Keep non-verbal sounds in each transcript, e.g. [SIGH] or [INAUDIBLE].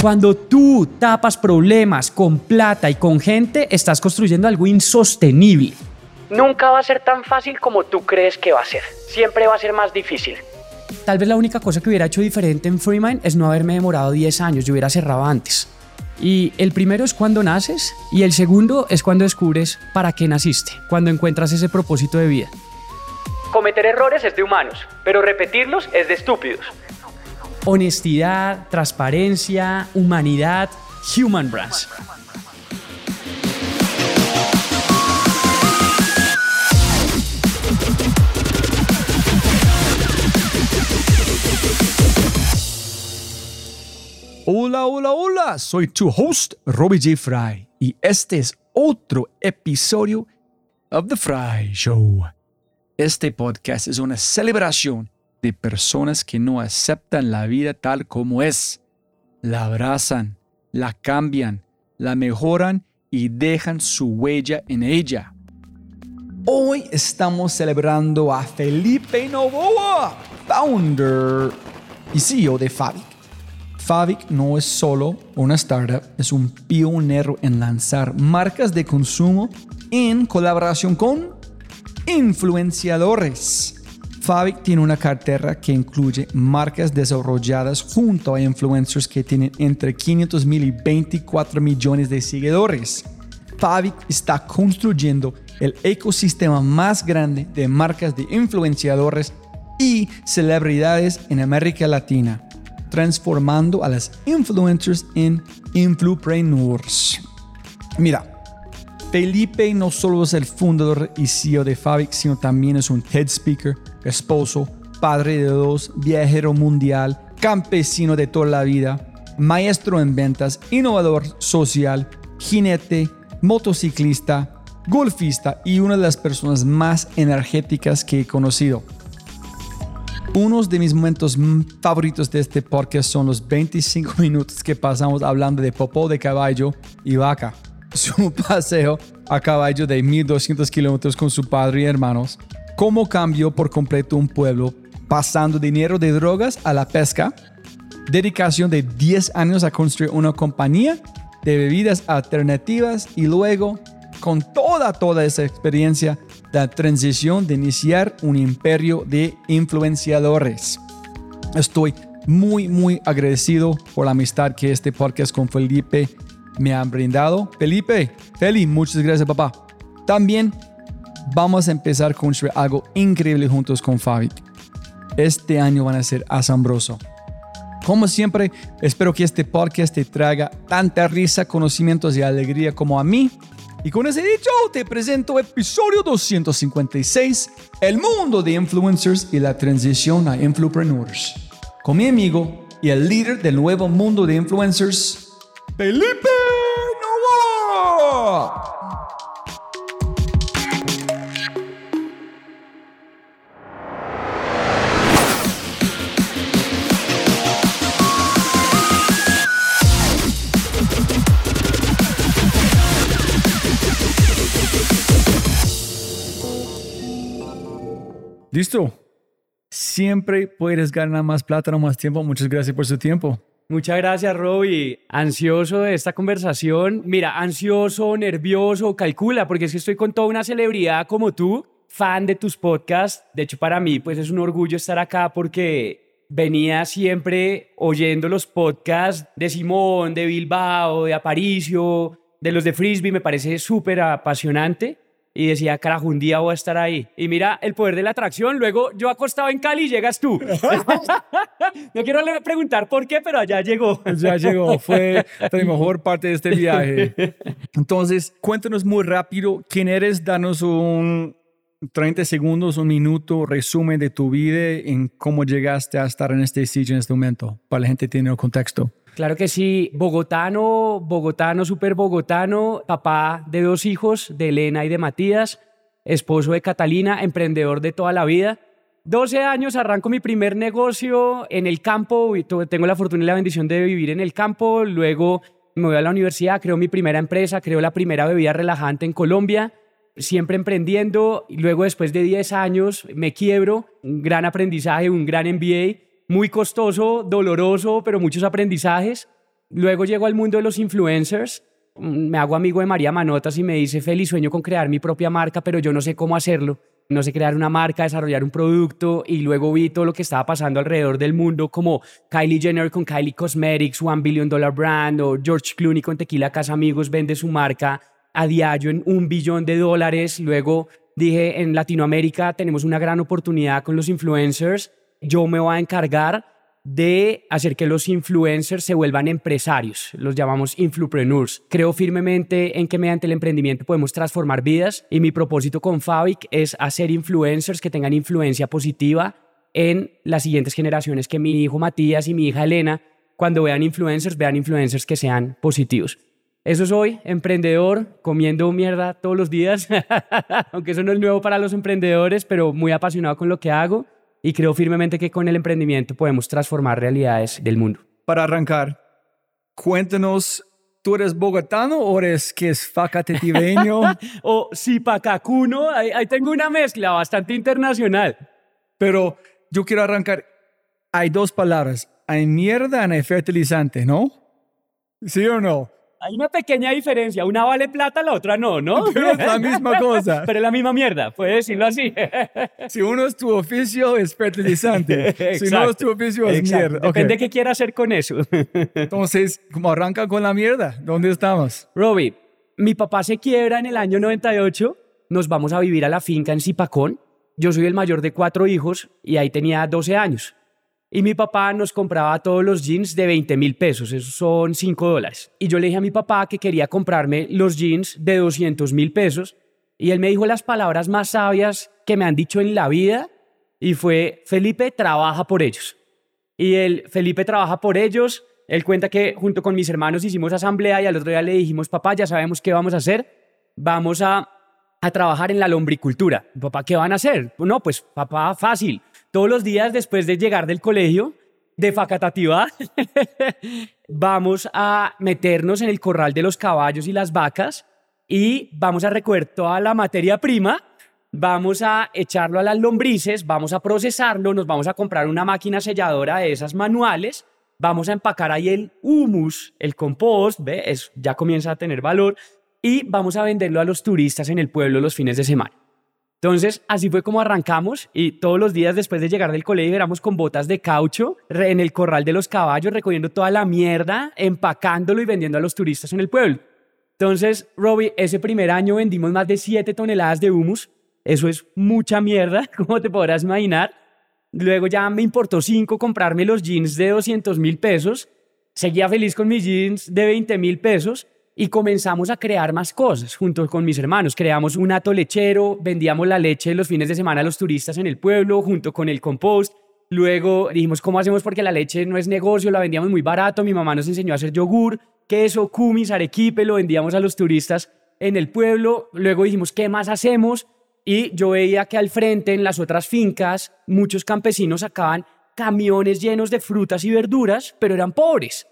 Cuando tú tapas problemas con plata y con gente, estás construyendo algo insostenible. Nunca va a ser tan fácil como tú crees que va a ser. Siempre va a ser más difícil. Tal vez la única cosa que hubiera hecho diferente en Freemind es no haberme demorado 10 años, yo hubiera cerrado antes. Y el primero es cuando naces y el segundo es cuando descubres para qué naciste, cuando encuentras ese propósito de vida. Cometer errores es de humanos, pero repetirlos es de estúpidos honestidad, transparencia, humanidad, Human Brands. Hola, hola, hola, soy tu host, Robbie J. Fry, y este es otro episodio of The Fry Show. Este podcast es una celebración de personas que no aceptan la vida tal como es. La abrazan, la cambian, la mejoran y dejan su huella en ella. Hoy estamos celebrando a Felipe Novoa, founder y CEO de Favic. Favic no es solo una startup, es un pionero en lanzar marcas de consumo en colaboración con influenciadores. Favic tiene una cartera que incluye marcas desarrolladas junto a influencers que tienen entre 500 mil y 24 millones de seguidores. Favic está construyendo el ecosistema más grande de marcas de influenciadores y celebridades en América Latina, transformando a las influencers en influpreneurs. Mira, Felipe no solo es el fundador y CEO de Favic, sino también es un TED speaker, esposo, padre de dos, viajero mundial, campesino de toda la vida, maestro en ventas, innovador social, jinete, motociclista, golfista y una de las personas más energéticas que he conocido. Unos de mis momentos favoritos de este podcast son los 25 [LAUGHS] minutos que pasamos hablando de popó de caballo y vaca [LAUGHS] su paseo a caballo de 1200 kilómetros con su padre y hermanos, cómo cambió por completo un pueblo, pasando dinero de drogas a la pesca, dedicación de 10 años a construir una compañía de bebidas alternativas y luego, con toda, toda esa experiencia, la transición de iniciar un imperio de influenciadores. Estoy muy, muy agradecido por la amistad que este podcast con Felipe me han brindado. Felipe, Feli, muchas gracias papá. También vamos a empezar a construir algo increíble juntos con Fabi. Este año van a ser asombroso. Como siempre, espero que este podcast te traiga tanta risa, conocimientos y alegría como a mí. Y con ese dicho, te presento episodio 256, el mundo de influencers y la transición a influpreneurs. Con mi amigo y el líder del nuevo mundo de influencers, Felipe Listo. Siempre puedes ganar más plata o más tiempo. Muchas gracias por su tiempo. Muchas gracias, Robbie. Ansioso de esta conversación. Mira, ansioso, nervioso, calcula, porque es que estoy con toda una celebridad como tú, fan de tus podcasts. De hecho, para mí, pues es un orgullo estar acá porque venía siempre oyendo los podcasts de Simón, de Bilbao, de Aparicio, de los de Frisbee. Me parece súper apasionante y decía, carajo, un día voy a estar ahí. Y mira el poder de la atracción. Luego yo acostado en Cali y llegas tú. [LAUGHS] no quiero preguntar por qué, pero allá llegó. ya llegó. Fue la mejor parte de este viaje. Entonces, cuéntanos muy rápido quién eres. Danos un 30 segundos, un minuto, resumen de tu vida en cómo llegaste a estar en este sitio en este momento, para la gente tener el contexto. Claro que sí, bogotano, bogotano, súper bogotano, papá de dos hijos, de Elena y de Matías, esposo de Catalina, emprendedor de toda la vida. 12 años arranco mi primer negocio en el campo, tengo la fortuna y la bendición de vivir en el campo, luego me voy a la universidad, creo mi primera empresa, creo la primera bebida relajante en Colombia, siempre emprendiendo, luego después de 10 años me quiebro, un gran aprendizaje, un gran MBA, muy costoso, doloroso, pero muchos aprendizajes. Luego llego al mundo de los influencers. Me hago amigo de María Manotas y me dice, feliz sueño con crear mi propia marca, pero yo no sé cómo hacerlo. No sé crear una marca, desarrollar un producto. Y luego vi todo lo que estaba pasando alrededor del mundo, como Kylie Jenner con Kylie Cosmetics, One Billion Dollar Brand, o George Clooney con Tequila Casa Amigos vende su marca a diario en un billón de dólares. Luego dije, en Latinoamérica tenemos una gran oportunidad con los influencers. Yo me voy a encargar de hacer que los influencers se vuelvan empresarios, los llamamos influpreneurs. Creo firmemente en que mediante el emprendimiento podemos transformar vidas y mi propósito con Fabic es hacer influencers que tengan influencia positiva en las siguientes generaciones, que mi hijo Matías y mi hija Elena, cuando vean influencers, vean influencers que sean positivos. Eso soy, emprendedor, comiendo mierda todos los días, [LAUGHS] aunque eso no es nuevo para los emprendedores, pero muy apasionado con lo que hago y creo firmemente que con el emprendimiento podemos transformar realidades del mundo. Para arrancar, cuéntanos, ¿tú eres bogotano o eres que es facatetiveño? [LAUGHS] o zipacacuno, ahí, ahí tengo una mezcla bastante internacional. Pero yo quiero arrancar, hay dos palabras, hay mierda y hay fertilizante, ¿no? ¿Sí o no? Hay una pequeña diferencia. Una vale plata, la otra no, ¿no? [LAUGHS] Pero es la misma cosa. [LAUGHS] Pero es la misma mierda, puedes decirlo así. Si uno es tu oficio, es fertilizante. [LAUGHS] Si no es tu oficio, es mierda. Depende de qué quieras hacer con eso. Entonces, ¿cómo arranca con la mierda? ¿Dónde estamos? Robbie, mi papá se quiebra en el año 98. Nos vamos a vivir a la finca en Zipacón. Yo soy el mayor de cuatro hijos y ahí tenía 12 años. Y mi papá nos compraba todos los jeans de 20 mil pesos, esos son 5 dólares. Y yo le dije a mi papá que quería comprarme los jeans de 200 mil pesos. Y él me dijo las palabras más sabias que me han dicho en la vida. Y fue, Felipe, trabaja por ellos. Y él, Felipe trabaja por ellos. Él cuenta que junto con mis hermanos hicimos asamblea y al otro día le dijimos, papá, ya sabemos qué vamos a hacer. Vamos a, a trabajar en la lombricultura. Papá, ¿qué van a hacer? No, pues papá, fácil todos los días después de llegar del colegio, de facatativa, [LAUGHS] vamos a meternos en el corral de los caballos y las vacas y vamos a recoger toda la materia prima, vamos a echarlo a las lombrices, vamos a procesarlo, nos vamos a comprar una máquina selladora de esas manuales, vamos a empacar ahí el humus, el compost, ¿ve? ya comienza a tener valor y vamos a venderlo a los turistas en el pueblo los fines de semana. Entonces, así fue como arrancamos y todos los días después de llegar del colegio éramos con botas de caucho en el corral de los caballos, recogiendo toda la mierda, empacándolo y vendiendo a los turistas en el pueblo. Entonces, Robbie, ese primer año vendimos más de 7 toneladas de humus. Eso es mucha mierda, [LAUGHS] como te podrás imaginar. Luego ya me importó 5 comprarme los jeans de 200 mil pesos. Seguía feliz con mis jeans de 20 mil pesos y comenzamos a crear más cosas junto con mis hermanos. Creamos un ato lechero, vendíamos la leche los fines de semana a los turistas en el pueblo junto con el compost. Luego dijimos, ¿cómo hacemos? Porque la leche no es negocio, la vendíamos muy barato. Mi mamá nos enseñó a hacer yogur, queso, kumis, arequipe, lo vendíamos a los turistas en el pueblo. Luego dijimos, ¿qué más hacemos? Y yo veía que al frente, en las otras fincas, muchos campesinos sacaban camiones llenos de frutas y verduras, pero eran pobres.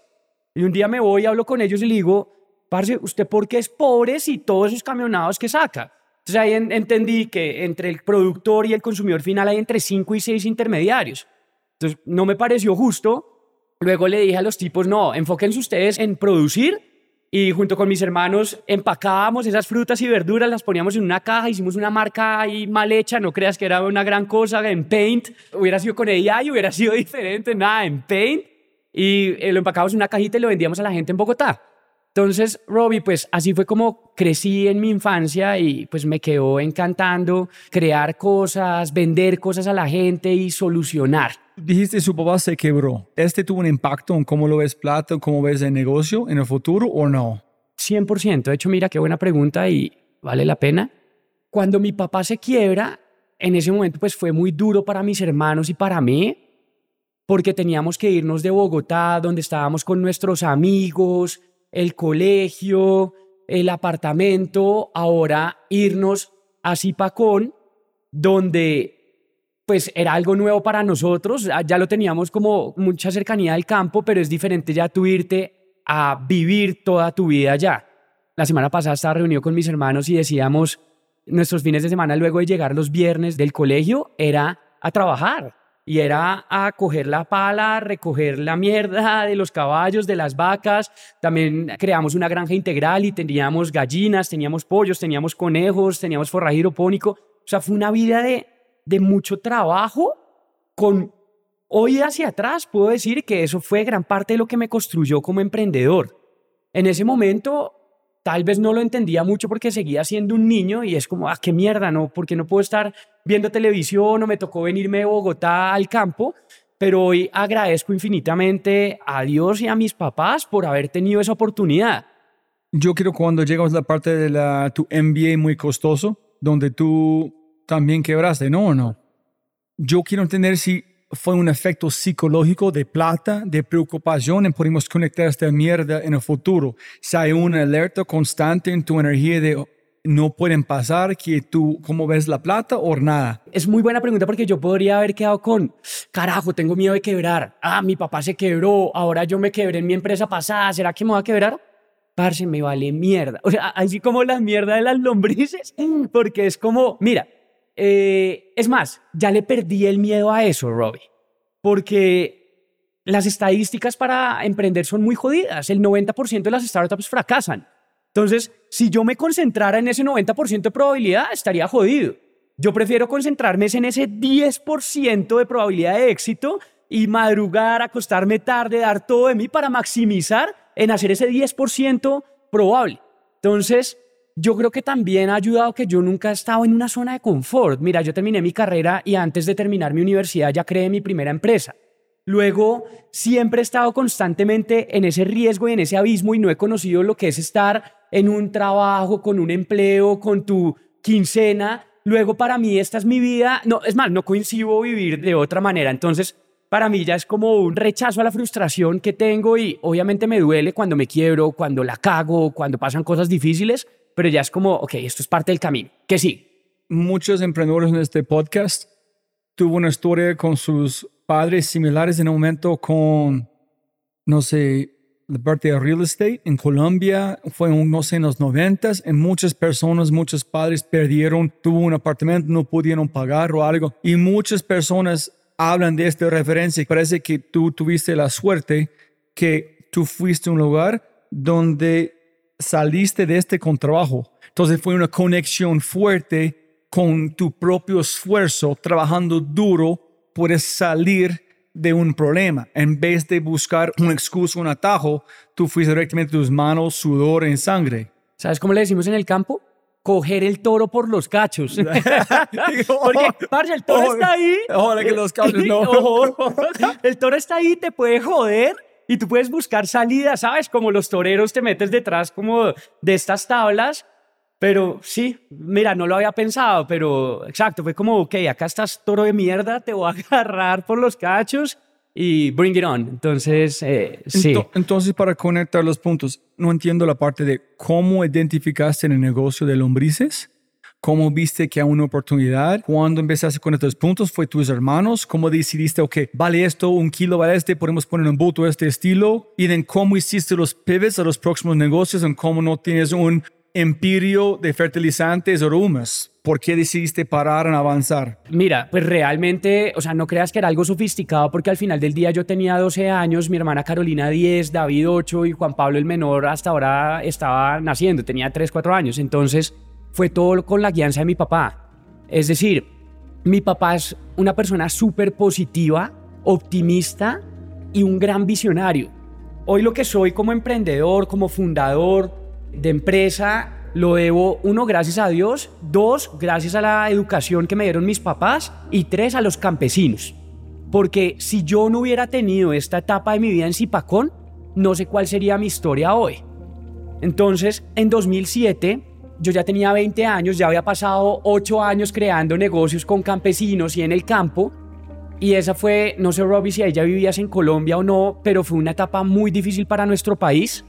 Y un día me voy hablo con ellos y le digo, parce, ¿usted por qué es pobre si todos esos camionados que saca? Entonces ahí entendí que entre el productor y el consumidor final hay entre 5 y 6 intermediarios. Entonces no me pareció justo. Luego le dije a los tipos, no, enfóquense ustedes en producir y junto con mis hermanos empacábamos esas frutas y verduras, las poníamos en una caja, hicimos una marca ahí mal hecha, no creas que era una gran cosa, en Paint, hubiera sido con AI, hubiera sido [LAUGHS] diferente, nada, en Paint, y eh, lo empacábamos en una cajita y lo vendíamos a la gente en Bogotá. Entonces, Robbie, pues así fue como crecí en mi infancia y pues me quedó encantando crear cosas, vender cosas a la gente y solucionar. Dijiste su papá se quebró. ¿Este tuvo un impacto en cómo lo ves plata, cómo ves el negocio en el futuro o no? 100%. De hecho, mira qué buena pregunta y vale la pena. Cuando mi papá se quiebra, en ese momento pues fue muy duro para mis hermanos y para mí porque teníamos que irnos de Bogotá, donde estábamos con nuestros amigos, el colegio, el apartamento, ahora irnos a Zipacón, donde pues era algo nuevo para nosotros, ya lo teníamos como mucha cercanía al campo, pero es diferente ya tú irte a vivir toda tu vida allá. La semana pasada estaba reunido con mis hermanos y decíamos, nuestros fines de semana luego de llegar los viernes del colegio era a trabajar y era a coger la pala, recoger la mierda de los caballos, de las vacas. También creamos una granja integral y teníamos gallinas, teníamos pollos, teníamos conejos, teníamos forraje hidropónico. O sea, fue una vida de, de mucho trabajo con hoy hacia atrás puedo decir que eso fue gran parte de lo que me construyó como emprendedor. En ese momento tal vez no lo entendía mucho porque seguía siendo un niño y es como, ah, qué mierda, ¿no? Porque no puedo estar viendo televisión o me tocó venirme de Bogotá al campo, pero hoy agradezco infinitamente a Dios y a mis papás por haber tenido esa oportunidad. Yo quiero cuando llegamos a la parte de la, tu MBA muy costoso, donde tú también quebraste, ¿no o no? Yo quiero entender si fue un efecto psicológico de plata, de preocupación en podemos conectar esta mierda en el futuro. Si una alerta constante en tu energía de no pueden pasar, que tú, ¿cómo ves la plata o nada? Es muy buena pregunta porque yo podría haber quedado con, carajo, tengo miedo de quebrar. Ah, mi papá se quebró, ahora yo me quebré en mi empresa pasada, ¿será que me va a quebrar? Parce, me vale mierda. O sea, así como la mierda de las lombrices, porque es como, mira, eh, es más, ya le perdí el miedo a eso, Robbie, porque las estadísticas para emprender son muy jodidas. El 90% de las startups fracasan. Entonces, si yo me concentrara en ese 90% de probabilidad, estaría jodido. Yo prefiero concentrarme en ese 10% de probabilidad de éxito y madrugar, acostarme tarde, dar todo de mí para maximizar en hacer ese 10% probable. Entonces, yo creo que también ha ayudado que yo nunca he estado en una zona de confort. Mira, yo terminé mi carrera y antes de terminar mi universidad ya creé mi primera empresa. Luego, siempre he estado constantemente en ese riesgo y en ese abismo y no he conocido lo que es estar en un trabajo, con un empleo, con tu quincena. Luego, para mí, esta es mi vida. No, es más, no coincido vivir de otra manera. Entonces, para mí ya es como un rechazo a la frustración que tengo y obviamente me duele cuando me quiebro, cuando la cago, cuando pasan cosas difíciles, pero ya es como, ok, esto es parte del camino. Que sí. Muchos emprendedores en este podcast tuvo una historia con sus padres similares en un momento con, no sé, la parte de real estate en Colombia fue, un, no sé, en los noventas, en muchas personas, muchos padres perdieron, tuvo un apartamento, no pudieron pagar o algo, y muchas personas hablan de esta referencia. Parece que tú tuviste la suerte que tú fuiste a un lugar donde saliste de este con trabajo. Entonces fue una conexión fuerte con tu propio esfuerzo, trabajando duro, puedes salir de un problema. En vez de buscar un excusa, un atajo, tú fuiste directamente tus manos, sudor en sangre. ¿Sabes cómo le decimos en el campo? Coger el toro por los cachos. [LAUGHS] [LAUGHS] Porque, parce, el toro está ahí. Ojalá que los cachos [LAUGHS] no. el toro está ahí, te puede joder y tú puedes buscar salida, ¿sabes? Como los toreros te metes detrás como de estas tablas pero sí, mira, no lo había pensado, pero exacto, fue como, ok, acá estás toro de mierda, te voy a [LAUGHS] agarrar por los cachos y bring it on. Entonces, eh, sí. Entonces, para conectar los puntos, no entiendo la parte de cómo identificaste en el negocio de lombrices. ¿Cómo viste que hay una oportunidad? ¿Cuándo empezaste con estos puntos? ¿Fue tus hermanos? ¿Cómo decidiste, ok, vale esto, un kilo vale este, podemos poner un voto de este estilo? Y de cómo hiciste los pivots a los próximos negocios, en cómo no tienes un empirio de fertilizantes o humus? ¿Por qué decidiste parar en avanzar? Mira, pues realmente, o sea, no creas que era algo sofisticado porque al final del día yo tenía 12 años, mi hermana Carolina 10, David 8 y Juan Pablo el menor hasta ahora estaba naciendo, tenía 3, 4 años. Entonces fue todo con la guianza de mi papá. Es decir, mi papá es una persona súper positiva, optimista y un gran visionario. Hoy lo que soy como emprendedor, como fundador, de empresa lo debo, uno, gracias a Dios, dos, gracias a la educación que me dieron mis papás y tres, a los campesinos. Porque si yo no hubiera tenido esta etapa de mi vida en Zipacón, no sé cuál sería mi historia hoy. Entonces, en 2007, yo ya tenía 20 años, ya había pasado 8 años creando negocios con campesinos y en el campo. Y esa fue, no sé, Robbie, si ella vivías en Colombia o no, pero fue una etapa muy difícil para nuestro país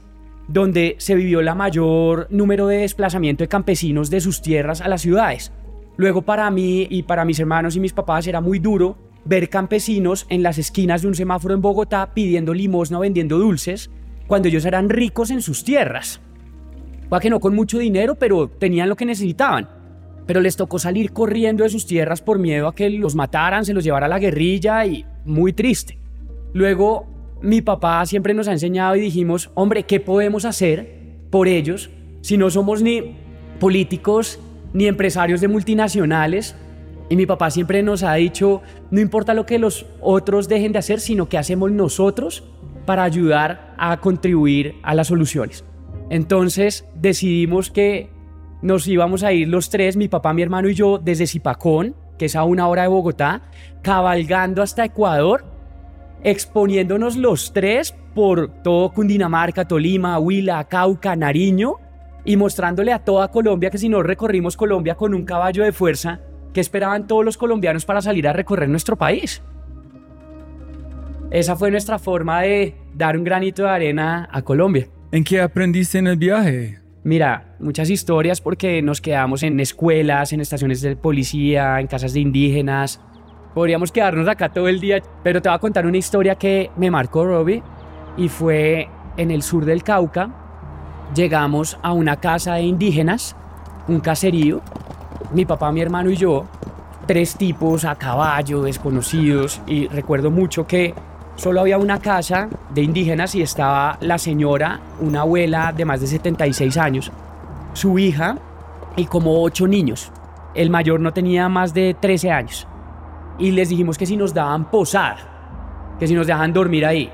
donde se vivió la mayor número de desplazamiento de campesinos de sus tierras a las ciudades. Luego para mí y para mis hermanos y mis papás era muy duro ver campesinos en las esquinas de un semáforo en Bogotá pidiendo limosna o vendiendo dulces cuando ellos eran ricos en sus tierras. Va que no con mucho dinero, pero tenían lo que necesitaban. pero les tocó salir corriendo de sus tierras por miedo a que los mataran, se los llevara la guerrilla y muy triste. Luego, mi papá siempre nos ha enseñado y dijimos, hombre, ¿qué podemos hacer por ellos si no somos ni políticos ni empresarios de multinacionales? Y mi papá siempre nos ha dicho, no importa lo que los otros dejen de hacer, sino que hacemos nosotros para ayudar a contribuir a las soluciones. Entonces decidimos que nos íbamos a ir los tres, mi papá, mi hermano y yo, desde Zipacón, que es a una hora de Bogotá, cabalgando hasta Ecuador, exponiéndonos los tres por todo Cundinamarca, Tolima, Huila, Cauca, Nariño, y mostrándole a toda Colombia que si no recorrimos Colombia con un caballo de fuerza, ¿Qué esperaban todos los colombianos para salir a recorrer nuestro país? Esa fue nuestra forma de dar un granito de arena a Colombia. ¿En qué aprendiste en el viaje? Mira, muchas historias porque nos quedamos en escuelas, en estaciones de policía, en casas de indígenas. Podríamos quedarnos acá todo el día, pero te voy a contar una historia que me marcó Robbie y fue en el sur del Cauca. Llegamos a una casa de indígenas, un caserío, mi papá, mi hermano y yo, tres tipos a caballo, desconocidos, y recuerdo mucho que solo había una casa de indígenas y estaba la señora, una abuela de más de 76 años, su hija y como ocho niños. El mayor no tenía más de 13 años. Y les dijimos que si nos daban posada, que si nos dejaban dormir ahí.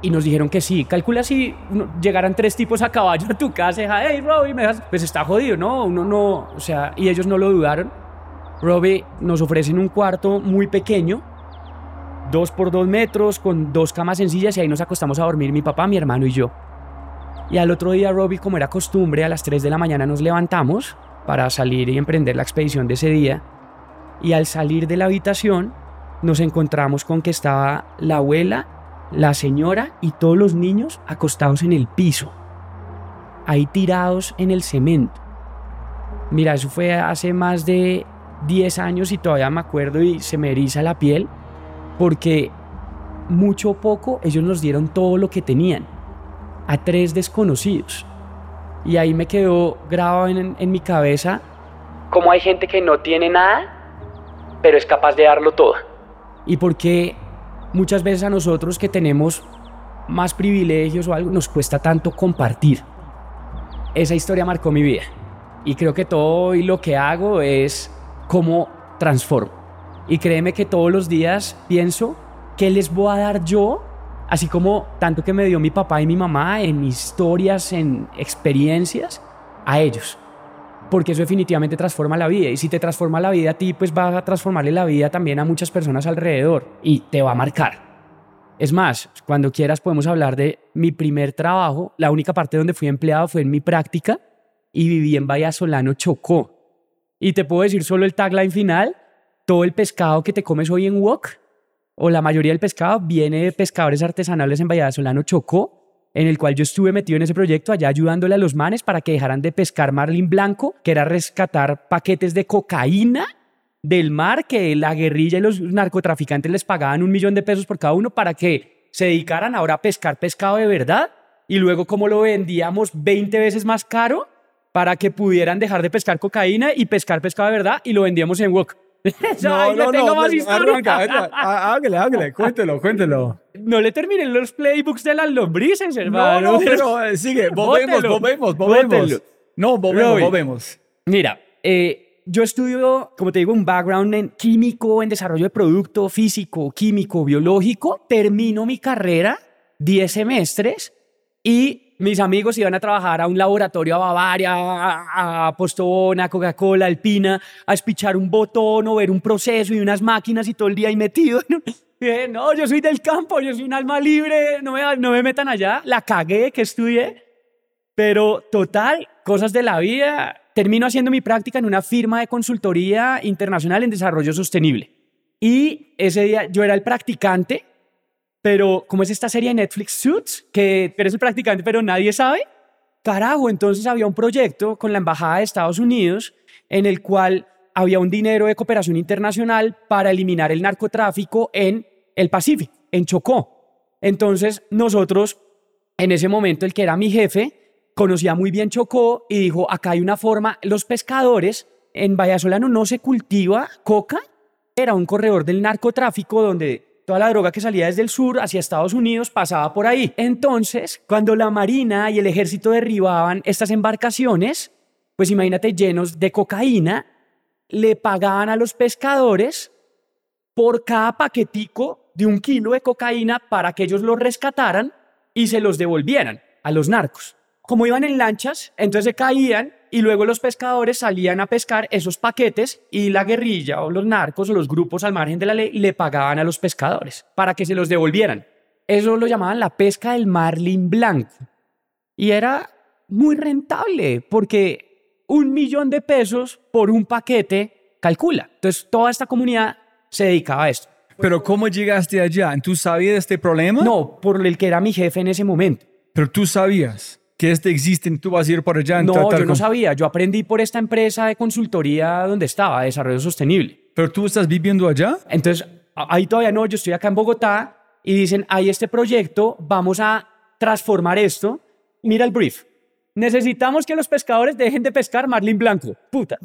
Y nos dijeron que sí. Calcula si llegaran tres tipos a caballo a tu casa y hey, Robbie, me pues está jodido, ¿no? Uno no, o sea, y ellos no lo dudaron. Robbie nos ofrecen un cuarto muy pequeño, dos por dos metros, con dos camas sencillas y ahí nos acostamos a dormir mi papá, mi hermano y yo. Y al otro día, Robbie, como era costumbre, a las 3 de la mañana nos levantamos para salir y emprender la expedición de ese día. Y al salir de la habitación, nos encontramos con que estaba la abuela la señora y todos los niños acostados en el piso, ahí tirados en el cemento. Mira, eso fue hace más de 10 años y todavía me acuerdo y se me eriza la piel porque mucho o poco ellos nos dieron todo lo que tenían a tres desconocidos. Y ahí me quedó grabado en, en mi cabeza cómo hay gente que no tiene nada, pero es capaz de darlo todo. Y porque muchas veces a nosotros que tenemos más privilegios o algo, nos cuesta tanto compartir. Esa historia marcó mi vida. Y creo que todo y lo que hago es cómo transformo. Y créeme que todos los días pienso qué les voy a dar yo, así como tanto que me dio mi papá y mi mamá en historias, en experiencias, a ellos porque eso definitivamente transforma la vida. Y si te transforma la vida a ti, pues va a transformarle la vida también a muchas personas alrededor y te va a marcar. Es más, cuando quieras podemos hablar de mi primer trabajo. La única parte donde fui empleado fue en mi práctica y viví en Vallasolano, Chocó. Y te puedo decir solo el tagline final, todo el pescado que te comes hoy en Wok, o la mayoría del pescado, viene de pescadores artesanales en Vallasolano, Chocó, en el cual yo estuve metido en ese proyecto allá ayudándole a los manes para que dejaran de pescar marlin blanco, que era rescatar paquetes de cocaína del mar que la guerrilla y los narcotraficantes les pagaban un millón de pesos por cada uno para que se dedicaran ahora a pescar pescado de verdad y luego como lo vendíamos 20 veces más caro para que pudieran dejar de pescar cocaína y pescar pescado de verdad y lo vendíamos en wok. [LAUGHS] no, no, tengo no, más [LAUGHS] hágale, hágale, cuéntelo, cuéntelo. No le terminé los playbooks de las lombrices, hermano. No, pero eh, sigue, volvemos, volvemos, volvemos. No, volvemos, volvemos. Mira, eh, yo estudio, como te digo, un background en químico, en desarrollo de producto, físico, químico, biológico. Termino mi carrera, 10 semestres, y mis amigos iban a trabajar a un laboratorio a Bavaria, a, Postón, a Coca-Cola, Alpina, a espichar un botón o ver un proceso y unas máquinas y todo el día ahí metido. [LAUGHS] No, yo soy del campo, yo soy un alma libre, no me, no me metan allá. La cagué que estudié. Pero total, cosas de la vida. Termino haciendo mi práctica en una firma de consultoría internacional en desarrollo sostenible. Y ese día yo era el practicante pero como es esta serie de Netflix Suits, que eres el practicante pero nadie sabe, carajo, entonces había un proyecto con la Embajada de Estados Unidos en el cual había un dinero de cooperación internacional para eliminar el narcotráfico en el Pacífico, en Chocó. Entonces nosotros, en ese momento, el que era mi jefe, conocía muy bien Chocó y dijo, acá hay una forma, los pescadores en Vallasolano no se cultiva coca, era un corredor del narcotráfico donde toda la droga que salía desde el sur hacia Estados Unidos pasaba por ahí. Entonces, cuando la Marina y el ejército derribaban estas embarcaciones, pues imagínate llenos de cocaína, le pagaban a los pescadores por cada paquetico de un kilo de cocaína para que ellos lo rescataran y se los devolvieran a los narcos. Como iban en lanchas, entonces se caían y luego los pescadores salían a pescar esos paquetes y la guerrilla o los narcos o los grupos al margen de la ley le pagaban a los pescadores para que se los devolvieran. Eso lo llamaban la pesca del marlin blanco. Y era muy rentable porque un millón de pesos por un paquete calcula. Entonces toda esta comunidad se dedicaba a esto. Pero ¿cómo llegaste allá? ¿Tú sabías de este problema? No, por el que era mi jefe en ese momento. Pero tú sabías que este existe, tú vas a ir por allá. No, yo no sabía. Yo aprendí por esta empresa de consultoría donde estaba, Desarrollo Sostenible. ¿Pero tú estás viviendo allá? Entonces, ahí todavía no. Yo estoy acá en Bogotá y dicen, hay este proyecto, vamos a transformar esto. Mira el brief. Necesitamos que los pescadores dejen de pescar marlin blanco. Puta.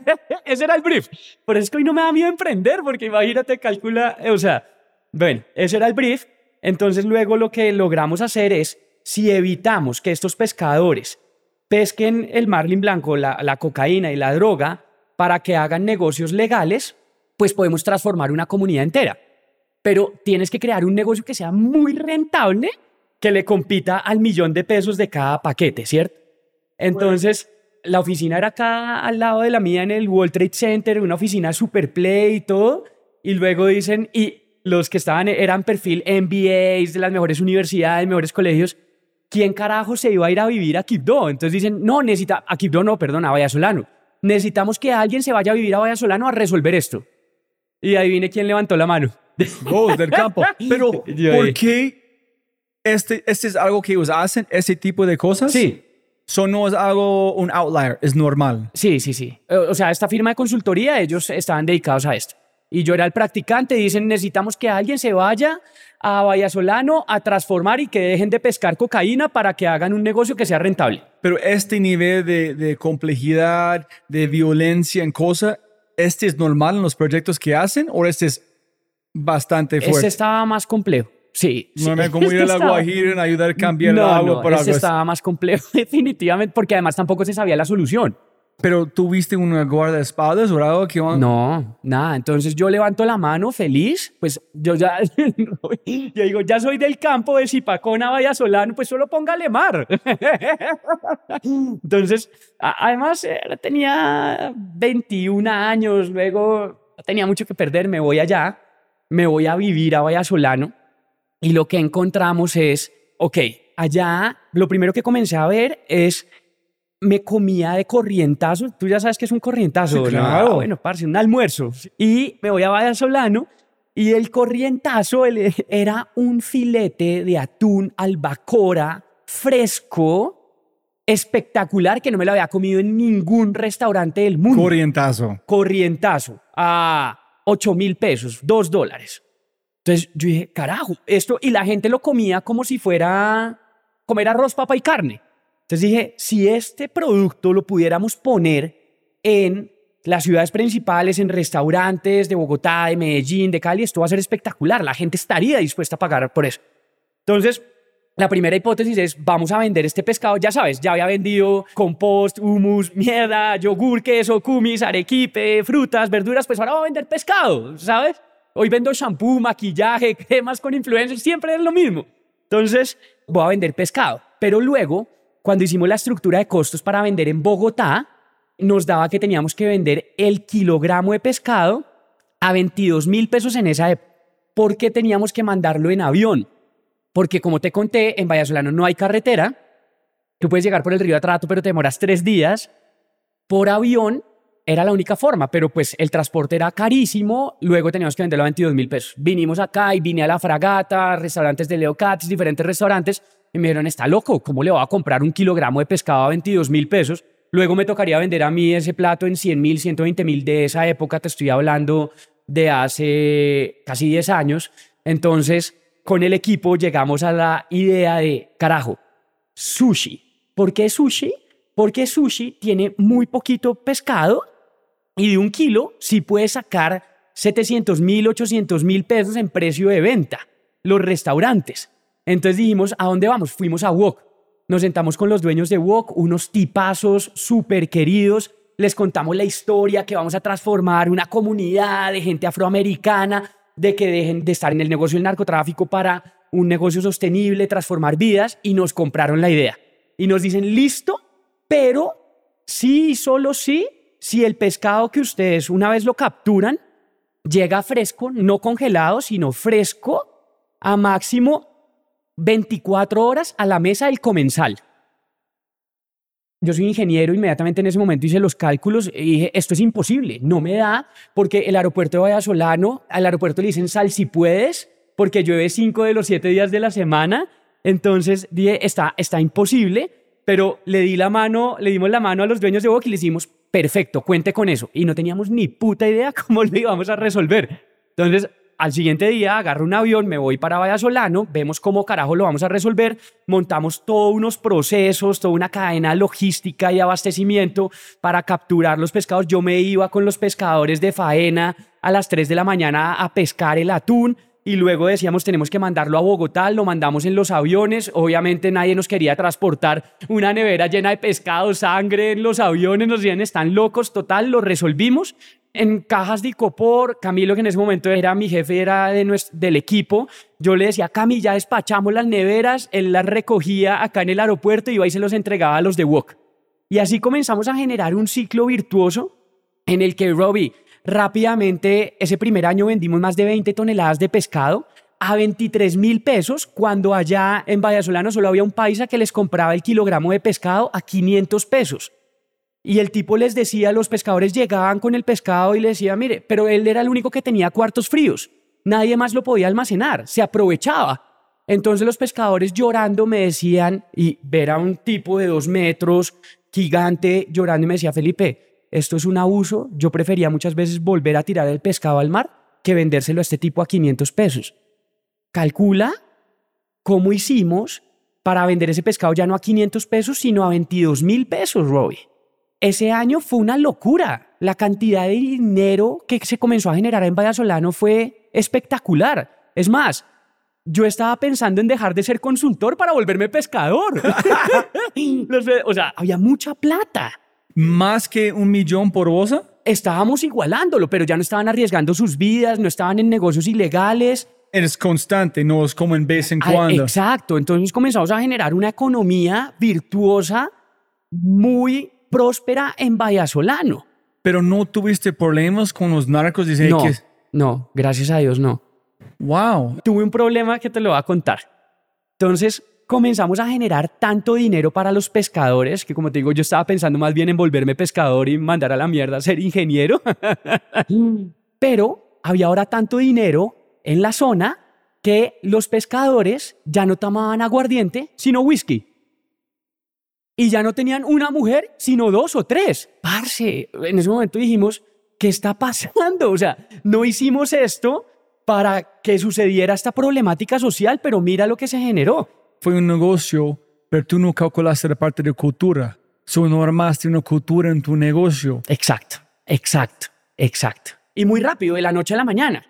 [LAUGHS] ese era el brief. Por eso es que hoy no me da miedo emprender, porque imagínate, calcula, o sea, bueno, ese era el brief. Entonces luego lo que logramos hacer es, si evitamos que estos pescadores pesquen el marlin blanco, la, la cocaína y la droga para que hagan negocios legales, pues podemos transformar una comunidad entera. Pero tienes que crear un negocio que sea muy rentable que le compita al millón de pesos de cada paquete, ¿cierto? Entonces, la oficina era acá al lado de la mía en el World Trade Center, una oficina super play y todo. Y luego dicen, y los que estaban eran perfil MBAs de las mejores universidades, mejores colegios. ¿Quién carajo se iba a ir a vivir a Quibdó? Entonces dicen, no, necesita, a Quibdó no, perdón, a Vallasolano. Necesitamos que alguien se vaya a vivir a Vallasolano a resolver esto. Y ahí viene quién levantó la mano. [LAUGHS] Vos del campo. [LAUGHS] Pero, ¿por qué este, este es algo que ellos hacen, ese tipo de cosas. Sí. Eso no es algo, un outlier, es normal. Sí, sí, sí. O sea, esta firma de consultoría, ellos estaban dedicados a esto. Y yo era el practicante, dicen, necesitamos que alguien se vaya a Vallasolano a transformar y que dejen de pescar cocaína para que hagan un negocio que sea rentable. Pero este nivel de, de complejidad, de violencia en cosa, ¿este es normal en los proyectos que hacen o este es bastante fuerte? Este estaba más complejo. Sí. No me como ir a [LAUGHS] la Guajira en ayudar a cambiar el agua por ese estaba más complejo, [LAUGHS] definitivamente, porque además tampoco se sabía la solución. Pero tuviste una guardaespaldas o algo que No, nada. Entonces yo levanto la mano feliz, pues yo ya [LAUGHS] yo digo, ya soy del campo de Zipacona, Vaya Solano, pues solo póngale mar. [LAUGHS] Entonces, además eh, tenía 21 años, luego tenía mucho que perder, me voy allá, me voy a vivir a Vallasolano y lo que encontramos es, ok, allá lo primero que comencé a ver es, me comía de corrientazo. Tú ya sabes que es un corrientazo, claro. Bueno, parce, un almuerzo. Y me voy a Vallasolano y el corrientazo era un filete de atún albacora fresco, espectacular, que no me lo había comido en ningún restaurante del mundo. Corrientazo. Corrientazo. A 8 mil pesos, 2 dólares. Entonces yo dije, carajo, esto, y la gente lo comía como si fuera comer arroz, papa y carne. Entonces dije, si este producto lo pudiéramos poner en las ciudades principales, en restaurantes de Bogotá, de Medellín, de Cali, esto va a ser espectacular. La gente estaría dispuesta a pagar por eso. Entonces, la primera hipótesis es, vamos a vender este pescado, ya sabes, ya había vendido compost, humus, mierda, yogur, queso, kumis, arequipe, frutas, verduras, pues ahora voy a vender pescado, ¿sabes? Hoy vendo shampoo, maquillaje, cremas con influencers, siempre es lo mismo. Entonces, voy a vender pescado. Pero luego, cuando hicimos la estructura de costos para vender en Bogotá, nos daba que teníamos que vender el kilogramo de pescado a 22 mil pesos en esa época. ¿Por qué teníamos que mandarlo en avión? Porque como te conté, en Vallasolano no hay carretera. Tú puedes llegar por el río Atrato, pero te demoras tres días. Por avión era la única forma, pero pues el transporte era carísimo, luego teníamos que venderlo a 22 mil pesos. Vinimos acá y vine a la fragata, restaurantes de Leo Cats, diferentes restaurantes, y me dijeron, está loco, ¿cómo le va a comprar un kilogramo de pescado a 22 mil pesos? Luego me tocaría vender a mí ese plato en 100 mil, 120 mil de esa época, te estoy hablando de hace casi 10 años. Entonces, con el equipo llegamos a la idea de, carajo, sushi. ¿Por qué sushi? Porque sushi tiene muy poquito pescado y de un kilo sí puedes sacar 700 mil, 800 mil pesos en precio de venta, los restaurantes. Entonces dijimos, ¿a dónde vamos? Fuimos a Wok. Nos sentamos con los dueños de Wok, unos tipazos súper queridos. Les contamos la historia que vamos a transformar una comunidad de gente afroamericana, de que dejen de estar en el negocio del narcotráfico para un negocio sostenible, transformar vidas, y nos compraron la idea. Y nos dicen, listo, pero sí y solo sí, si el pescado que ustedes una vez lo capturan, llega fresco, no congelado, sino fresco, a máximo 24 horas a la mesa del comensal. Yo soy ingeniero, inmediatamente en ese momento hice los cálculos y dije, esto es imposible, no me da, porque el aeropuerto de Vallasolano, al aeropuerto le dicen sal si puedes, porque llueve cinco de los siete días de la semana, entonces dije, está, está imposible, pero le di la mano, le dimos la mano a los dueños de Boca y les dijimos, perfecto, cuente con eso. Y no teníamos ni puta idea [LAUGHS] cómo lo íbamos a resolver. Entonces, al siguiente día agarro un avión, me voy para Vallasolano, vemos cómo carajo lo vamos a resolver, montamos todos unos procesos, toda una cadena logística y abastecimiento para capturar los pescados. Yo me iba con los pescadores de faena a las 3 de la mañana a pescar el atún y luego decíamos tenemos que mandarlo a Bogotá, lo mandamos en los aviones, obviamente nadie nos quería transportar una nevera llena de pescado, sangre en los aviones, nos decían están locos, total, lo resolvimos en cajas de Icopor, Camilo que en ese momento era mi jefe, era de del equipo, yo le decía, Cami, ya despachamos las neveras, él las recogía acá en el aeropuerto y iba y se los entregaba a los de Wok. Y así comenzamos a generar un ciclo virtuoso en el que Robbie Rápidamente, ese primer año vendimos más de 20 toneladas de pescado a 23 mil pesos, cuando allá en Vallasolano solo había un paisa que les compraba el kilogramo de pescado a 500 pesos. Y el tipo les decía, los pescadores llegaban con el pescado y le decía, mire, pero él era el único que tenía cuartos fríos. Nadie más lo podía almacenar, se aprovechaba. Entonces los pescadores llorando me decían, y ver a un tipo de dos metros, gigante, llorando y me decía, Felipe, esto es un abuso, yo prefería muchas veces volver a tirar el pescado al mar que vendérselo a este tipo a 500 pesos. Calcula cómo hicimos para vender ese pescado ya no a 500 pesos, sino a 22 mil pesos, Robbie. Ese año fue una locura. La cantidad de dinero que se comenzó a generar en Vallasolano fue espectacular. Es más, yo estaba pensando en dejar de ser consultor para volverme pescador. [LAUGHS] o sea, había mucha plata más que un millón por bosa? Estábamos igualándolo, pero ya no estaban arriesgando sus vidas, no estaban en negocios ilegales. Es constante, no es como en vez en cuando. Exacto, entonces comenzamos a generar una economía virtuosa muy próspera en Vallasolano. Pero no tuviste problemas con los narcos de no, No, gracias a Dios no. Wow. Tuve un problema que te lo voy a contar. Entonces, comenzamos a generar tanto dinero para los pescadores que, como te digo, yo estaba pensando más bien en volverme pescador y mandar a la mierda a ser ingeniero. [LAUGHS] Pero había ahora tanto dinero en la zona que los pescadores ya no tomaban aguardiente, sino whisky. Y ya no tenían una mujer, sino dos o tres. Parce, en ese momento dijimos, ¿qué está pasando? O sea, no hicimos esto para que sucediera esta problemática social, pero mira lo que se generó fue un negocio, pero tú no calculaste la parte de cultura. Solo no armaste una cultura en tu negocio. Exacto, exacto, exacto. Y muy rápido, de la noche a la mañana.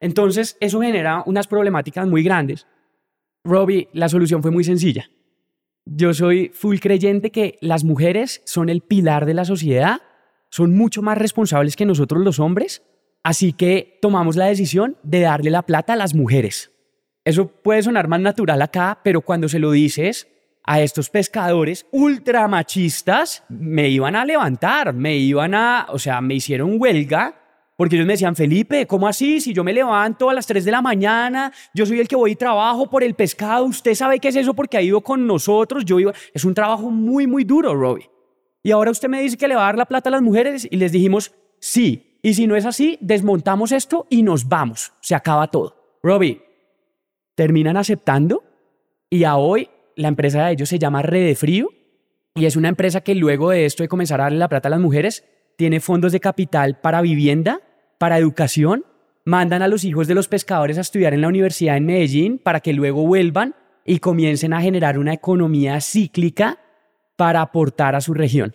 Entonces, eso genera unas problemáticas muy grandes. Robbie, la solución fue muy sencilla. Yo soy full creyente que las mujeres son el pilar de la sociedad, son mucho más responsables que nosotros los hombres, así que tomamos la decisión de darle la plata a las mujeres. Eso puede sonar más natural acá, pero cuando se lo dices a estos pescadores ultramachistas, me iban a levantar, me iban a, o sea, me hicieron huelga porque ellos me decían, Felipe, ¿cómo así? Si yo me levanto a las 3 de la mañana, yo soy el que voy y trabajo por el pescado, usted sabe qué es eso porque ha ido con nosotros, yo iba... Es un trabajo muy, muy duro, Robbie. Y ahora usted me dice que le va a dar la plata a las mujeres y les dijimos, sí. Y si no es así, desmontamos esto y nos vamos. Se acaba todo. Robbie, terminan aceptando y a hoy la empresa de ellos se llama Rede Frío y es una empresa que luego de esto de comenzar a darle la plata a las mujeres, tiene fondos de capital para vivienda, para educación, mandan a los hijos de los pescadores a estudiar en la universidad en Medellín para que luego vuelvan y comiencen a generar una economía cíclica para aportar a su región.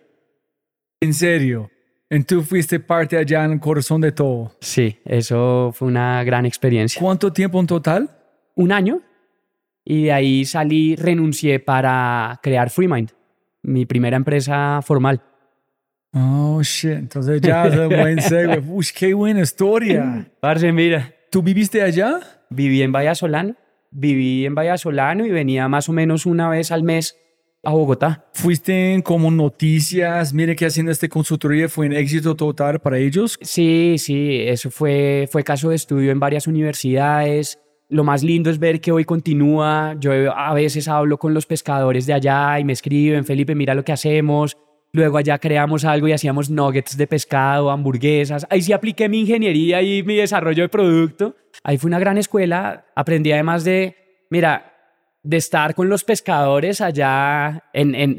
En serio, Y tú fuiste parte allá en el corazón de todo. Sí, eso fue una gran experiencia. ¿Cuánto tiempo en total? Un año. Y de ahí salí, renuncié para crear FreeMind, mi primera empresa formal. Oh, shit. Entonces ya es un buen segue. [LAUGHS] Uy, qué buena historia. Parce, mira. ¿Tú viviste allá? Viví en Vallasolano. Viví en Vallasolano y venía más o menos una vez al mes a Bogotá. ¿Fuiste como noticias? Mire que haciendo este consultoría fue un éxito total para ellos. Sí, sí, eso fue, fue caso de estudio en varias universidades. Lo más lindo es ver que hoy continúa. Yo a veces hablo con los pescadores de allá y me escriben, Felipe, mira lo que hacemos. Luego allá creamos algo y hacíamos nuggets de pescado, hamburguesas. Ahí sí apliqué mi ingeniería y mi desarrollo de producto. Ahí fue una gran escuela. Aprendí además de, mira, de estar con los pescadores allá en,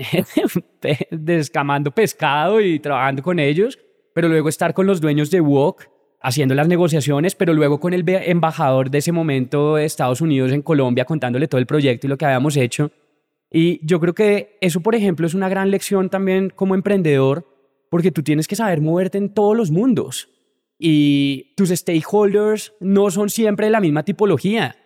[LAUGHS] descamando pescado y trabajando con ellos, pero luego estar con los dueños de Wok haciendo las negociaciones, pero luego con el embajador de ese momento de Estados Unidos en Colombia contándole todo el proyecto y lo que habíamos hecho. Y yo creo que eso, por ejemplo, es una gran lección también como emprendedor, porque tú tienes que saber moverte en todos los mundos y tus stakeholders no son siempre de la misma tipología.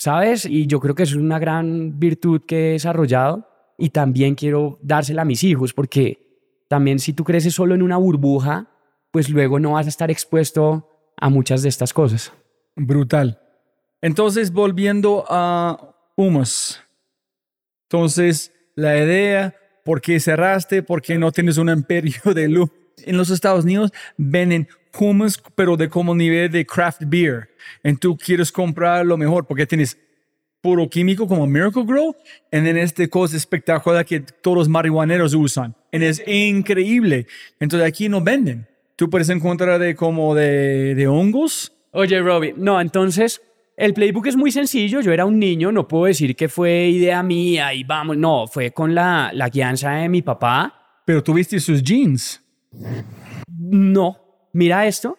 ¿sabes? Y yo creo que es una gran virtud que he desarrollado y también quiero dársela a mis hijos porque también si tú creces solo en una burbuja, pues luego no vas a estar expuesto a muchas de estas cosas. Brutal. Entonces, volviendo a Humus. Entonces, la idea, ¿por qué cerraste? ¿Por qué no tienes un imperio [LAUGHS] de luz? En los Estados Unidos venden hummus, pero de como nivel de craft beer. Y tú quieres comprar lo mejor porque tienes puro químico como Miracle Grow, y en este cosa espectacular que todos los marihuaneros usan. Y es increíble. Entonces aquí no venden. Tú puedes encontrar de como de, de hongos. Oye, Robbie, no, entonces el playbook es muy sencillo. Yo era un niño, no puedo decir que fue idea mía y vamos, no, fue con la, la guianza de mi papá. Pero tuviste sus jeans. No, mira esto.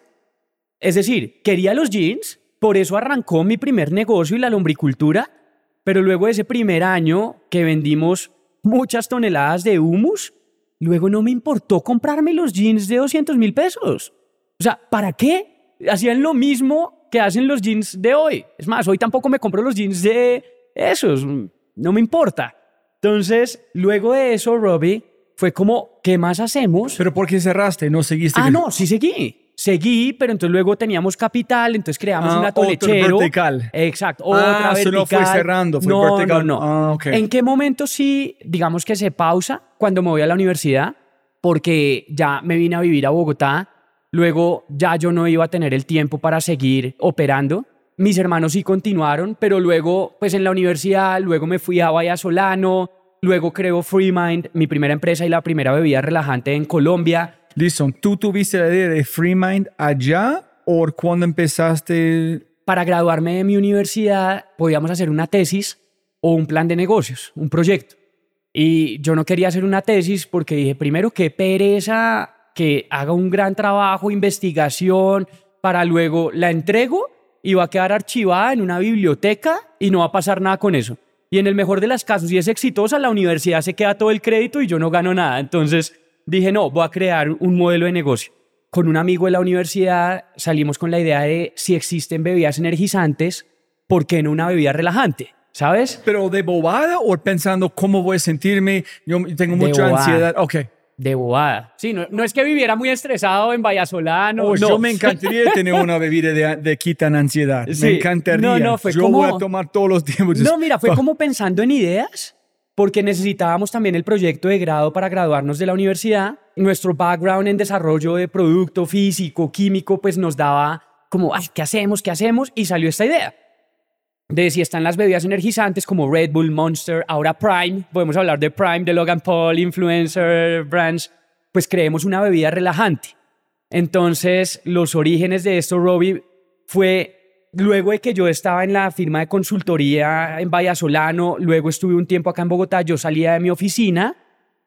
Es decir, quería los jeans, por eso arrancó mi primer negocio y la lombricultura, pero luego de ese primer año que vendimos muchas toneladas de humus, luego no me importó comprarme los jeans de 200 mil pesos. O sea, ¿para qué? Hacían lo mismo que hacen los jeans de hoy. Es más, hoy tampoco me compro los jeans de esos, no me importa. Entonces, luego de eso, Robbie, fue como, ¿qué más hacemos? ¿Pero por qué cerraste? ¿No seguiste? Ah, no, sí seguí. Seguí, pero entonces luego teníamos capital, entonces creamos ah, un atolechero. vertical. Exacto, otra ah, vertical. no fue cerrando, fue no, vertical. No, no. Ah, okay. ¿En qué momento sí, digamos que se pausa? Cuando me voy a la universidad, porque ya me vine a vivir a Bogotá. Luego ya yo no iba a tener el tiempo para seguir operando. Mis hermanos sí continuaron, pero luego, pues en la universidad, luego me fui a Vallasolano, Luego creo FreeMind, mi primera empresa y la primera bebida relajante en Colombia. Listo, ¿tú tuviste la idea de FreeMind allá o cuando empezaste? Para graduarme de mi universidad podíamos hacer una tesis o un plan de negocios, un proyecto. Y yo no quería hacer una tesis porque dije, primero, qué pereza que haga un gran trabajo, investigación, para luego la entrego y va a quedar archivada en una biblioteca y no va a pasar nada con eso. Y en el mejor de los casos, si es exitosa, la universidad se queda todo el crédito y yo no gano nada. Entonces dije, no, voy a crear un modelo de negocio. Con un amigo de la universidad salimos con la idea de si existen bebidas energizantes, ¿por qué no una bebida relajante? ¿Sabes? Pero de bobada o pensando cómo voy a sentirme, yo tengo mucha ansiedad. Ok de bobada. Sí, no, no, es que viviera muy estresado en Vallasolano. Oh, no. Yo me encantaría tener una bebida de, de quitan ansiedad. me encantaría. No, no, fue yo voy a tomar todos los tiempos. No, mira, fue como pensando en ideas, porque necesitábamos también el proyecto de grado para graduarnos de la universidad. Nuestro background en desarrollo de producto físico, químico, pues nos daba como, Ay, ¿qué hacemos? ¿Qué hacemos? Y salió esta idea de si están las bebidas energizantes como Red Bull, Monster, ahora Prime, podemos hablar de Prime, de Logan Paul, Influencer Brands, pues creemos una bebida relajante. Entonces, los orígenes de esto, Robbie, fue luego de que yo estaba en la firma de consultoría en Vallasolano, luego estuve un tiempo acá en Bogotá, yo salía de mi oficina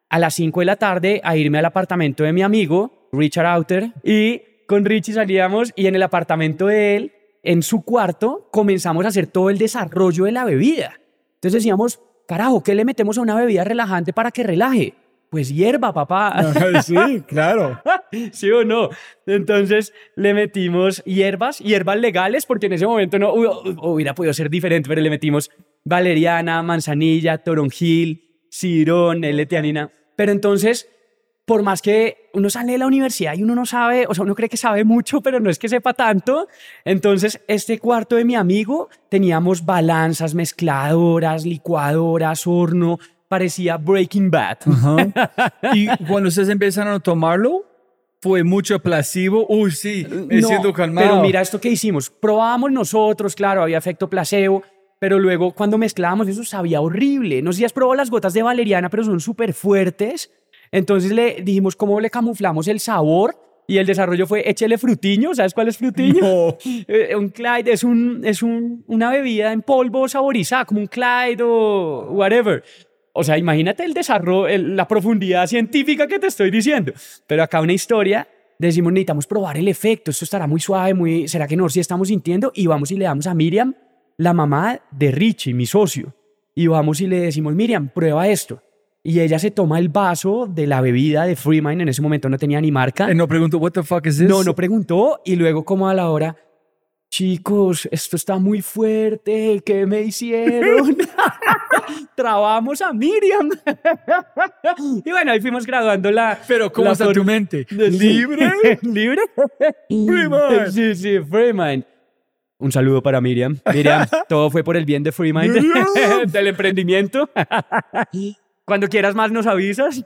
a las 5 de la tarde a irme al apartamento de mi amigo, Richard Outer, y con Richie salíamos y en el apartamento de él en su cuarto comenzamos a hacer todo el desarrollo de la bebida. Entonces decíamos, carajo, ¿qué le metemos a una bebida relajante para que relaje? Pues hierba, papá. [LAUGHS] sí, claro. [LAUGHS] ¿Sí o no? Entonces le metimos hierbas, hierbas legales, porque en ese momento no hubiera podido ser diferente, pero le metimos valeriana, manzanilla, toronjil, cirón, L-teanina. Pero entonces, por más que uno sale de la universidad y uno no sabe, o sea, uno cree que sabe mucho, pero no es que sepa tanto. Entonces, este cuarto de mi amigo teníamos balanzas, mezcladoras, licuadoras, horno, parecía Breaking Bad. [LAUGHS] y cuando ustedes empezaron a tomarlo, fue mucho placebo. Uy, sí, me siento calmado. Pero mira esto que hicimos. Probábamos nosotros, claro, había efecto placebo, pero luego cuando mezclábamos eso sabía horrible. No sé si has probado las gotas de valeriana, pero son súper fuertes. Entonces le dijimos cómo le camuflamos el sabor y el desarrollo fue échele frutiño. ¿Sabes cuál es frutiño? [LAUGHS] Eh, un Clyde es, un, es un, una bebida en polvo saborizada, como un Clyde o whatever. O sea, imagínate el desarrollo, la profundidad científica que te estoy diciendo. Pero acá una historia, decimos, necesitamos probar el efecto, esto estará muy suave, muy, ¿será que no? Si estamos sintiendo, y vamos y le damos a Miriam, la mamá de Richie, mi socio, y vamos y le decimos, Miriam, prueba esto. Y ella se toma el vaso de la bebida de Freemind, en ese momento no tenía ni marca. Y no preguntó, what the fuck is this? No, no preguntó, y luego como a la hora, chicos, esto está muy fuerte, ¿qué me hicieron? [LAUGHS] Trabamos a Miriam. y bueno, ahí fuimos graduando la... Pero ¿cómo está tu mente? ¿Libre? [LAUGHS] ¿Libre? Freemind. Sí, sí, Freemind. Un saludo para Miriam. Miriam, [LAUGHS] todo fue por el bien de Freemind, del emprendimiento. Cuando quieras más nos avisas.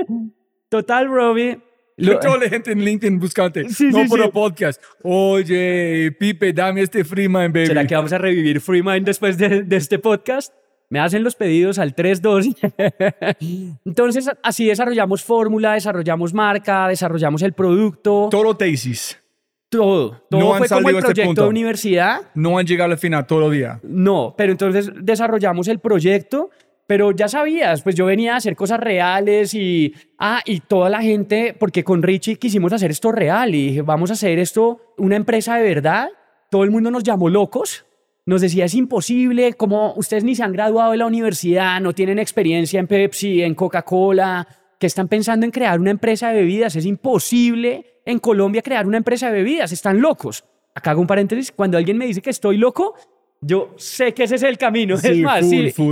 [LAUGHS] Total, Robbie, lo, toda la gente en LinkedIn buscante. no por el podcast. Oye, Pipe, dame este Freemind, baby. ¿Será que vamos a revivir Freemind después de, de este podcast? Me hacen los pedidos al 32. [LAUGHS] Entonces, así desarrollamos fórmula, desarrollamos marca, desarrollamos el producto. Todo tesis. Todo. Todo no fue como el este proyecto de universidad. No han llegado al final todo el día. No, pero entonces desarrollamos el proyecto pero ya sabías, pues yo venía a hacer cosas reales y, ah, y toda la gente, porque con Richie quisimos hacer esto real y dije, vamos a hacer esto una empresa de verdad. Todo el mundo nos llamó locos, nos decía, es imposible, como ustedes ni se han graduado de la universidad, no tienen experiencia en Pepsi, en Coca-Cola, que están pensando en crear una empresa de bebidas, es imposible en Colombia crear una empresa de bebidas, están locos. Acá hago un paréntesis, cuando alguien me dice que estoy loco, yo sé que ese es el camino. es más,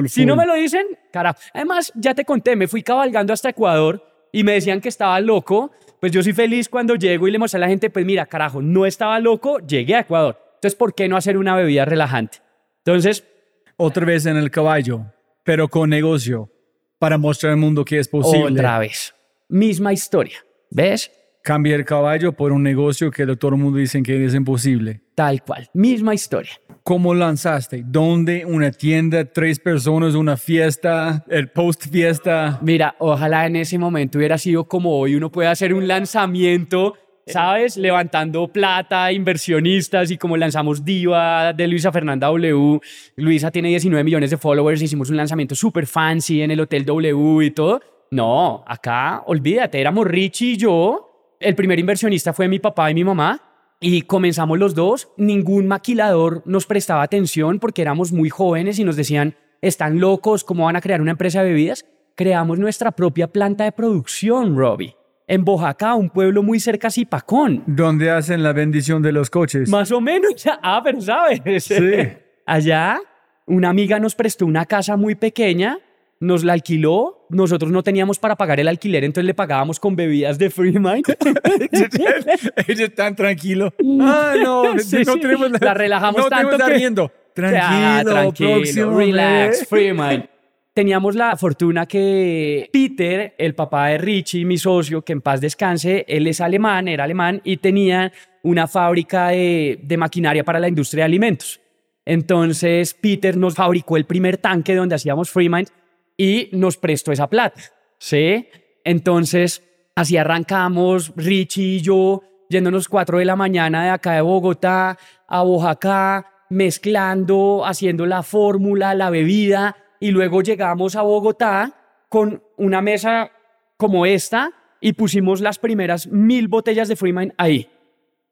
si, no me lo dicen, carajo. Además, ya te conté, me fui cabalgando hasta Ecuador y me decían que estaba loco. Pues yo soy feliz cuando llego y le muestro a la gente, pues mira, carajo, no estaba loco, llegué a Ecuador. Entonces, ¿por qué no hacer una bebida relajante? Entonces... Otra vez en el caballo, pero con negocio, para mostrar al mundo que es posible. Otra vez. Misma historia. ¿Ves? Cambia el caballo por un negocio que todo el mundo dice que es imposible. Tal cual. Misma historia. ¿Cómo lanzaste? ¿Dónde? ¿Una tienda? ¿Tres personas? ¿Una fiesta? ¿El post fiesta? Mira, ojalá en ese momento hubiera sido como hoy. Uno puede hacer un lanzamiento, ¿sabes? Levantando plata, inversionistas y como lanzamos Diva de Luisa Fernanda W. Luisa tiene 19 millones de followers. Hicimos un lanzamiento súper fancy en el Hotel W y todo. No, acá, olvídate, éramos Richie y yo. El primer inversionista fue mi papá y mi mamá y comenzamos los dos, ningún maquilador nos prestaba atención porque éramos muy jóvenes y nos decían, están locos, ¿cómo van a crear una empresa de bebidas? Creamos nuestra propia planta de producción, Robbie. En Bojacá, un pueblo muy cerca a Zipacón. ¿Dónde hacen la bendición de los coches? Más o menos. Ah, pero sabes. Sí. [LAUGHS] Allá, una amiga nos prestó una casa muy pequeña nos la alquiló, nosotros no teníamos para pagar el alquiler, entonces le pagábamos con bebidas de Free Mind. [LAUGHS] Ella es tan tranquilo. Ah, no, [LAUGHS] no tenemos la, la relajamos no tanto. que... riendo. [LAUGHS] Tranquilo, tranquilo, relax, Free Mind. Teníamos la fortuna que Peter, el papá de Richie, mi socio, que en paz descanse, él es alemán, era alemán y tenía una fábrica de, de maquinaria para la industria de alimentos. Entonces Peter nos fabricó el primer tanque donde hacíamos Freemind y nos prestó esa plata, ¿sí? Entonces, así arrancamos, Richie y yo, yéndonos 4 de la mañana de acá de Bogotá a Oaxaca, mezclando, haciendo la fórmula, la bebida, y luego llegamos a Bogotá con una mesa como esta y pusimos las primeras mil botellas de Freeman ahí.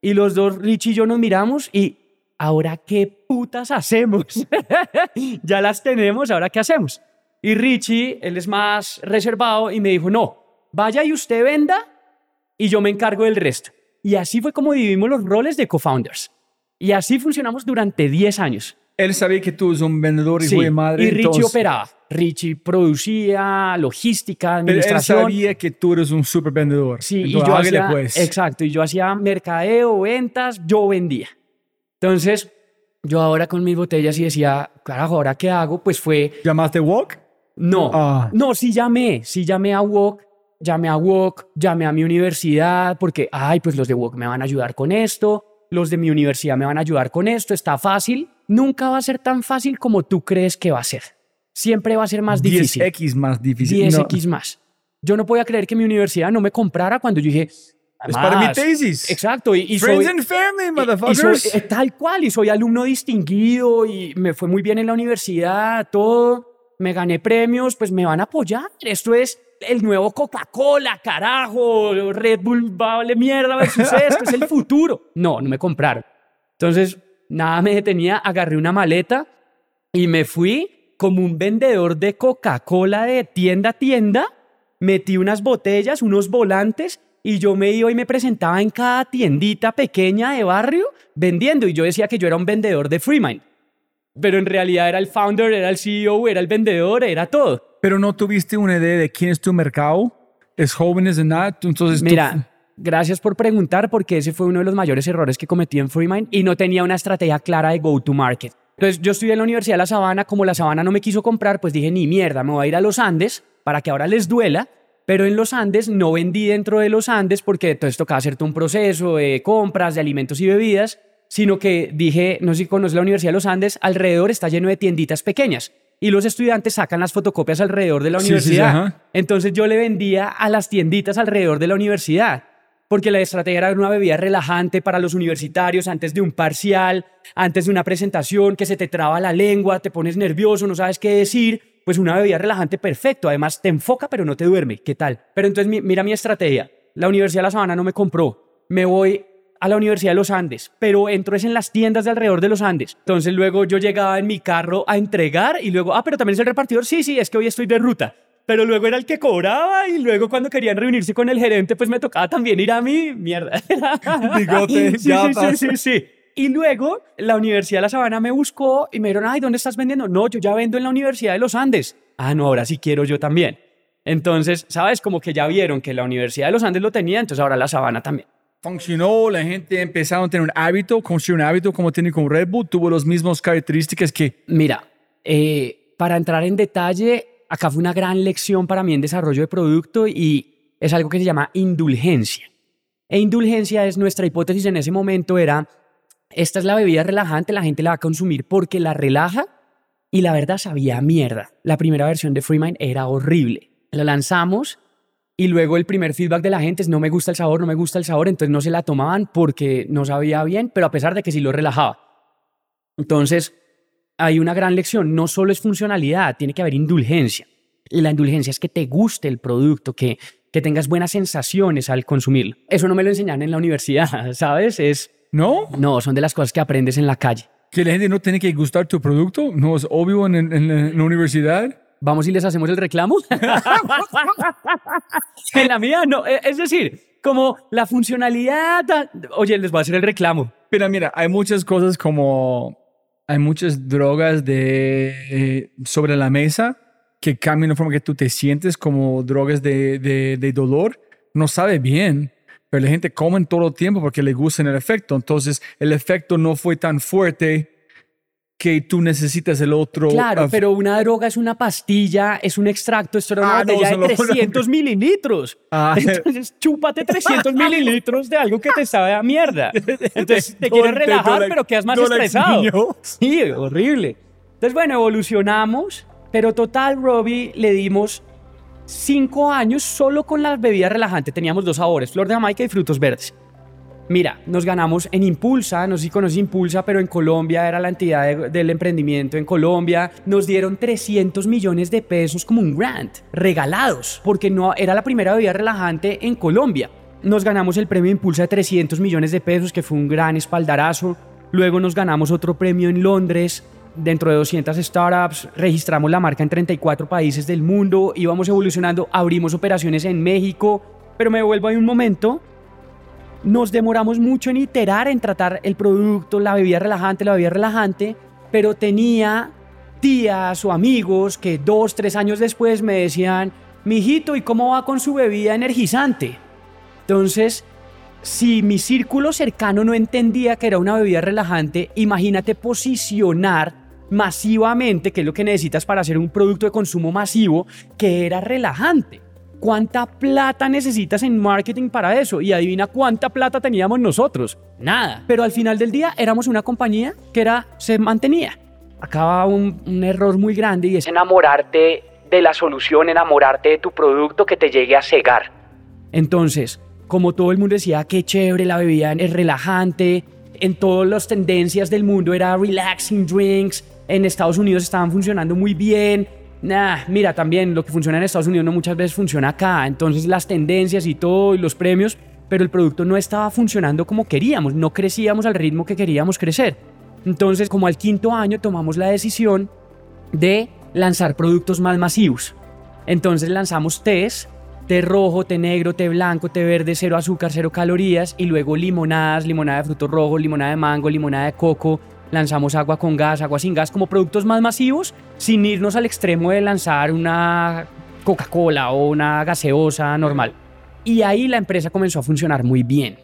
Y los dos, Richie y yo, nos miramos y, ¿ahora qué putas hacemos? [LAUGHS] ya las tenemos, ¿ahora qué hacemos? Y Richie, él es más reservado y me dijo, no, vaya y usted venda y yo me encargo del resto. Y así fue como dividimos los roles de co-founders. Y así funcionamos durante 10 años. Él sabía que tú eres un vendedor y Sí, de madre. y Richie entonces- operaba. Richie producía, logística, Pero él administración. sabía que tú eres un super vendedor. Sí, y Entonces, yo hágale, hacía, pues. exacto, y yo hacía mercadeo, ventas, yo vendía. Entonces, yo ahora con mis botellas y decía, carajo, ¿ahora qué hago? Pues fue, ¿Llamaste Walk? No, Ah. no, sí llamé, sí llamé a Wok, llamé a Wok, llamé a mi universidad, porque, ay, pues los de Wok me van a ayudar con esto, los de mi universidad me van a ayudar con esto, está fácil. Nunca va a ser tan fácil como tú crees que va a ser. Siempre va a ser más difícil. 10x más difícil. 10x más. Yo no podía creer que mi universidad no me comprara cuando yo dije. Es para mi "Además, tesis. Exacto. Y, y Friends soy, and family, y- y motherfuckers. soy- eh, tal cual. Y soy alumno distinguido y me fue muy bien en la universidad, todo. Me gané premios, pues me van a apoyar. Esto es el nuevo Coca-Cola, carajo. Red Bull vale mierda versus esto. Es el futuro. No, no me compraron. Entonces, nada me detenía. Agarré una maleta y me fui como un vendedor de Coca-Cola de tienda a tienda. Metí unas botellas, unos volantes y yo me iba y me presentaba en cada tiendita pequeña de barrio vendiendo. Y yo decía que yo era un vendedor de Freemind. Pero en realidad era el founder, era el CEO, era el vendedor, era todo. Pero no tuviste una idea de quién es tu mercado. Es jóvenes de nada. tú- Entonces tú- Mira, gracias por preguntar porque ese fue uno de los mayores errores que cometí en Freemind y no tenía una estrategia clara de go-to-market. Entonces yo estudié en la Universidad de La Sabana, como La Sabana no me quiso comprar, pues dije, ni mierda, me voy a ir a los Andes para que ahora les duela, pero en los Andes no vendí dentro de los Andes porque entonces tocaba hacer todo un proceso de compras, de alimentos y bebidas, sino que dije, no sé si conoces la Universidad de los Andes, alrededor está lleno de tienditas pequeñas y los estudiantes sacan las fotocopias alrededor de la Sí, sí, sí, universidad. Entonces yo le vendía a las tienditas alrededor de la universidad, porque la estrategia era una bebida relajante para los universitarios antes de un parcial, antes de una presentación, que se te traba la lengua, te pones nervioso, no sabes qué decir. Pues una bebida relajante perfecto, además te enfoca pero no te duerme, ¿qué tal? Pero entonces mi- mira mi estrategia, la Universidad de La Sabana no me compró, me voy a la Universidad de los Andes, pero entro es en las tiendas de alrededor de los Andes. Entonces luego yo llegaba en mi carro a entregar y luego, ah, pero también es el repartidor, sí, sí, es que hoy estoy de ruta. Pero luego era el que cobraba y luego cuando querían reunirse con el gerente, pues me tocaba también ir a mí, mierda. [LAUGHS] Bigote, sí, ya sí, sí, pasa. sí, sí. Y luego la Universidad de La Sabana me buscó y me dijeron, ay, ¿dónde estás vendiendo? No, yo ya vendo en la Universidad de los Andes. Ah, no, ahora sí quiero yo también. Entonces, ¿sabes? Como que ya vieron que la Universidad de los Andes lo tenía, entonces ahora la Sabana también. Funcionó, la gente empezaron a tener un hábito, construir un hábito como tiene con Red Bull, tuvo las mismas características que Mira, eh, para entrar en detalle, acá fue una gran lección para mí en desarrollo de producto y es algo que se llama indulgencia. E indulgencia es nuestra hipótesis en ese momento era, esta es la bebida relajante, la gente la va a consumir porque la relaja y la verdad sabía mierda. La primera versión de Freemind era horrible. La lanzamos y luego el primer feedback de la gente es no me gusta el sabor, no me gusta el sabor, entonces no se la tomaban porque no sabía bien, pero a pesar de que sí lo relajaba. Entonces, hay una gran lección, no solo es funcionalidad, tiene que haber indulgencia. Y la indulgencia es que te guste el producto, que, que tengas buenas sensaciones al consumirlo. Eso no me lo enseñan en la universidad, [LAUGHS] ¿sabes? Es, no, no, son de las cosas que aprendes en la calle. que la gente no tiene que gustar tu producto, no es obvio en, en- en la universidad. Vamos y les hacemos el reclamo. [LAUGHS] en la mía, no. e- Es decir, como la funcionalidad. da- Oye, les voy a hacer el reclamo. Pero mira, hay muchas cosas como, hay muchas drogas de, eh, sobre la mesa que cambian la forma que tú te sientes como drogas de, de, de dolor. No sabe bien, pero la gente come todo el tiempo porque le gusta el efecto. Entonces, el efecto no fue tan fuerte que tú necesitas el otro. Claro, pero una droga es una pastilla, es un extracto, esto era una Ah, botella de 300 [LAUGHS] mililitros. Ah. Entonces, chúpate 300 [LAUGHS] mililitros de algo que te sabe a mierda. [LAUGHS] Entonces, te quieres relajar, la- pero quedas más estresado. Sí, horrible. Entonces, bueno, evolucionamos, pero total, Robbie, le dimos cinco años solo con las bebidas relajantes. Teníamos dos sabores, flor de Jamaica y frutos verdes. Mira, nos ganamos en Impulsa, no sé si conoces Impulsa, pero en Colombia era la entidad de- del emprendimiento en Colombia. Nos dieron 300 millones de pesos como un grant, regalados, porque no era la primera bebida relajante en Colombia. Nos ganamos el premio Impulsa de 300 millones de pesos, que fue un gran espaldarazo. Luego nos ganamos otro premio en Londres dentro de 200 startups, registramos la marca en 34 países del mundo, íbamos evolucionando, abrimos operaciones en México, pero me vuelvo ahí un momento. Nos demoramos mucho en iterar, en tratar el producto, la bebida relajante, la bebida relajante, pero tenía tías o amigos que dos, tres años después me decían, mijito, ¿y cómo va con su bebida energizante? Entonces, si mi círculo cercano no entendía que era una bebida relajante, imagínate posicionar masivamente, que es lo que necesitas para hacer un producto de consumo masivo, que era relajante. ¿Cuánta plata necesitas en marketing para eso? Y adivina cuánta plata teníamos nosotros. Nada. Pero al final del día éramos una compañía que era, se mantenía. Acaba un, un error muy grande y es enamorarte de la solución, enamorarte de tu producto que te llegue a cegar. Entonces, como todo el mundo decía, qué chévere, la bebida es relajante, en todas las tendencias del mundo era relaxing drinks, en Estados Unidos estaban funcionando muy bien. Nah, mira, también lo que funciona en Estados Unidos no muchas veces funciona acá, entonces las tendencias y todo y los premios, pero el producto no estaba funcionando como queríamos, no crecíamos al ritmo que queríamos crecer. Entonces, como al quinto año tomamos la decisión de lanzar productos más masivos. Entonces lanzamos test té rojo, té negro, té blanco, té verde, cero azúcar, cero calorías y luego limonadas, limonada de frutos rojos, limonada de mango, limonada de coco. Lanzamos agua con gas, agua sin gas como productos más masivos sin irnos al extremo de lanzar una Coca-Cola o una gaseosa normal. Y ahí la empresa comenzó a funcionar muy bien.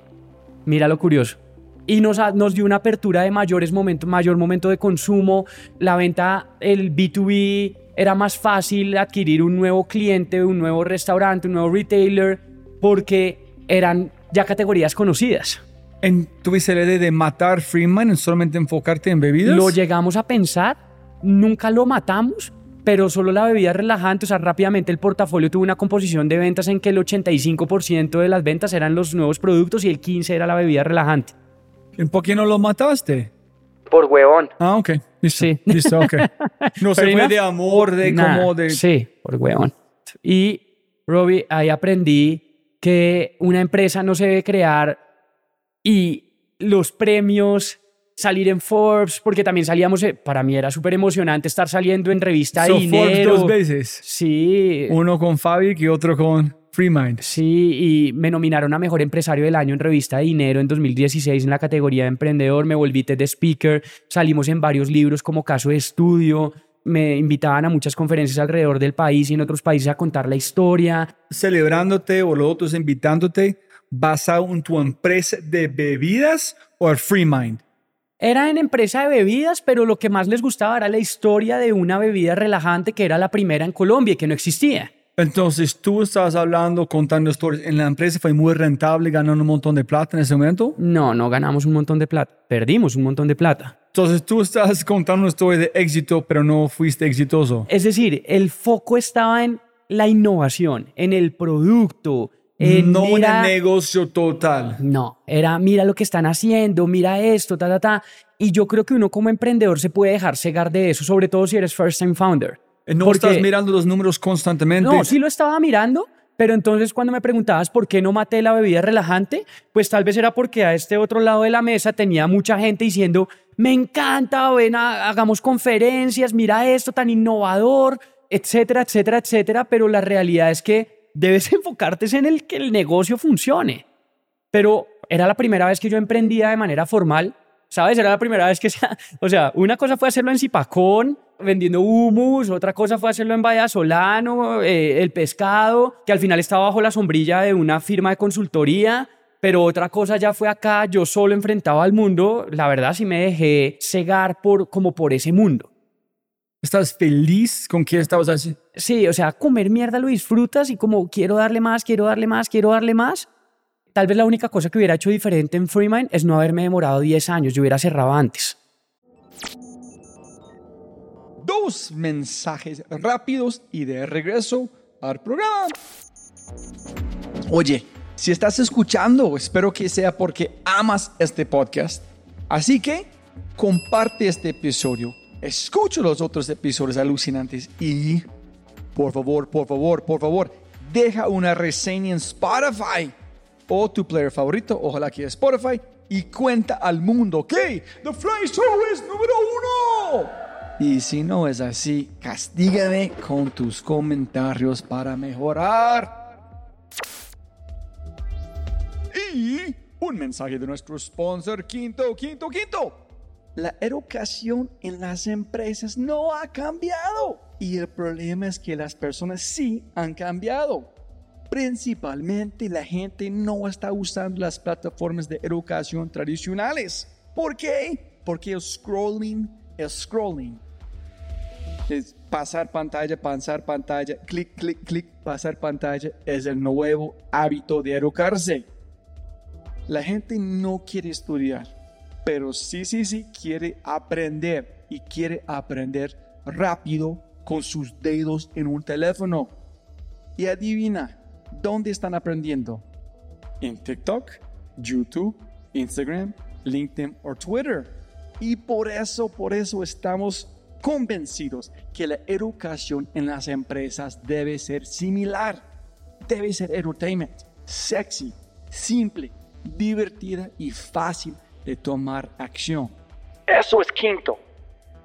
Mira lo curioso. Y nos, nos dio una apertura de mayores momentos, mayor momento de consumo, la venta, el B2B era más fácil adquirir un nuevo cliente, un nuevo restaurante, un nuevo retailer, porque eran ya categorías conocidas. ¿En ¿Tuviste la idea de matar Freeman en solamente enfocarte en bebidas? Lo llegamos a pensar, nunca lo matamos, pero solo la bebida relajante, o sea, rápidamente el portafolio tuvo una composición de ventas en que el 85% de las ventas eran los nuevos productos y el 15% era la bebida relajante. ¿Por qué no lo mataste? Por huevón. Ah, ok. Listo. Sí. Listo, ok. [LAUGHS] No se fue de amor, de Nah, como de... Sí, por huevón. Y, Robbie, ahí aprendí que una empresa no se debe crear y los premios, salir en Forbes, porque también salíamos, eh, para mí era súper emocionante estar saliendo en revista So, Dinero. Forbes dos veces. Sí, Uno con Fabic y otro con Freemind. Sí, y me nominaron a Mejor Empresario del Año en Revista Dinero en 2016 en la categoría de Emprendedor, me volví TED Speaker, salimos en varios libros como caso de estudio, me invitaban a muchas conferencias alrededor del país y en otros países a contar la historia. Celebrándote otros invitándote basado en tu empresa de bebidas o Freemind. Era en empresa de bebidas, pero lo que más les gustaba era la historia de una bebida relajante que era la primera en Colombia y que no existía. Entonces tú estabas hablando, contando historias. En la empresa fue muy rentable, ganando un montón de plata en ese momento. No, no ganamos un montón de plata, perdimos un montón de plata. Entonces tú estás contando una historia de éxito, pero no fuiste exitoso. Es decir, el foco estaba en la innovación, en el producto, en no mira- el negocio total. No, era mira lo que están haciendo, mira esto, ta, ta, ta. Y yo creo que uno como emprendedor se puede dejar cegar de eso, sobre todo si eres first time founder. No Porque- estás mirando los números constantemente. No, sí lo estaba mirando, pero entonces cuando me preguntabas por qué no maté la bebida relajante, pues tal vez era porque a este otro lado de la mesa tenía mucha gente diciendo, me encanta, ven, a- hagamos conferencias, mira esto tan innovador, etcétera, etcétera, etcétera, pero la realidad es que debes [LAUGHS] enfocarte en el que el negocio funcione. Pero era la primera vez que yo emprendía de manera formal, ¿sabes? Era la primera vez que, [LAUGHS] o sea, una cosa fue hacerlo en Zipacón, vendiendo humus, otra cosa fue hacerlo en Bahía Solano, eh, el pescado, que al final estaba bajo la sombrilla de una firma de consultoría, pero otra cosa ya fue acá, yo solo enfrentaba al mundo, la verdad sí me dejé cegar por, como por ese mundo. ¿Estás feliz con qué estabas haciendo? Sí, o sea, comer mierda lo disfrutas y como quiero darle más, quiero darle más, quiero darle más. Tal vez la única cosa que hubiera hecho diferente en Freemind es no haberme demorado 10 años, yo hubiera cerrado antes. Dos mensajes rápidos y de regreso al programa. Oye, si estás escuchando, espero que sea porque amas este podcast. Así que comparte este episodio, escucha los otros episodios alucinantes y, por favor, por favor, por favor, deja una reseña en Spotify o tu player favorito, ojalá que Spotify, y cuenta al mundo que The Fly Show es número uno. Y si no es así, castígame con tus comentarios para mejorar. Y un mensaje de nuestro sponsor, Quinto, Quinto, Quinto. La educación en las empresas no ha cambiado. Y el problema es que las personas sí han cambiado. Principalmente la gente no está usando las plataformas de educación tradicionales. ¿Por qué? Porque el scrolling, el scrolling es pasar pantalla, pasar pantalla, clic, clic, clic, pasar pantalla es el nuevo hábito de educarse. La gente no quiere estudiar, pero sí, sí, sí quiere aprender y quiere aprender rápido con sus dedos en un teléfono. Y adivina, ¿dónde están aprendiendo? En TikTok, YouTube, Instagram, LinkedIn o Twitter. Y por eso, por eso estamos convencidos que la educación en las empresas debe ser similar. Debe ser entertainment, sexy, simple, divertida y fácil de tomar acción. Eso es quinto.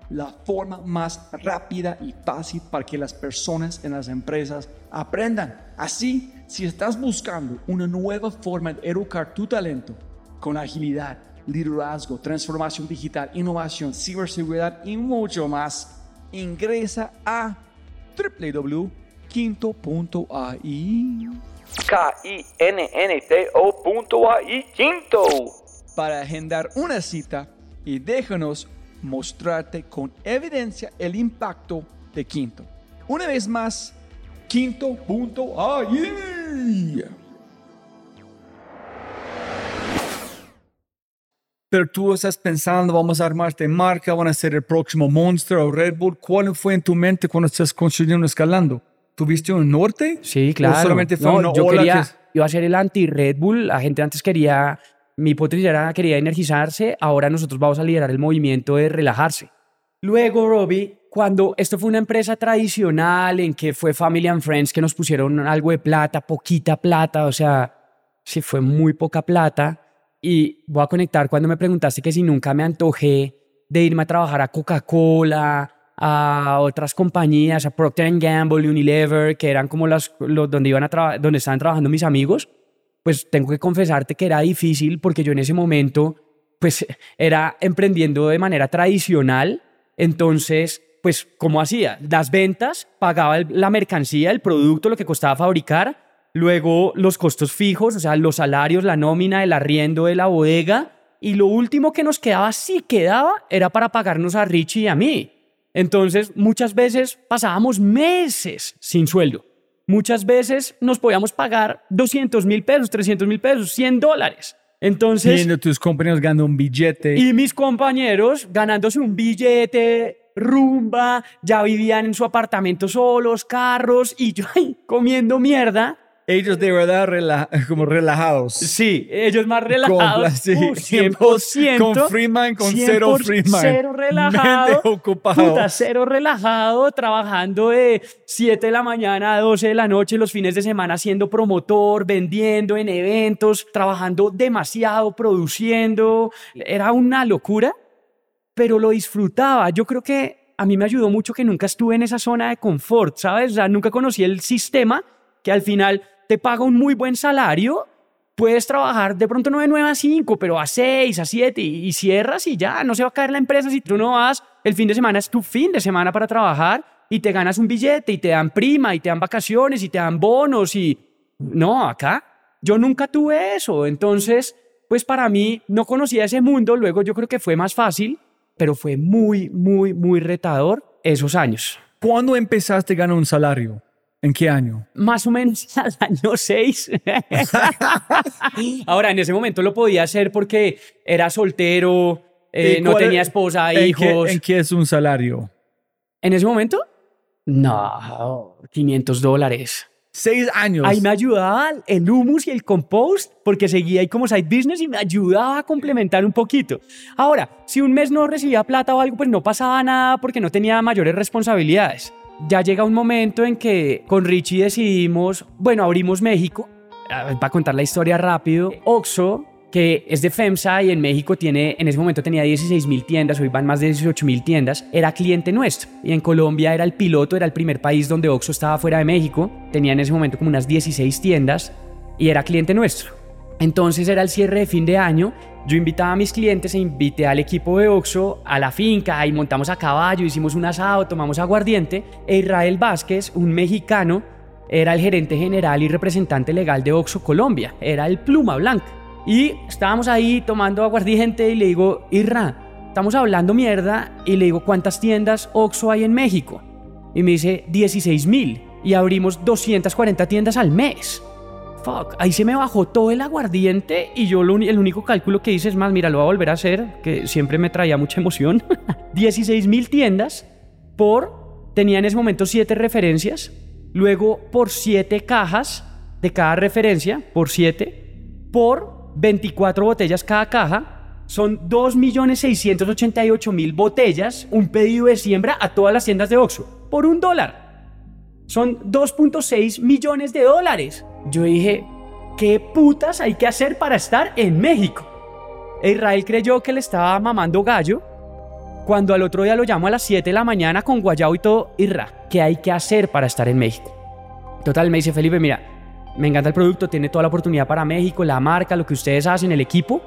La forma más rápida y fácil para que las personas en las empresas aprendan. Así, si estás buscando una nueva forma de educar tu talento con agilidad, liderazgo, transformación digital, innovación, ciberseguridad y mucho más, ingresa a www.quinto.ai. K-I-N-N-T-O.ai Quinto. Para agendar una cita y déjanos mostrarte con evidencia el impacto de Quinto. Una vez más, quinto.ai. Pero tú estás pensando, vamos a armarte marca, van a ser el próximo Monster o Red Bull. ¿Cuál fue en tu mente cuando estás construyendo, escalando? ¿Tuviste un norte? Sí, claro. ¿O solamente fue No, una yo ola quería, que- iba a ser el anti-Red Bull. La gente antes quería, mi era quería energizarse. Ahora nosotros vamos a liderar el movimiento de relajarse. Luego, Robbie, cuando esto fue una empresa tradicional en que fue Family and Friends que nos pusieron algo de plata, poquita plata, o sea, sí fue muy poca plata. Y voy a conectar cuando me preguntaste que si nunca me antojé de irme a trabajar a Coca-Cola, a otras compañías, a Procter Gamble, Unilever, que eran como las los donde iban a donde estaban trabajando mis amigos, pues tengo que confesarte que era difícil porque yo en ese momento pues era emprendiendo de manera tradicional, entonces pues ¿cómo hacía? Las ventas, pagaba la mercancía, el producto, lo que costaba fabricar, luego los costos fijos, o sea, los salarios, la nómina, el arriendo de la bodega, y lo último que nos quedaba, si quedaba, era para pagarnos a Richie y a mí. Entonces, muchas veces pasábamos meses sin sueldo. Muchas veces nos podíamos pagar 200 mil pesos, 300 mil pesos, 100 dólares. Entonces, Viendo tus compañeros ganando un billete. y mis compañeros ganándose un billete, rumba, ya vivían en su apartamento solos, carros, y yo comiendo mierda. Ellos de verdad rela- [LAUGHS] como relajados. Sí, ellos más relajados. sí, uh, [LAUGHS] 100%. Con Freeman, con cero 100%, Freeman. Cero relajado. Ocupado. Puta, cero relajado, trabajando de 7 de la mañana a 12 de la noche, los fines de semana siendo promotor, vendiendo en eventos, trabajando demasiado, produciendo. Era una locura, pero lo disfrutaba. Yo creo que a mí me ayudó mucho que nunca estuve en esa zona de confort, ¿sabes? O sea, nunca conocí el sistema que al final te paga un muy buen salario. Puedes trabajar de pronto no de 9 a 5, pero a 6, a 7 y, y cierras y ya, no se va a caer la empresa si tú no vas. El fin de semana es tu fin de semana para trabajar y te ganas un billete y te dan prima y te dan vacaciones y te dan bonos y... No, acá yo nunca tuve eso. Entonces, pues para mí no conocía ese mundo. Luego yo creo que fue más fácil, pero fue muy, muy, muy retador esos años. ¿Cuándo empezaste a ganar un salario? ¿En qué año? Más o menos [LAUGHS] al año 6. [LAUGHS] Ahora, en ese momento lo podía hacer porque era soltero, eh, ¿Y no tenía esposa, ¿En qué- hijos. ¿En qué es un salario? ¿En ese momento? No, 500 dólares. Seis años. Ahí me ayudaba el humus y el compost porque seguía ahí como side business y me ayudaba a complementar un poquito. Ahora, si un mes no recibía plata o algo, pues no pasaba nada porque no tenía mayores responsabilidades. Ya llega un momento en que con Richie decidimos, bueno, abrimos México. Para contar la historia rápido, Oxo que es de FEMSA y en México tiene, en ese momento tenía 16 mil tiendas, hoy van más de 18 mil tiendas, era cliente nuestro. Y en Colombia era el piloto, era el primer país donde Oxxo estaba fuera de México. Tenía en ese momento como unas 16 tiendas y era cliente nuestro. Entonces era el cierre de fin de año. Yo invitaba a mis clientes e invité al equipo de Oxxo a la finca y montamos a caballo, hicimos un asado, tomamos aguardiente. E Israel Vázquez, un mexicano, era el gerente general y representante legal de Oxxo Colombia. Era el pluma blanca. Y estábamos ahí tomando aguardiente y le digo, Irra, estamos hablando mierda. Y le digo, ¿cuántas tiendas Oxxo hay en México? Y me dice, 16 mil. Y abrimos 240 tiendas al mes. Fuck, ahí se me bajó todo el aguardiente y yo el único cálculo que hice es más, mira, lo voy a volver a hacer, que siempre me traía mucha emoción. [LAUGHS] 16 mil tiendas por, tenía en ese momento 7 referencias, luego por 7 cajas de cada referencia, por 7, por 24 botellas cada caja, son 2.688.000 botellas, un pedido de siembra a todas las tiendas de Oxxo, por un dólar. Son 2.6 millones de dólares. Yo dije, ¿qué putas hay que hacer para estar en México? E Israel creyó que le estaba mamando gallo. Cuando al otro día lo llamo a las 7 de la mañana con guayao y todo, Irra, ¿qué hay que hacer para estar en México? Total, me dice Felipe, mira, me encanta el producto, tiene toda la oportunidad para México, la marca, lo que ustedes hacen, el equipo.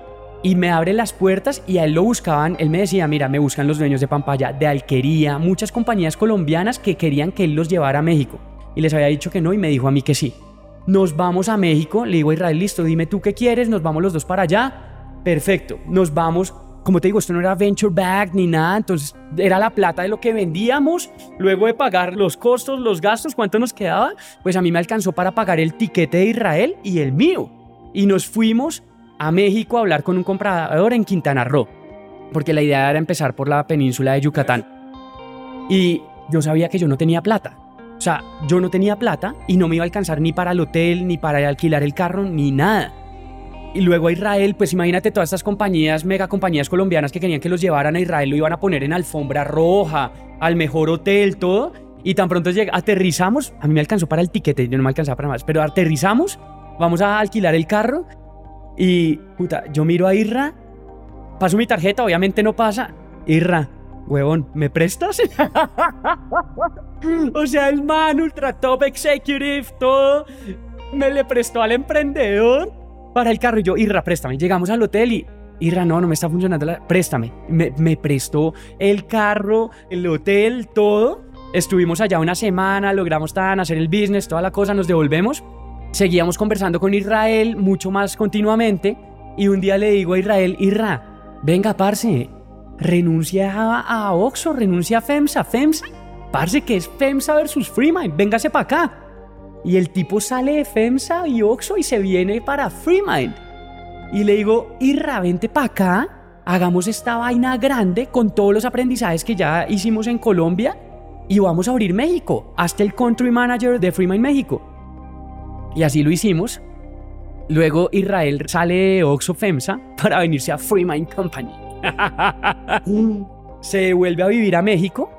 Y me abre las puertas y a él lo buscaban, él me decía, mira, me buscan los dueños de Pampaya, de Alquería, muchas compañías colombianas que querían que él los llevara a México. Y les había dicho que no y me dijo a mí que sí. Nos vamos a México, le digo a Israel, listo, dime tú qué quieres, nos vamos los dos para allá. Perfecto, nos vamos como te digo, esto no era venture back ni nada, entonces era la plata de lo que vendíamos, luego de pagar los costos, los gastos, cuánto nos quedaba, pues a mí me alcanzó para pagar el tiquete de Israel y el mío. Y nos fuimos a México a hablar con un comprador en Quintana Roo, porque la idea era empezar por la península de Yucatán. Y yo sabía que yo no tenía plata. O sea, yo no tenía plata y no me iba a alcanzar ni para el hotel, ni para alquilar el carro, ni nada. Y luego a Israel, pues imagínate todas estas compañías, mega compañías colombianas que querían que los llevaran a Israel, lo iban a poner en alfombra roja, al mejor hotel, todo. Y tan pronto llega, aterrizamos, a mí me alcanzó para el tiquete, yo no me alcanzaba para más, pero aterrizamos, vamos a alquilar el carro y, puta, yo miro a Irra, paso mi tarjeta, obviamente no pasa. Irra, huevón, ¿me prestas? [LAUGHS] o sea, el man, ultra top executive, todo, me le prestó al emprendedor para el carro y yo, Irra, préstame. Llegamos al hotel y, Irra, no, no me está funcionando, la... préstame. Me, me prestó el carro, el hotel, todo. Estuvimos allá una semana, logramos tan, hacer el business, toda la cosa, nos devolvemos. Seguíamos conversando con Israel mucho más continuamente y un día le digo a Israel, Irra, venga, parce, renuncia a, Oxxo, renuncia a FEMSA, FEMSA, parce que es FEMSA versus Freemind, véngase para acá. Y el tipo sale de FEMSA y Oxo y se viene para Freemind. Y le digo, Irra, vente para acá, hagamos esta vaina grande con todos los aprendizajes que ya hicimos en Colombia y vamos a abrir México. Hasta el country manager de Freemind México. Y así lo hicimos. Luego Israel sale de Oxo FEMSA para venirse a Freemind Company. [LAUGHS] se vuelve a vivir a México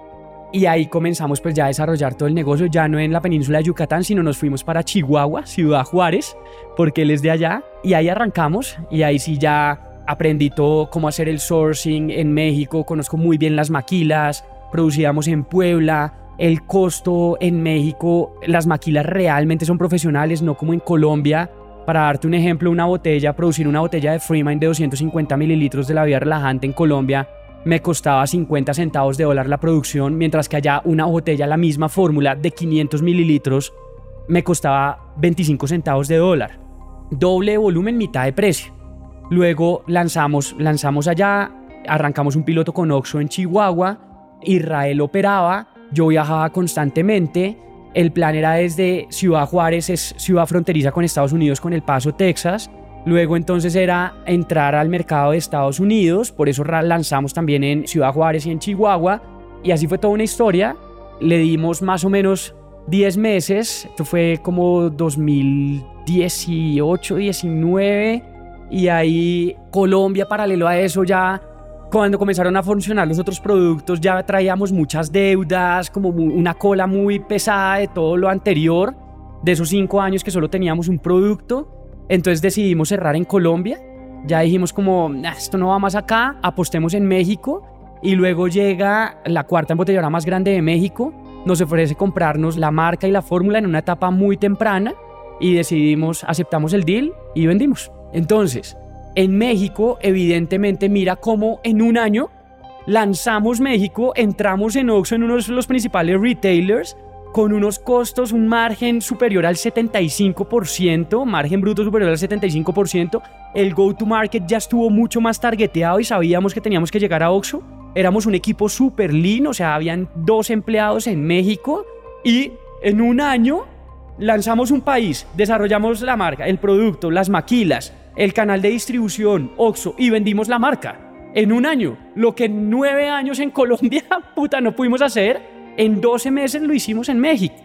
y ahí comenzamos pues ya a desarrollar todo el negocio, ya no en la península de Yucatán, sino nos fuimos para Chihuahua, Ciudad Juárez, porque él es de allá. Y ahí arrancamos y ahí sí ya aprendí todo cómo hacer el sourcing en México, conozco muy bien las maquilas, producíamos en Puebla, el costo en México, las maquilas realmente son profesionales, no como en Colombia. Para darte un ejemplo, una botella, producir una botella de Freemind de 250 mililitros de la vida relajante en Colombia me costaba 50 centavos de dólar la producción, mientras que allá una botella, la misma fórmula de 500 mililitros, me costaba 25 centavos de dólar. Doble volumen, mitad de precio. Luego lanzamos, lanzamos allá, arrancamos un piloto con Oxxo en Chihuahua, Israel operaba, yo viajaba constantemente, el plan era desde Ciudad Juárez, es ciudad fronteriza con Estados Unidos, con El Paso, Texas, Luego entonces era entrar al mercado de Estados Unidos, por eso lanzamos también en Ciudad Juárez y en Chihuahua. Y así fue toda una historia. Le dimos más o menos 10 meses, esto fue como 2018, 19. Y ahí Colombia, paralelo a eso, ya cuando comenzaron a funcionar los otros productos, ya traíamos muchas deudas, como una cola muy pesada de todo lo anterior, de esos cinco años que solo teníamos un producto. Entonces decidimos cerrar en Colombia ya dijimos como, "Nah, esto no va más acá, apostemos en México. Y luego llega la cuarta embotelladora más grande de México, nos ofrece comprarnos la marca y la fórmula en una etapa muy temprana y decidimos, aceptamos el deal y vendimos. Entonces, en México, evidentemente, mira cómo en un año lanzamos México, entramos en Oxxo en uno de los principales retailers con unos costos, un margen superior al 75%, margen bruto superior al 75%. El go-to-market ya estuvo mucho más targeteado y sabíamos que teníamos que llegar a Oxxo. Éramos un equipo súper lean, o sea, habían dos empleados en México y en un año lanzamos un país, desarrollamos la marca, el producto, las maquilas, el canal de distribución, Oxxo y vendimos la marca. En un año, lo que en nueve años en Colombia, [LAUGHS] puta, no pudimos hacer, en 12 meses lo hicimos en México.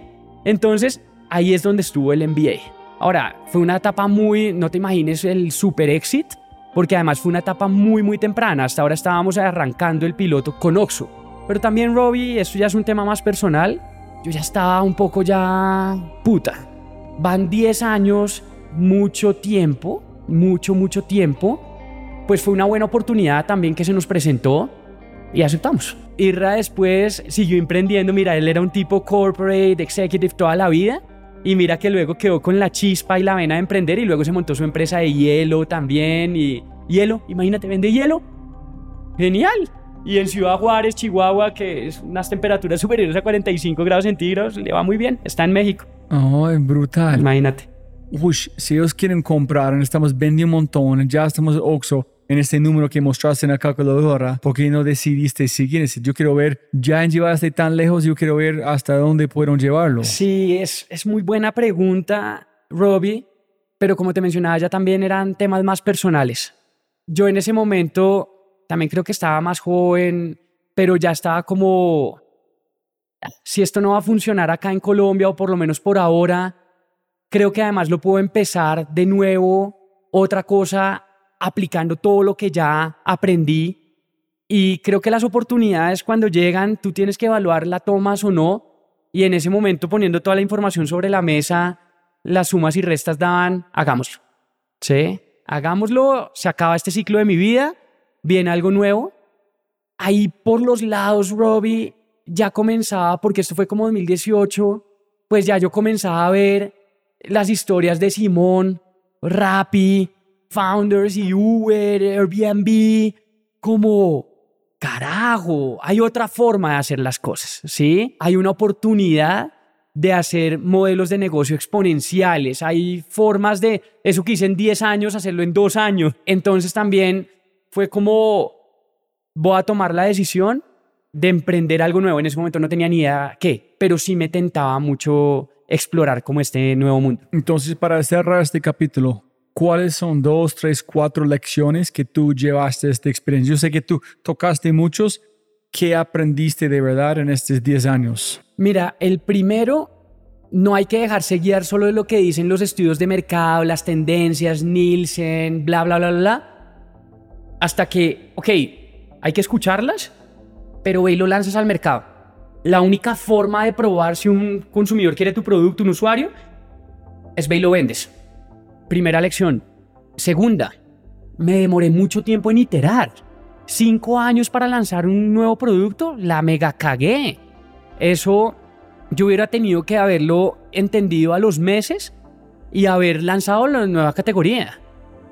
Entonces, ahí es donde estuvo el MBA. Ahora, fue una etapa muy, no te imagines el super exit, porque además fue una etapa muy, muy temprana. Hasta ahora estábamos arrancando el piloto con Oxxo. Pero también, Robbie, esto ya es un tema más personal. Yo ya estaba un poco ya puta. Van 10 años, mucho tiempo, mucho, mucho tiempo. Pues fue una buena oportunidad también que se nos presentó y aceptamos. Irra después siguió emprendiendo. Mira, él era un tipo corporate, executive toda la vida. Y mira que luego quedó con la chispa y la vena de emprender y luego se montó su empresa de hielo también. Y hielo, imagínate, vende hielo. Genial. Y en Ciudad Juárez, Chihuahua, que es unas temperaturas superiores a 45 grados centígrados, le va muy bien. Está en México. Ay, brutal. Imagínate. Uy, si ellos quieren comprar, estamos vendiendo un montón, ya estamos Oxxo en este número que mostraste en la calculadora, ¿por qué no decidiste seguir? Yo quiero ver, ya llevaste tan lejos, yo quiero ver hasta dónde pudieron llevarlo. Sí, es, es muy buena pregunta, Robbie, pero como te mencionaba, ya también eran temas más personales. Yo en ese momento también creo que estaba más joven, pero ya estaba como, si esto no va a funcionar acá en Colombia, o por lo menos por ahora, creo que además lo puedo empezar de nuevo, otra cosa aplicando todo lo que ya aprendí. Y creo que las oportunidades cuando llegan, tú tienes que evaluar la tomas o no. Y en ese momento, poniendo toda la información sobre la mesa, las sumas y restas daban, hagámoslo. ¿Sí? Hagámoslo, se acaba este ciclo de mi vida, viene algo nuevo. Ahí por los lados, Robbie, ya comenzaba, porque esto fue como 2018, pues ya yo comenzaba a ver las historias de Simón, Rappi, Founders y Uber, Airbnb, como, carajo, hay otra forma de hacer las cosas, ¿sí? Hay una oportunidad de hacer modelos de negocio exponenciales, hay formas de, eso que hice en 10 años, hacerlo en 2 años. Entonces también fue como, voy a tomar la decisión de emprender algo nuevo. En ese momento no tenía ni idea qué, pero sí me tentaba mucho explorar como este nuevo mundo. Entonces, para cerrar este capítulo, ¿cuáles son dos, tres, cuatro lecciones que tú llevaste de esta experiencia? Yo sé que tú tocaste muchos. ¿Qué aprendiste de verdad en estos 10 años? Mira, el primero, no hay que dejarse guiar solo de lo que dicen los estudios de mercado, las tendencias, Nielsen, bla, bla, bla, bla, hasta que, ok, hay que escucharlas, pero ve y lo lanzas al mercado. La única forma de probar si un consumidor quiere tu producto, un usuario, es ve y lo vendes. Primera lección. Segunda, me demoré mucho tiempo en iterar. Cinco años para lanzar un nuevo producto, la mega cagué. Eso yo hubiera tenido que haberlo entendido a los meses y haber lanzado la nueva categoría.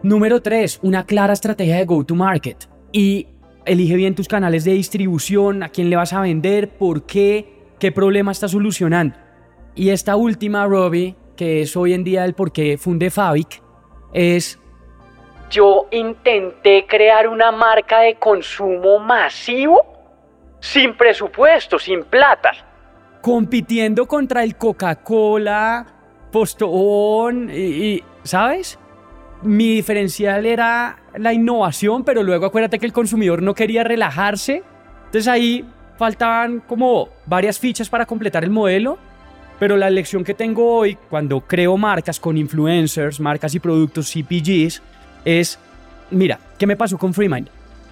Número tres, una clara estrategia de go-to-market. Y elige bien tus canales de distribución, a quién le vas a vender, por qué, qué problema estás solucionando. Y esta última, Robbie, que es hoy en día el por qué fundé Fabic, es yo intenté crear una marca de consumo masivo sin presupuesto, sin plata. Compitiendo contra el Coca-Cola, Postón y, y, ¿sabes? Mi diferencial era la innovación, pero luego acuérdate que el consumidor no quería relajarse. Entonces ahí faltaban como varias fichas para completar el modelo. Pero la lección que tengo hoy cuando creo marcas con influencers, marcas y productos CPGs es, mira, ¿qué me pasó con Freemind?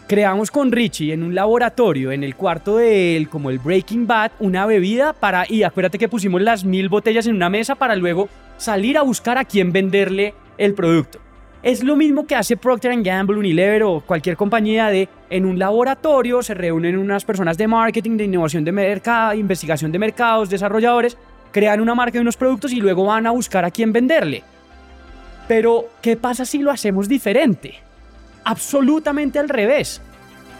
Creamos con Richie en un laboratorio, en el cuarto de él, como el Breaking Bad, una bebida para, y acuérdate que pusimos las mil botellas en una mesa para luego salir a buscar a quién venderle el producto. Es lo mismo que hace Procter Gamble, Unilever o cualquier compañía de en un laboratorio se reúnen unas personas de marketing, de innovación de mercado, investigación de mercados, desarrolladores, crean una marca y unos productos y luego van a buscar a quién venderle. Pero, ¿qué pasa si lo hacemos diferente? Absolutamente al revés.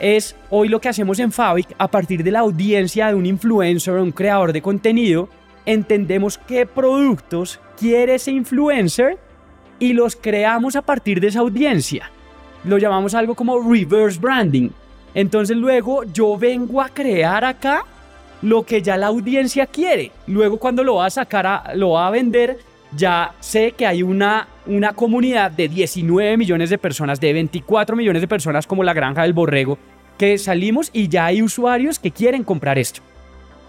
Es hoy lo que hacemos en Fabric a partir de la audiencia de un influencer o un creador de contenido, entendemos qué productos quiere ese influencer y los creamos a partir de esa audiencia. Lo llamamos algo como reverse branding. Entonces luego yo vengo a crear acá lo que ya la audiencia quiere. Luego cuando lo va a sacar, a, lo va a vender, ya sé que hay una, una comunidad de 19 millones de personas, de 24 millones de personas como la granja del borrego, que salimos y ya hay usuarios que quieren comprar esto.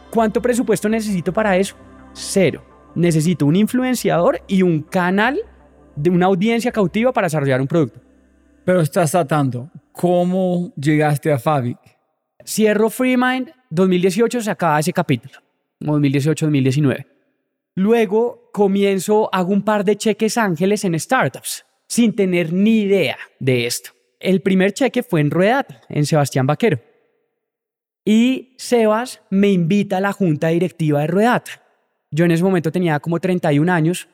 ¿Cuánto presupuesto necesito para eso? Cero. Necesito un influenciador y un canal de una audiencia cautiva para desarrollar un producto. Pero estás tratando, ¿cómo llegaste a Fabic? Cierro FreeMind, 2018 se acaba ese capítulo, 2018-2019. Luego comienzo, hago un par de cheques ángeles en startups, sin tener ni idea de esto. El primer cheque fue en Ruedata, en Sebastián Vaquero. Y Sebas me invita a la junta directiva de Ruedata. Yo en ese momento tenía como 31 años,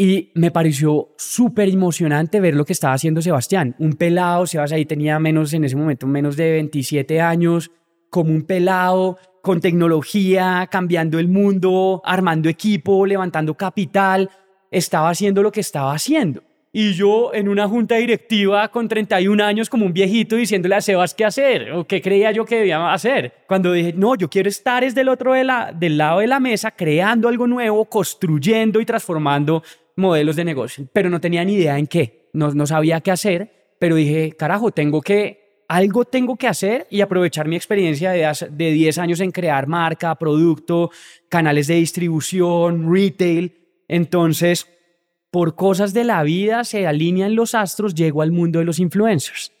y me pareció súper emocionante ver lo que estaba haciendo Sebastián. Un pelado, Sebas ahí tenía menos, en ese momento, menos de 27 años, como un pelado, con tecnología, cambiando el mundo, armando equipo, levantando capital. Estaba haciendo lo que estaba haciendo. Y yo en una junta directiva con 31 años como un viejito diciéndole a Sebas qué hacer o qué creía yo que debía hacer. Cuando dije, no, yo quiero estar es del otro de la, del lado de la mesa creando algo nuevo, construyendo y transformando modelos de negocio, pero no tenía ni idea en qué, no, sabía qué hacer, pero dije, carajo, tengo que, algo tengo que hacer y aprovechar mi experiencia de, de 10 años en crear marca, producto, canales de distribución, retail. Entonces, por cosas de la vida se alinean los astros, llego al mundo de los influencers.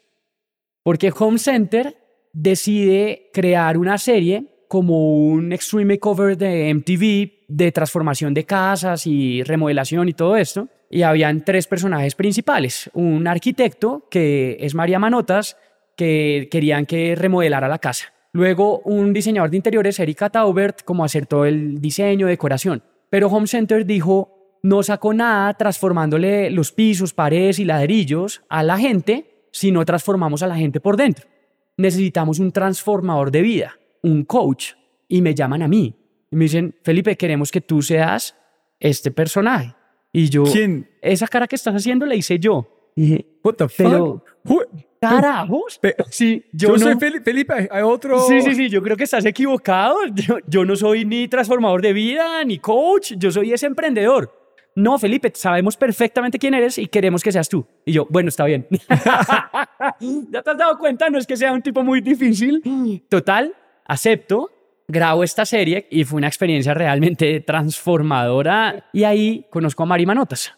Porque Home Center decide crear una serie como un extreme cover de MTV de transformación de casas y remodelación y todo esto. Y habían tres personajes principales. Un arquitecto, que es María Manotas, que querían que remodelara la casa. Luego un diseñador de interiores, Erika Taubert, como hacer todo el diseño, decoración. Pero Home Center dijo, no sacó nada transformándole los pisos, paredes y ladrillos a la gente, sino transformamos a la gente por dentro. Necesitamos un transformador de vida un coach y me llaman a mí y me dicen, Felipe, queremos que tú seas este personaje. Y yo, ¿quién? Esa cara que estás haciendo la hice yo. Y dije, What the fuck? carajos. sí, yo, no, soy Felipe, hay otro. Sí, sí, sí, yo creo que estás equivocado. [LAUGHS] Yo, yo no soy ni transformador de vida, ni coach, yo soy ese emprendedor. No, Felipe, sabemos perfectamente quién eres y queremos que seas tú. Y yo, bueno, está bien. [LAUGHS] [LAUGHS] ¿Ya te has dado cuenta? No es que sea un tipo muy difícil. Total, acepto, grabo esta serie y fue una experiencia realmente transformadora. Y ahí conozco a Mari Manotas.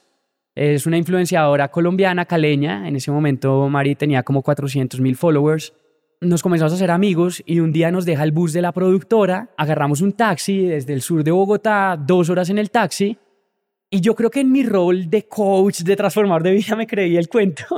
Es una influenciadora colombiana, caleña. En ese momento Mari tenía como 400 mil followers. Nos comenzamos a hacer amigos y un día nos deja el bus de la productora, agarramos un taxi desde el sur de Bogotá, dos horas en el taxi. Y yo creo que en mi rol de coach, de transformador de vida, me creí el cuento. [LAUGHS]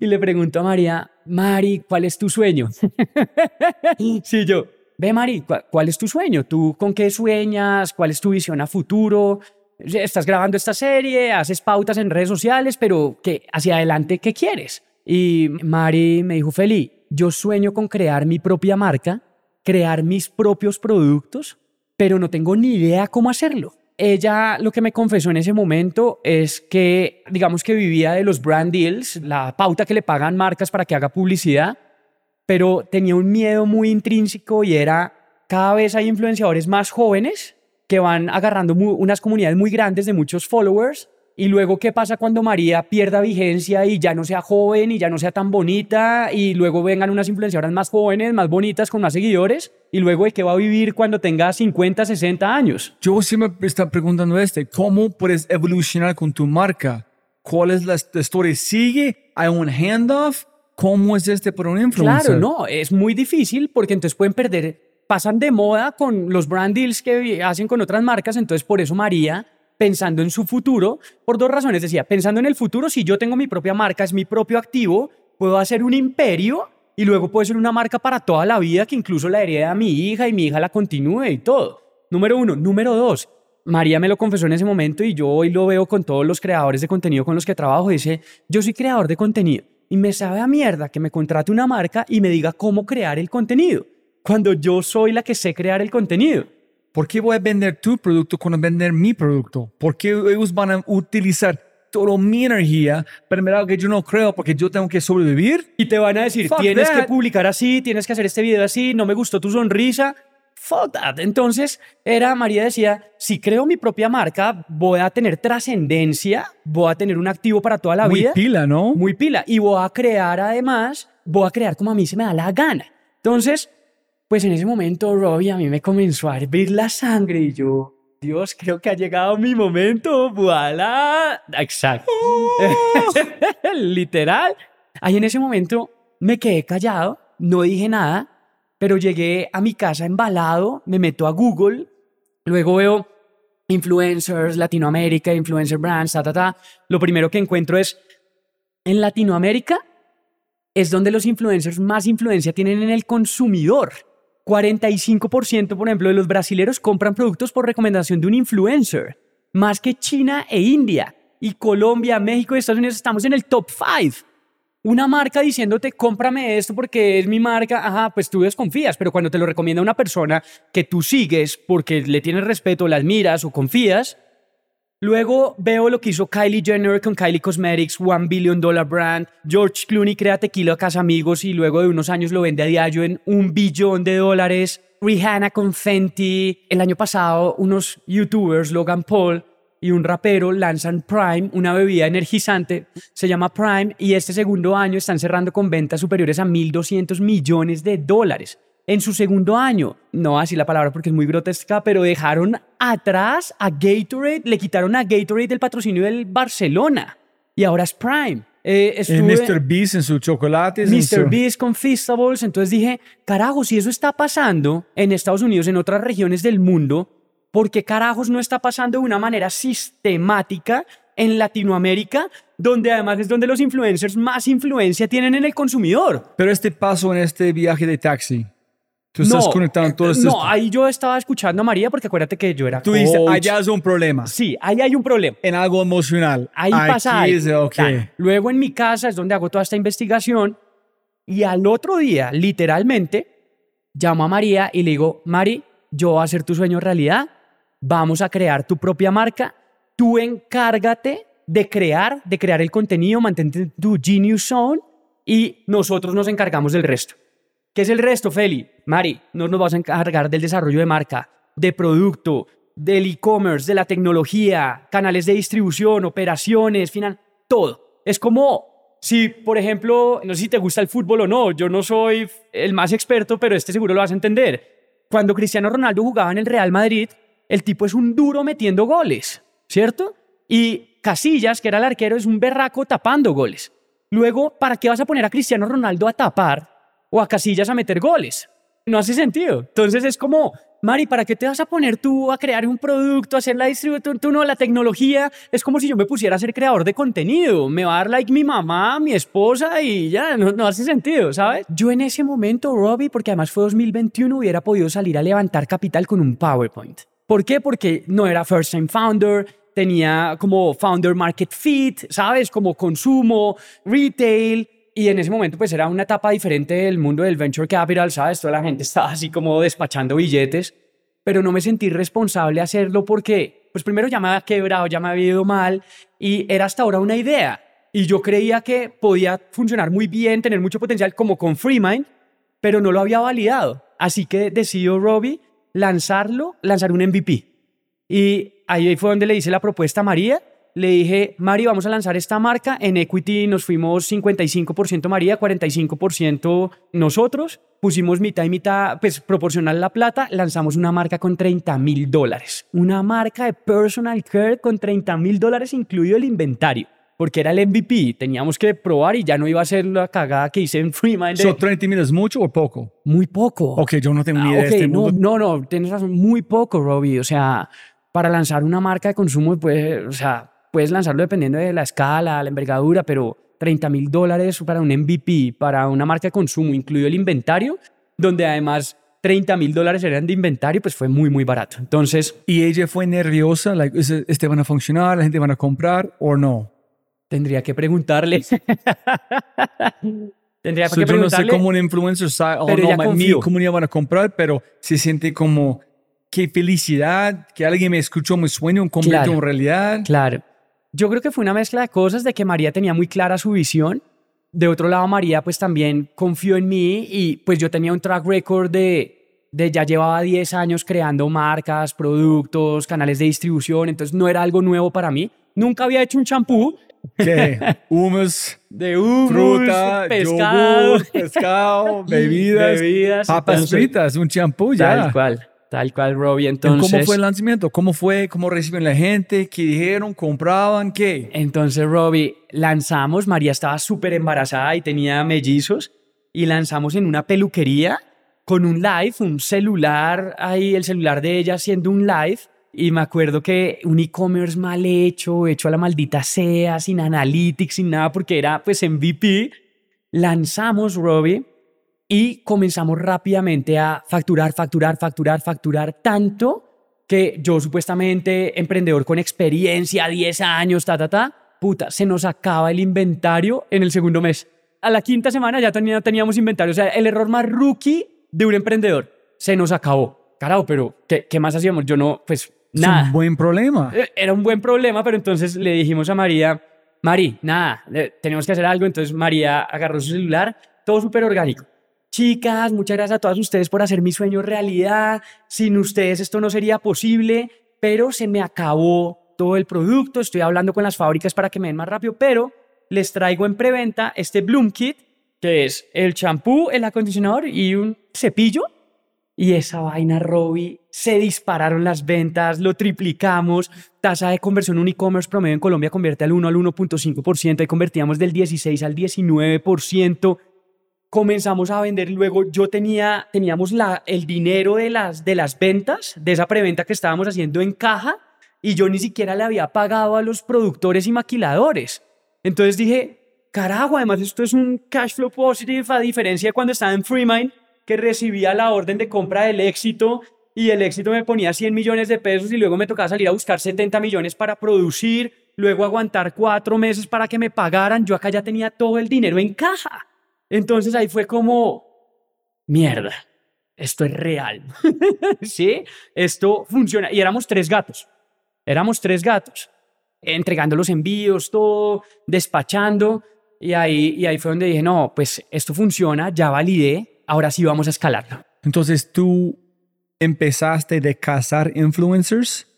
Y le pregunto a María, Mari, ¿cuál es tu sueño? [LAUGHS] sí, yo, Ve, Mari, ¿cuál es tu sueño? ¿Tú con qué sueñas? ¿Cuál es tu visión a futuro? Estás grabando esta serie, haces pautas en redes sociales, pero ¿qué, hacia adelante, ¿qué quieres? Y Mari me dijo, Feli, yo sueño con crear mi propia marca, crear mis propios productos, pero no tengo ni idea cómo hacerlo. Ella lo que me confesó en ese momento es que, digamos que vivía de los brand deals, la pauta que le pagan marcas para que haga publicidad, pero tenía un miedo muy intrínseco y era cada vez hay influenciadores más jóvenes que van agarrando unas comunidades muy grandes de muchos followers y luego, ¿qué pasa cuando María pierda vigencia y ya no sea joven y ya no sea tan bonita? Y luego vengan unas influenciadoras más jóvenes, más bonitas, con más seguidores. Y luego, ¿de qué va a vivir cuando tenga 50, 60 años? Yo sí me está preguntando este. ¿Cómo puedes evolucionar con tu marca? ¿Cuál es la historia? ¿Sigue? ¿Hay un handoff? ¿Cómo es este por un influencer? Claro, no, es muy difícil porque entonces pueden perder, pasan de moda con los brand deals que hacen con otras marcas, entonces por eso María pensando en su futuro por dos razones. Decía, pensando en el futuro, si yo tengo mi propia marca, es mi propio activo, puedo hacer un imperio y luego puede ser una marca para toda la vida que incluso la herede a mi hija y mi hija la continúe y todo. Número uno. Número dos. María me lo confesó en ese momento y yo hoy lo veo con todos los creadores de contenido con los que trabajo. Dice, yo soy creador de contenido y me sabe a mierda que me contrate una marca y me diga cómo crear el contenido, cuando yo soy la que sé crear el contenido. ¿Por qué voy a vender tu producto cuando vender mi producto? ¿Por qué ellos van a utilizar toda mi energía para algo que yo no creo porque yo tengo que sobrevivir? Y te van a decir, Fuck tienes que that. publicar así, tienes que hacer este video así, no me gustó tu sonrisa. Fuck that. Entonces, era, María decía, si creo mi propia marca, voy a tener trascendencia, voy a tener un activo para toda la Muy vida. pila, ¿no? muy pila. Y voy a crear además, voy a crear como a mí se me da la gana. Entonces, pues en ese momento, Robbie, a mí me comenzó a hervir la sangre y yo, Dios, creo que ha llegado mi momento. ¡Voilà! Exacto. [LAUGHS] Literal. Ahí en ese momento me quedé callado, no dije nada, pero llegué a mi casa embalado, me meto a Google, luego veo influencers, Latinoamérica, influencer brands, ta, ta, ta. Lo primero que encuentro es, en Latinoamérica es donde los influencers más influencia tienen en el consumidor. 45%, por ejemplo, de los brasileros compran productos por recomendación de un influencer, más que China e India. Y Colombia, México y Estados Unidos estamos en el top 5. Una marca diciéndote, cómprame esto porque es mi marca, ajá, pues tú desconfías, pero cuando te lo recomienda una persona que tú sigues porque le tienes respeto, la admiras o confías, Luego veo lo que hizo Kylie Jenner con Kylie Cosmetics, One Billion Dollar Brand. George Clooney crea tequila a casa amigos y luego de unos años lo vende a diario en un billón de dólares. Rihanna con Fenty. El año pasado unos youtubers, Logan Paul y un rapero, lanzan Prime, una bebida energizante. Se llama Prime y este segundo año están cerrando con ventas superiores a 1.200 millones de dólares en su segundo año, no así la palabra porque es muy grotesca, pero dejaron atrás a Gatorade, le quitaron a Gatorade el patrocinio del Barcelona y ahora es Prime. Eh, estuve- Mr. Beast en sus chocolates. Mr. su- Beast con Feastables. Entonces dije, carajo, si eso está pasando en Estados Unidos, en otras regiones del mundo, ¿por qué carajos no está pasando de una manera sistemática en Latinoamérica, donde además es donde los influencers más influencia tienen en el consumidor? Pero este paso en este viaje de taxi, tú estás conectando todo esto. No, ahí yo estaba escuchando a María porque acuérdate que yo era Tú dices, allá es un problema. Sí, ahí hay un problema. En algo emocional. Ahí Aquí pasa es algo. ok. Tan. Luego en mi casa es donde hago toda esta investigación y al otro día, literalmente, llamo a María y le digo, Mari, yo voy a hacer tu sueño realidad, vamos a crear tu propia marca, tú encárgate de crear, de crear el contenido, mantente en tu genius zone y nosotros nos encargamos del resto. ¿Qué es el resto, Feli? Mari, no nos vas a encargar del desarrollo de marca, de producto, del e-commerce, de la tecnología, canales de distribución, operaciones, final, todo. Es como si, por ejemplo, no sé si te gusta el fútbol o no, yo no soy el más experto, pero este seguro lo vas a entender. Cuando Cristiano Ronaldo jugaba en el Real Madrid, el tipo es un duro metiendo goles, ¿cierto? Y Casillas, que era el arquero, es un berraco tapando goles. Luego, ¿para qué vas a poner a Cristiano Ronaldo a tapar o a Casillas a meter goles? No hace sentido. Entonces es como, Mari, ¿para qué te vas a poner tú a crear un producto, a hacer la distribución? Tú no, la tecnología. Es como si yo me pusiera a ser creador de contenido. Me va a dar like mi mamá, mi esposa y ya, no, no hace sentido, ¿sabes? Yo en ese momento, Robbie, porque además fue 2021, hubiera podido salir a levantar capital con un PowerPoint. ¿Por qué? Porque no era first time founder, tenía como founder market fit, ¿sabes? Como consumo, retail. Y en ese momento pues era una etapa diferente del mundo del venture capital, ¿sabes? Toda la gente estaba así como despachando billetes, pero no me sentí responsable hacerlo porque, pues primero ya me había quebrado, ya me había ido mal y era hasta ahora una idea. Y yo creía que podía funcionar muy bien, tener mucho potencial como con FreeMind, pero no lo había validado. Así que decidió Robbie lanzarlo, lanzar un MVP. Y ahí fue donde le hice la propuesta a María. Le dije, Mari, vamos a lanzar esta marca. En Equity nos fuimos 55% María, 45% nosotros. Pusimos mitad y mitad, pues proporcional la plata. Lanzamos una marca con 30 mil dólares. Una marca de personal care con 30 mil dólares incluido el inventario. Porque era el MVP. Teníamos que probar y ya no iba a ser la cagada que hice en Freemind. de- ¿So 30 mil es mucho o poco? Muy poco. Ok, yo no tengo ni Ah, idea ok, de este no, mundo. no, no, tienes razón, muy poco, Robbie. O sea, para lanzar una marca de consumo, pues, o sea, puedes lanzarlo dependiendo de la escala, la envergadura, pero 30 mil dólares para un MVP, para una marca de consumo, incluido el inventario, donde además 30 mil dólares eran de inventario, pues fue muy, muy barato. Entonces... ¿Y ella fue nerviosa? Like, ¿Este van a funcionar? ¿La gente van a comprar o no? Tendría que preguntarle. [LAUGHS] Tendría que preguntarle. Yo no sé cómo un influencer sabe, oh, no, mi comunidad van a comprar, pero se siente como, qué felicidad, que alguien me escuchó mi sueño, convirtió en realidad. Claro. Yo creo que fue una mezcla de cosas, de que María tenía muy clara su visión. De otro lado, María pues también confió en mí y pues yo tenía un track record de, de ya llevaba 10 años creando marcas, productos, canales de distribución, entonces no era algo nuevo para mí. Nunca había hecho un champú, ¿Qué? [LAUGHS] Humus. De humus, fruta, pescado, pescado, [LAUGHS] bebidas, bebidas papas fritas, un champú ya. Tal cual, tal cual, Robbie. Entonces, ¿Cómo fue el lanzamiento? ¿Cómo fue? ¿Cómo reciben la gente? ¿Qué dijeron? ¿Compraban? ¿Qué? Entonces, Robbie, lanzamos. María estaba súper embarazada y tenía mellizos. Y lanzamos en una peluquería con un live, un celular ahí, el celular de ella haciendo un live y me acuerdo que un e-commerce mal hecho, hecho a la maldita sea, sin analytics, sin nada, porque era pues MVP. Lanzamos Robbie y comenzamos rápidamente a facturar, facturar, facturar, facturar tanto que yo supuestamente emprendedor con experiencia, 10 años, ta, ta, ta, puta, se nos acaba el inventario en el segundo mes. A la quinta semana ya teníamos inventario. O sea, el error más rookie de un emprendedor se nos acabó. Carajo, pero ¿qué, ¿qué, más hacíamos? Yo no, pues Nada. Es un buen problema. Eh, era un buen problema, pero entonces le dijimos a María, Mari, nada, tenemos que hacer algo. Entonces María agarró su celular, todo súper orgánico. Chicas, muchas gracias a todas ustedes por hacer mi sueño realidad. Sin ustedes esto no sería posible, pero se me acabó todo el producto. Estoy hablando con las fábricas para que me den más rápido, pero les traigo en preventa este Bloom Kit, que es el champú, el acondicionador y un cepillo y esa vaina, Robbie, se dispararon las ventas, lo triplicamos. Tasa de conversión un e-commerce promedio en Colombia convierte al 1 al 1.5% y convertíamos del 16 al 19%. Comenzamos a vender luego. Yo tenía, teníamos la, el dinero de las, de las ventas, de esa preventa que estábamos haciendo en caja, y yo ni siquiera le había pagado a los productores y maquiladores. Entonces dije, carajo, además esto es un cash flow positive a diferencia de cuando estaba en FreeMind que recibía la orden de compra del éxito y el éxito me ponía 100 millones de pesos y luego me tocaba salir a buscar 70 millones para producir, luego aguantar cuatro meses para que me pagaran. Yo acá ya tenía todo el dinero en caja. Entonces ahí fue como, mierda, esto es real. [LAUGHS] ¿Sí? Esto funciona. Y éramos tres gatos. Éramos tres gatos. Entregando los envíos, todo, despachando. Y ahí, y ahí fue donde dije, no, pues esto funciona, ya validé, ahora sí vamos a escalarlo. Entonces tú empezaste de cazar influencers.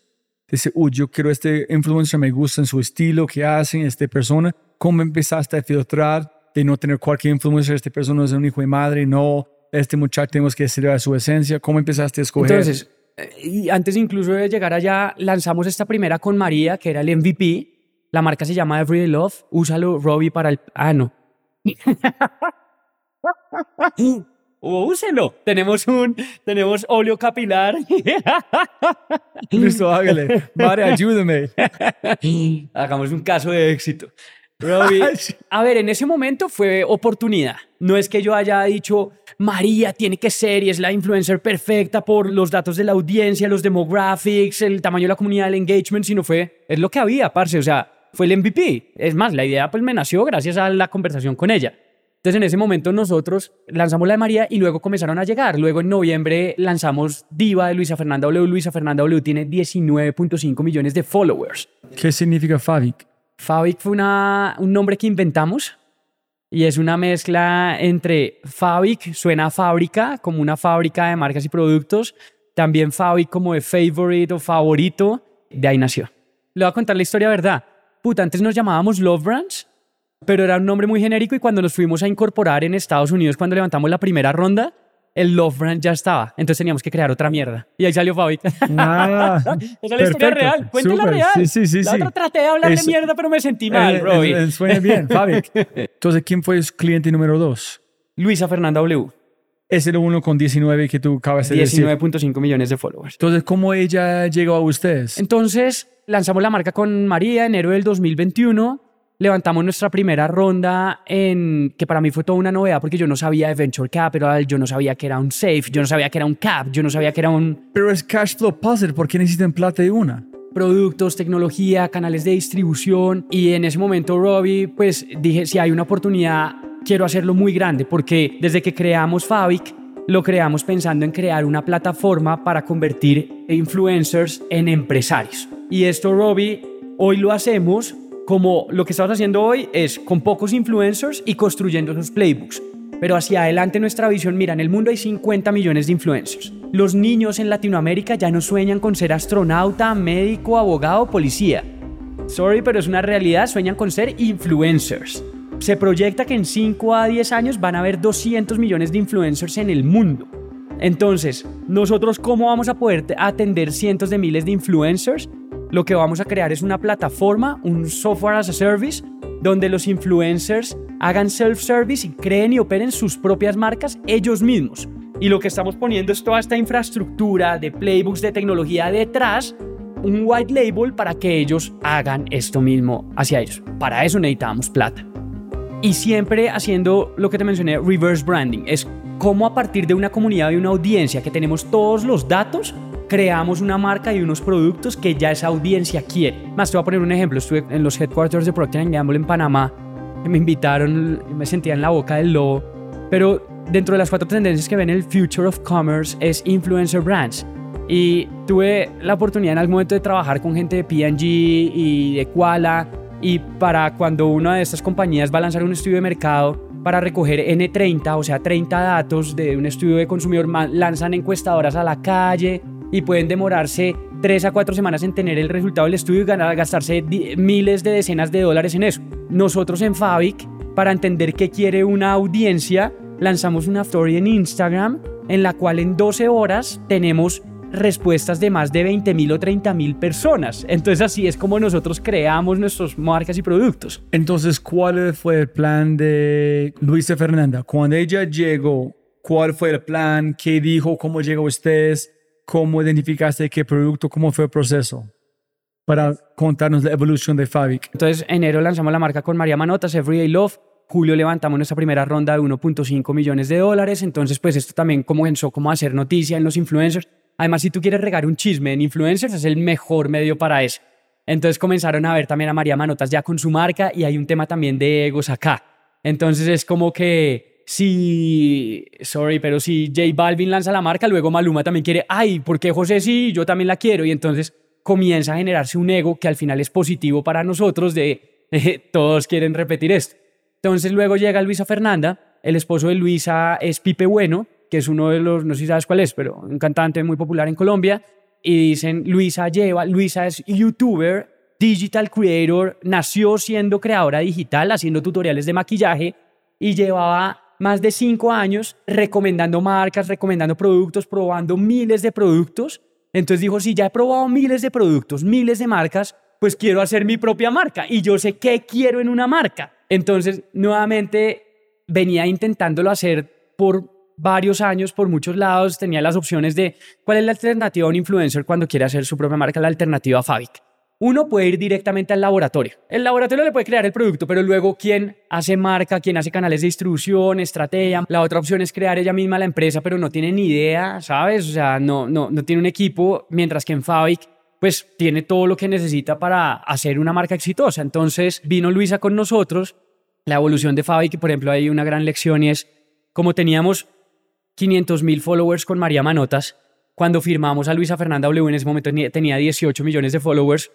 Dice, uy, yo quiero este influencer, me gusta en su estilo, qué hacen, esta persona. ¿Cómo empezaste a filtrar de no tener cualquier influencer? Esta persona es un hijo de madre, no, este muchacho tenemos que ser a su esencia. ¿Cómo empezaste a escoger? Entonces, eh, y antes incluso de llegar allá, lanzamos esta primera con María, que era el MVP. La marca se llama Everyday Love. Úsalo, Robbie, para el... Ah, no. [LAUGHS] úselo. Tenemos un, tenemos óleo capilar. [LAUGHS] Listo, hágale. Mare, ayúdeme. [LAUGHS] Hagamos un caso de éxito. [LAUGHS] a ver, en ese momento fue oportunidad. No es que yo haya dicho, María tiene que ser y es la influencer perfecta por los datos de la audiencia, los demographics, el tamaño de la comunidad, el engagement, sino fue, es lo que había, parce. O sea, fue el MVP. Es más, la idea pues me nació gracias a la conversación con ella. Entonces en ese momento nosotros lanzamos la de María y luego comenzaron a llegar. Luego en noviembre lanzamos Diva de Luisa Fernanda W. Luisa Fernanda W tiene 19.5 millones de followers. ¿Qué significa Fabic? Fabic fue una, un nombre que inventamos y es una mezcla entre Fabic, suena a fábrica, como una fábrica de marcas y productos. También Fabic como de favorite o favorito. De ahí nació. Le voy a contar la historia, ¿verdad? Puta, antes nos llamábamos Love Brands pero era un nombre muy genérico y cuando nos fuimos a incorporar en Estados Unidos, cuando levantamos la primera ronda, el Love Brand ya estaba. Entonces teníamos que crear otra mierda. Y ahí salió Fabi. Ah, [LAUGHS] Esa es la historia real. Cuéntala real. Sí, sí, sí. La otra traté de hablar de mierda, pero me sentí mal, eh, suena bien, [LAUGHS] Fabi. Entonces, ¿quién fue su cliente número dos? Luisa Fernanda W. Es el uno con 19 que tú acabas de decir. 19.5 millones de followers. Entonces, ¿cómo ella llegó a ustedes? Entonces, lanzamos la marca con María enero del 2021. Levantamos nuestra primera ronda en que para mí fue toda una novedad porque yo no sabía de venture capital, yo no sabía que era un safe, yo no sabía que era un cap, yo no sabía que era un Pero es cash flow positive, ¿por qué necesitan plata de una? productos, tecnología, canales de distribución y en ese momento Robbie pues dije si hay una oportunidad quiero hacerlo muy grande porque desde que creamos Fabic lo creamos pensando en crear una plataforma para convertir influencers en empresarios. Y esto Robbie hoy lo hacemos como lo que estamos haciendo hoy es con pocos influencers y construyendo esos playbooks. Pero hacia adelante nuestra visión, mira, en el mundo hay 50 millones de influencers. Los niños en Latinoamérica ya no sueñan con ser astronauta, médico, abogado, policía. Sorry, pero es una realidad, sueñan con ser influencers. Se proyecta que en 5 a 10 años van a haber 200 millones de influencers en el mundo. Entonces, nosotros cómo vamos a poder atender cientos de miles de influencers? Lo que vamos a crear es una plataforma, un software as a service, donde los influencers hagan self-service y creen y operen sus propias marcas ellos mismos. Y lo que estamos poniendo es toda esta infraestructura de playbooks de tecnología detrás, un white label para que ellos hagan esto mismo hacia ellos. Para eso necesitamos plata. Y siempre haciendo lo que te mencioné, reverse branding. Es cómo a partir de una comunidad y una audiencia que tenemos todos los datos, creamos una marca y unos productos que ya esa audiencia quiere. Más te voy a poner un ejemplo. Estuve en los headquarters de Procter Gamble en Panamá. Me invitaron, me sentía en la boca del lobo. Pero dentro de las cuatro tendencias que ven el Future of Commerce es Influencer Brands. Y tuve la oportunidad en algún momento de trabajar con gente de P&G y de Koala. Y para cuando una de estas compañías va a lanzar un estudio de mercado para recoger N30, o sea, 30 datos de un estudio de consumidor, lanzan encuestadoras a la calle, y pueden demorarse tres a cuatro semanas en tener el resultado del estudio y gastarse miles de decenas de dólares en eso. Nosotros en Fabic, para entender qué quiere una audiencia, lanzamos una story en Instagram en la cual en 12 horas tenemos respuestas de más de 20 mil o 30 mil personas. Entonces así es como nosotros creamos nuestras marcas y productos. Entonces, ¿cuál fue el plan de Luisa Fernanda? Cuando ella llegó, ¿cuál fue el plan? ¿Qué dijo? ¿Cómo llegó ustedes? ¿Cómo identificaste qué producto? ¿Cómo fue el proceso? Para contarnos la evolución de Fabic. Entonces, enero lanzamos la marca con María Manotas, Everyday Love. Julio levantamos nuestra primera ronda de 1.5 millones de dólares. Entonces, pues esto también comenzó como a hacer noticia en los influencers. Además, si tú quieres regar un chisme en influencers, es el mejor medio para eso. Entonces comenzaron a ver también a María Manotas ya con su marca y hay un tema también de egos acá. Entonces es como que si, sorry, pero si J Balvin lanza la marca, luego Maluma también quiere, ay, ¿por qué José sí? Yo también la quiero. Y entonces comienza a generarse un ego que al final es positivo para nosotros de [LAUGHS] todos quieren repetir esto. Entonces luego llega Luisa Fernanda, el esposo de Luisa es Pipe Bueno, que es uno de los, no sé si sabes cuál es, pero un cantante muy popular en Colombia. Y dicen, Luisa lleva, Luisa es youtuber, digital creator, nació siendo creadora digital, haciendo tutoriales de maquillaje y llevaba más de cinco años recomendando marcas, recomendando productos, probando miles de productos. Entonces dijo, si ya he probado miles de productos, miles de marcas, pues quiero hacer mi propia marca y yo sé qué quiero en una marca. Entonces, nuevamente, venía intentándolo hacer por varios años, por muchos lados, tenía las opciones de cuál es la alternativa a un influencer cuando quiere hacer su propia marca, la alternativa a Fabic. Uno puede ir directamente al laboratorio. El laboratorio le puede crear el producto, pero luego quién hace marca, quién hace canales de distribución, estrategia. La otra opción es crear ella misma la empresa, pero no tiene ni idea, ¿sabes? O sea, no, no, no tiene un equipo, mientras que en Fabic pues tiene todo lo que necesita para hacer una marca exitosa. Entonces vino Luisa con nosotros. La evolución de Fabic, por ejemplo, hay una gran lección y es como teníamos 500 mil followers con María Manotas, cuando firmamos a Luisa Fernanda W en ese momento tenía 18 millones de followers,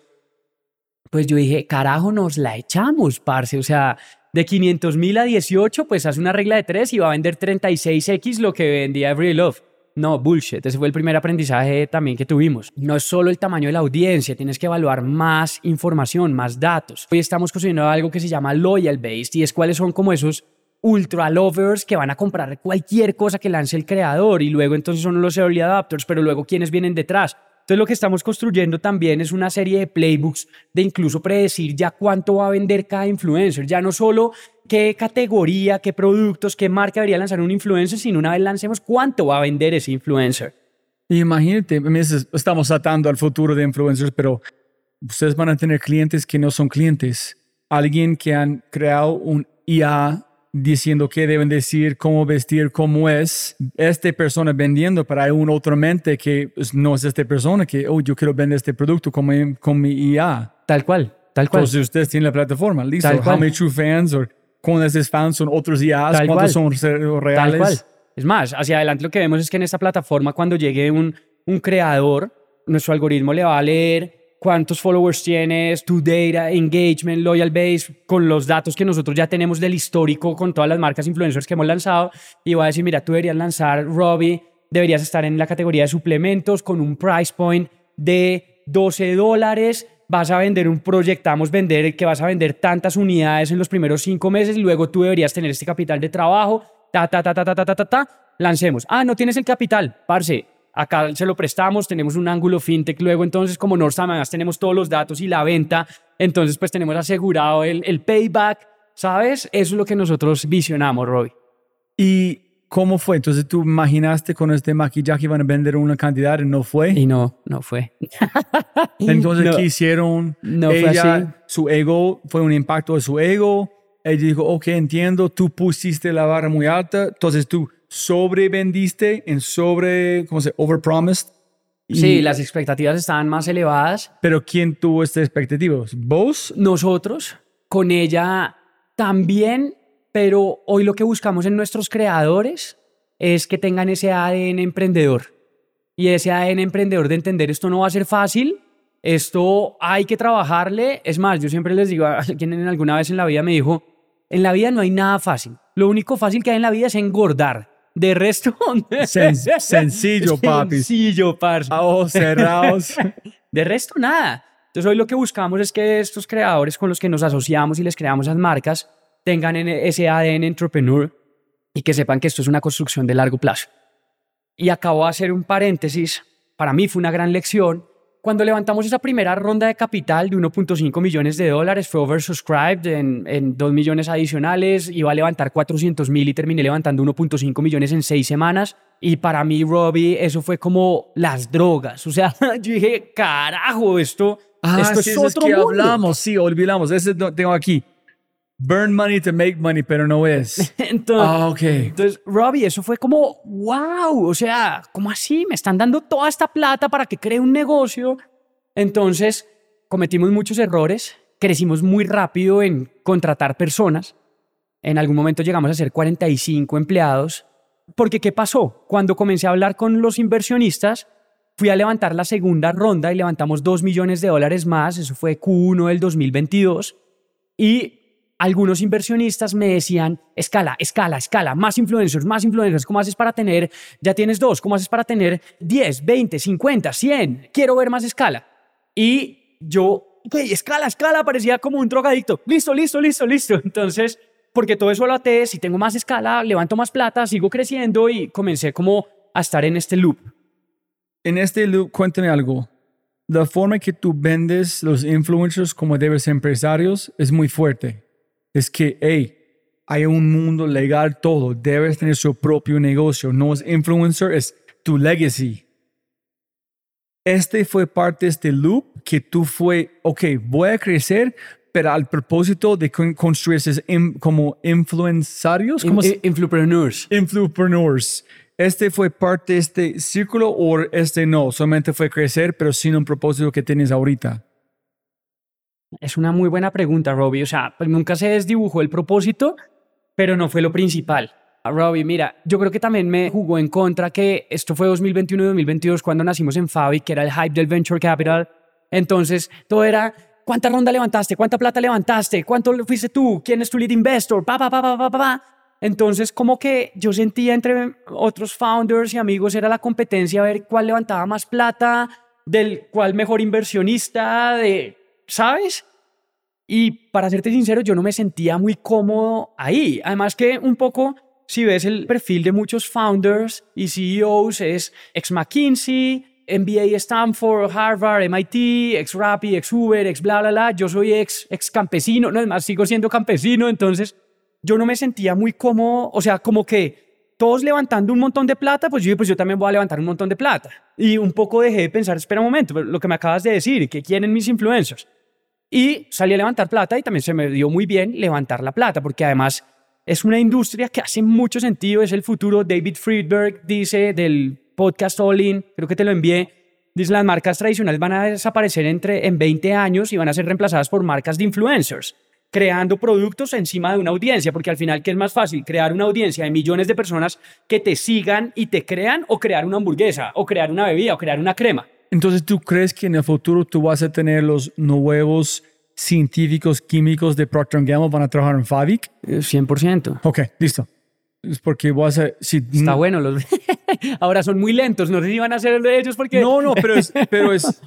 pues yo dije, carajo, nos la echamos, parce. O sea, de 500 mil a 18, pues hace una regla de tres y va a vender 36x lo que vendía Every Love. No, bullshit. Ese fue el primer aprendizaje también que tuvimos. No es solo el tamaño de la audiencia, tienes que evaluar más información, más datos. Hoy estamos construyendo algo que se llama Loyal Based y es cuáles son como esos ultra lovers que van a comprar cualquier cosa que lance el creador y luego entonces son los early adapters, pero luego quienes vienen detrás. Entonces lo que estamos construyendo también es una serie de playbooks de incluso predecir ya cuánto va a vender cada influencer, ya no solo qué categoría, qué productos, qué marca debería lanzar un influencer, sino una vez lancemos cuánto va a vender ese influencer. Imagínate, estamos atando al futuro de influencers, pero ustedes van a tener clientes que no son clientes. Alguien que han creado un IA diciendo qué deben decir, cómo vestir, cómo es esta persona vendiendo para un otro mente que no es esta persona que, oh, yo quiero vender este producto con mi, con mi IA. Tal cual, tal cual. Entonces ustedes tienen la plataforma, listo. Tal How many true fans o cuántos de fans son otros IAs, Tal cuántos cual. son re- reales. Tal cual. Es más, hacia adelante lo que vemos es que en esta plataforma, cuando llegue un, un creador, nuestro algoritmo le va a leer cuántos followers tienes, tu data, engagement, loyal base, con los datos que nosotros ya tenemos del histórico con todas las marcas influencers que hemos lanzado, y va a decir, mira, tú deberías lanzar Robbie, deberías estar en la categoría de suplementos con un price point de 12 dólares, vas a vender un, proyectamos vender que vas a vender tantas unidades en los primeros cinco meses y luego tú deberías tener este capital de trabajo, ta, ta, ta, ta, ta, ta, ta, ta, ta, lancemos. Ah, no tienes el capital, parce, acá se lo prestamos, tenemos un ángulo fintech, luego entonces como Northstar además tenemos todos los datos y la venta, entonces pues tenemos asegurado el, el payback, ¿sabes? Eso es lo que nosotros visionamos, Robbie. ¿Y cómo fue? Entonces tú imaginaste con este maquillaje iban a vender una cantidad y no fue. Y no, no fue. [LAUGHS] Entonces, No. ¿qué hicieron? No fue Ella, así. su ego, fue un impacto de su ego. Ella dijo, ok, entiendo, tú pusiste la vara muy alta, entonces tú sobrevendiste en sobre, ¿cómo se? Overpromised. Sí, las expectativas estaban más elevadas. Pero ¿quién tuvo estas expectativas? ¿Vos? Nosotros, con ella también, pero hoy lo que buscamos en nuestros creadores es que tengan ese ADN emprendedor. Y ese ADN emprendedor de entender esto no va a ser fácil, esto hay que trabajarle. Es más, yo siempre les digo a alguien en alguna vez en la vida me dijo, en la vida no hay nada fácil. Lo único fácil que hay en la vida es engordar. De resto... Sen- [LAUGHS] sencillo, papi. Sencillo, parce. A ojos cerrados. [LAUGHS] De resto, nada. Entonces, hoy lo que buscamos es que estos creadores con los que nos asociamos y les creamos las marcas tengan en- ese ADN entrepreneur y que sepan que esto es una construcción de largo plazo. Y acabo de hacer un paréntesis. Para mí fue una gran lección. Cuando levantamos esa primera ronda de capital de 1.5 millones de dólares, fue oversubscribed en, en 2 millones adicionales, iba a levantar 400 mil y terminé levantando 1.5 millones en seis semanas. Y para mí, Robbie, eso fue como las drogas. O sea, [LAUGHS] yo dije, carajo, esto, esto sí, es otro que mundo. hablamos, sí, olvidamos. Ese tengo aquí. Burn money to make money, pero no es. [LAUGHS] Entonces, ah, ok. Entonces, Robbie, eso fue como, wow, o sea, ¿cómo así? Me están dando toda esta plata para que cree un negocio. Entonces, cometimos muchos errores, crecimos muy rápido en contratar personas. En algún momento llegamos a ser 45 empleados. Porque, ¿qué pasó? Cuando comencé a hablar con los inversionistas, fui a levantar la segunda ronda y levantamos 2 millones de dólares más. Eso fue Q1 del 2022. Y algunos inversionistas me decían, escala, escala, escala, más influencers, más influencers, ¿cómo haces para tener, ya tienes dos, ¿cómo haces para tener 10, 20, 50, 100? Quiero ver más escala. Y yo, ok, escala, escala, parecía como un drogadicto. Listo, listo, listo, listo. [LAUGHS] Entonces, porque todo eso lo até, si tengo más escala, levanto más plata, sigo creciendo y comencé como a estar en este loop. En este loop, cuéntame algo. La forma que tú vendes los influencers como debes empresarios es muy fuerte. Es que, hey, hay un mundo legal todo. Debes tener su propio negocio. No es influencer, es tu legacy. Este fue parte de este loop que tú fue, ok, voy a crecer, pero al propósito de con- construir esos im- como influenciarios, ¿cómo se- In- Influpreneurs. influpreneurs. ¿Este fue parte de este círculo o este no? Solamente fue crecer, pero sin un propósito que tienes ahorita. Es una muy buena pregunta, Robbie. O sea, pues nunca se desdibujó el propósito, pero no fue lo principal. Ah, Robbie, mira, yo creo que también me jugó en contra que esto fue 2021 y 2022 cuando nacimos en Fabi, que era el hype del Venture Capital. Entonces, todo era, ¿cuánta ronda levantaste? ¿Cuánta plata levantaste? ¿Cuánto fuiste tú? ¿Quién es tu lead investor? Pa, pa, pa, pa, pa, pa. Entonces, como que yo sentía entre otros founders y amigos era la competencia a ver cuál levantaba más plata, del cuál mejor inversionista, de, ¿sabes? Y para serte sincero, yo no me sentía muy cómodo ahí. Además que un poco, si ves el perfil de muchos founders y CEOs, es ex McKinsey, MBA Stanford, Harvard, MIT, ex Rappi, ex Uber, ex bla, bla, bla. Yo soy ex, ex campesino, no, es más, sigo siendo campesino, entonces yo no me sentía muy cómodo, o sea, como que todos levantando un montón de plata, pues yo, pues yo también voy a levantar un montón de plata. Y un poco dejé de pensar, espera un momento, lo que me acabas de decir, ¿qué quieren mis influencers? Y salí a levantar plata y también se me dio muy bien levantar la plata, porque además es una industria que hace mucho sentido, es el futuro. David Friedberg dice del podcast All In, creo que te lo envié, dice las marcas tradicionales van a desaparecer entre, en 20 años y van a ser reemplazadas por marcas de influencers, creando productos encima de una audiencia, porque al final, ¿qué es más fácil? Crear una audiencia de millones de personas que te sigan y te crean, o crear una hamburguesa, o crear una bebida, o crear una crema. Entonces, ¿tú crees que en el futuro tú vas a tener los nuevos científicos químicos de Procter Gamble van a trabajar en Favic? 100%. Ok, listo. Es porque vas a... Si, Está bueno. Los... [LAUGHS] Ahora son muy lentos. No sé si van a ser de ellos porque... No, no, pero es... [LAUGHS] Pero es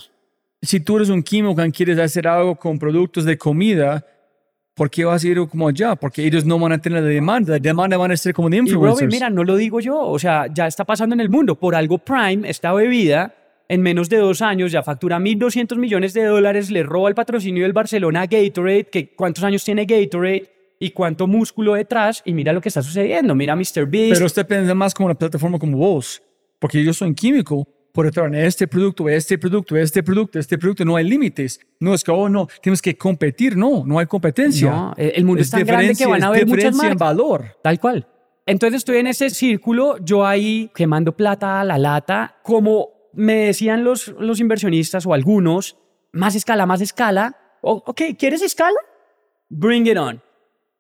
si tú eres un químico y quieres hacer algo con productos de comida, ¿por qué vas a ir como allá? Porque ellos no van a tener la demanda. La demanda van a ser como de influencers. Y Robin, mira, no lo digo yo. O sea, ya está pasando en el mundo. Por algo Prime, esta bebida en menos de dos años ya factura 1.200 millones de dólares, le roba el patrocinio del Barcelona a Gatorade, que cuántos años tiene Gatorade y cuánto músculo detrás, y mira lo que está sucediendo, mira Mr. Beast. Pero usted piensa más como una plataforma como vos, porque yo soy químico, por entrar en este producto, este producto, este producto, este producto, no hay límites. No es que, oh, no, tienes que competir, no, no hay competencia. No, el mundo es, tan grande que van a haber muchas marcas. en valor. Tal cual. Entonces estoy en ese círculo, yo ahí quemando plata a la lata, como me decían los, los inversionistas o algunos, más escala, más escala. ok, ¿quieres escala? Bring it on.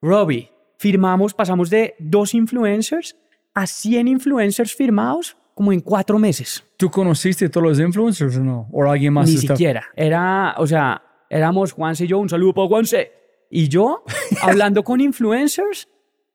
Robbie, firmamos, pasamos de dos influencers a 100 influencers firmados como en cuatro meses. ¿Tú conociste todos los influencers o no? ¿O alguien más? Ni siquiera. Era, o sea, éramos Juanse y yo, un saludo para Juanse. Y yo, [LAUGHS] hablando con influencers,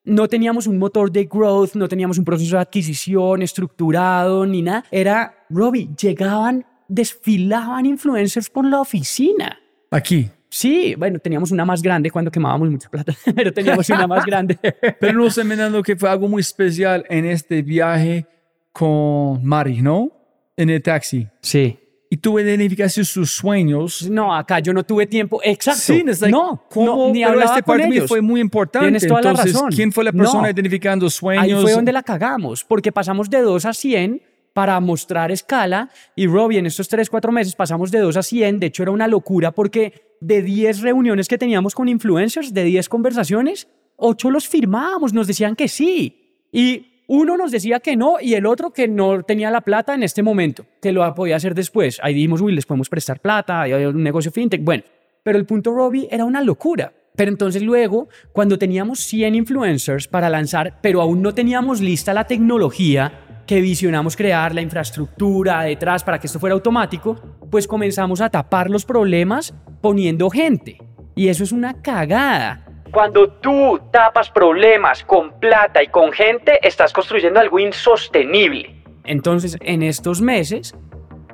no teníamos un motor de growth, no teníamos un proceso de adquisición estructurado ni nada. Era, Robbie, llegaban, desfilaban influencers por la oficina. Aquí. Sí, bueno, teníamos una más grande cuando quemábamos mucha plata, [LAUGHS] pero teníamos una más grande. [LAUGHS] pero no sé, dando que fue algo muy especial en este viaje con Mari, ¿no? En el taxi. Sí y tú identificaste sus sueños. No, acá yo no tuve tiempo. Exacto. Sí, no, ¿cómo? ni pero este con ellos. fue muy importante. Tienes toda Entonces, la razón. ¿quién fue la persona identificando sueños? Ahí fue donde la cagamos, porque pasamos de 2 a 100 para mostrar escala y Robbie en estos 3, 4 meses pasamos de 2 a 100. De hecho, era una locura porque de 10 reuniones que teníamos con influencers, de 10 conversaciones, 8 los firmábamos, nos decían que sí. Y uno nos decía que no y el otro que no tenía la plata en este momento, que lo podía hacer después. Ahí dijimos, uy, les podemos prestar plata, hay un negocio fintech. Bueno, pero el punto Robbie era una locura. Pero entonces luego, cuando teníamos 100 influencers para lanzar, pero aún no teníamos lista la tecnología que visionamos crear, la infraestructura detrás para que esto fuera automático, pues comenzamos a tapar los problemas poniendo gente. Y eso es una cagada. Cuando tú tapas problemas con plata y con gente, estás construyendo algo insostenible. Entonces, en estos meses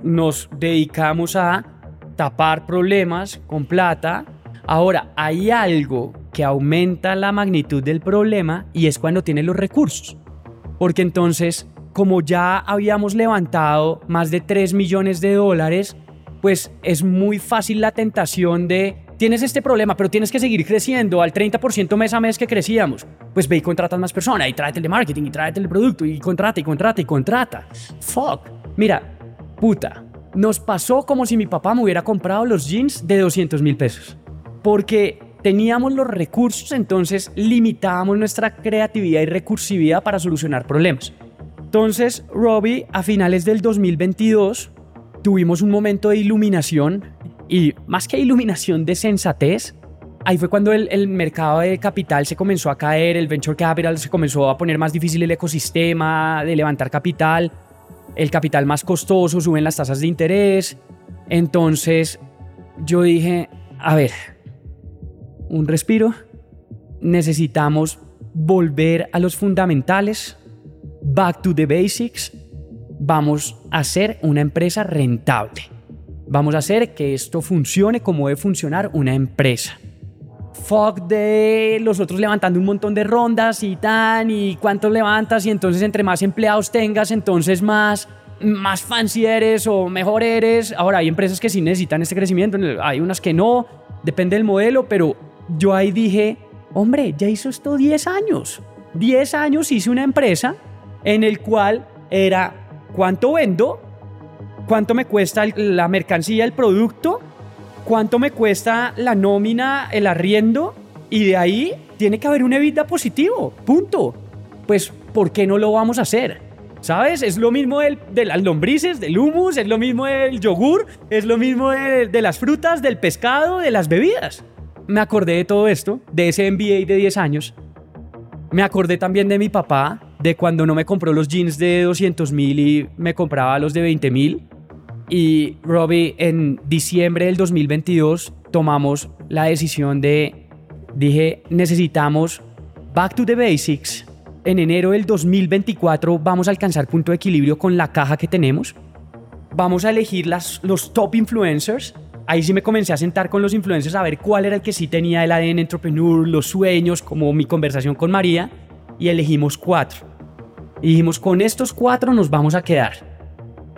nos dedicamos a tapar problemas con plata. Ahora, hay algo que aumenta la magnitud del problema y es cuando tienes los recursos. Porque entonces, como ya habíamos levantado más de 3 millones de dólares, pues es muy fácil la tentación de tienes este problema, pero tienes que seguir creciendo al 30% mes a mes que crecíamos. Pues ve y contratas más personas y tráete el de marketing y tráete el producto y contrata y contrata y contrata. Fuck. Mira, puta, nos pasó como si mi papá me hubiera comprado los jeans de 200 mil pesos. Porque teníamos los recursos, entonces limitábamos nuestra creatividad y recursividad para solucionar problemas. Entonces, Robbie, a finales del 2022, tuvimos un momento de iluminación y más que iluminación de sensatez, ahí fue cuando el, mercado de capital se comenzó a caer, el venture capital se comenzó a poner más difícil el ecosistema de levantar capital, el capital más costoso, suben las tasas de interés. Entonces yo dije, a ver, un respiro, necesitamos volver a los fundamentales, back to the basics, vamos a ser una empresa rentable. Vamos a hacer que esto funcione como debe funcionar una empresa. Fuck de los otros levantando un montón de rondas y tan, y cuántos levantas, y entonces entre más empleados tengas, entonces más, más fancy eres o mejor eres. Ahora, hay empresas que sí necesitan este crecimiento, hay unas que no, depende del modelo, pero yo ahí dije, Hombre, ya hizo esto 10 años. 10 años hice una empresa en el cual era cuánto vendo, cuánto me cuesta la mercancía, el producto, cuánto me cuesta la nómina, el arriendo, y de ahí tiene que haber un evita positivo, punto. Pues, ¿por qué no lo vamos a hacer? ¿Sabes? Es lo mismo de las lombrices, del humus, es lo mismo del yogur, es lo mismo de, de las frutas, del pescado, de las bebidas. Me acordé de todo esto, de ese MBA de 10 años. Me acordé también de mi papá, de cuando no me compró los jeans de 200 mil y me compraba los de 20 mil. Y Robbie, en diciembre del 2022 tomamos la decisión de, dije, necesitamos back to the basics. En enero del 2024 vamos a alcanzar punto de equilibrio con la caja que tenemos. Vamos a elegir las, los top influencers. Ahí sí me comencé a sentar con los influencers a ver cuál era el que sí tenía el ADN entrepreneur, los sueños, como mi conversación con María. Y elegimos cuatro. Y dijimos, con estos cuatro nos vamos a quedar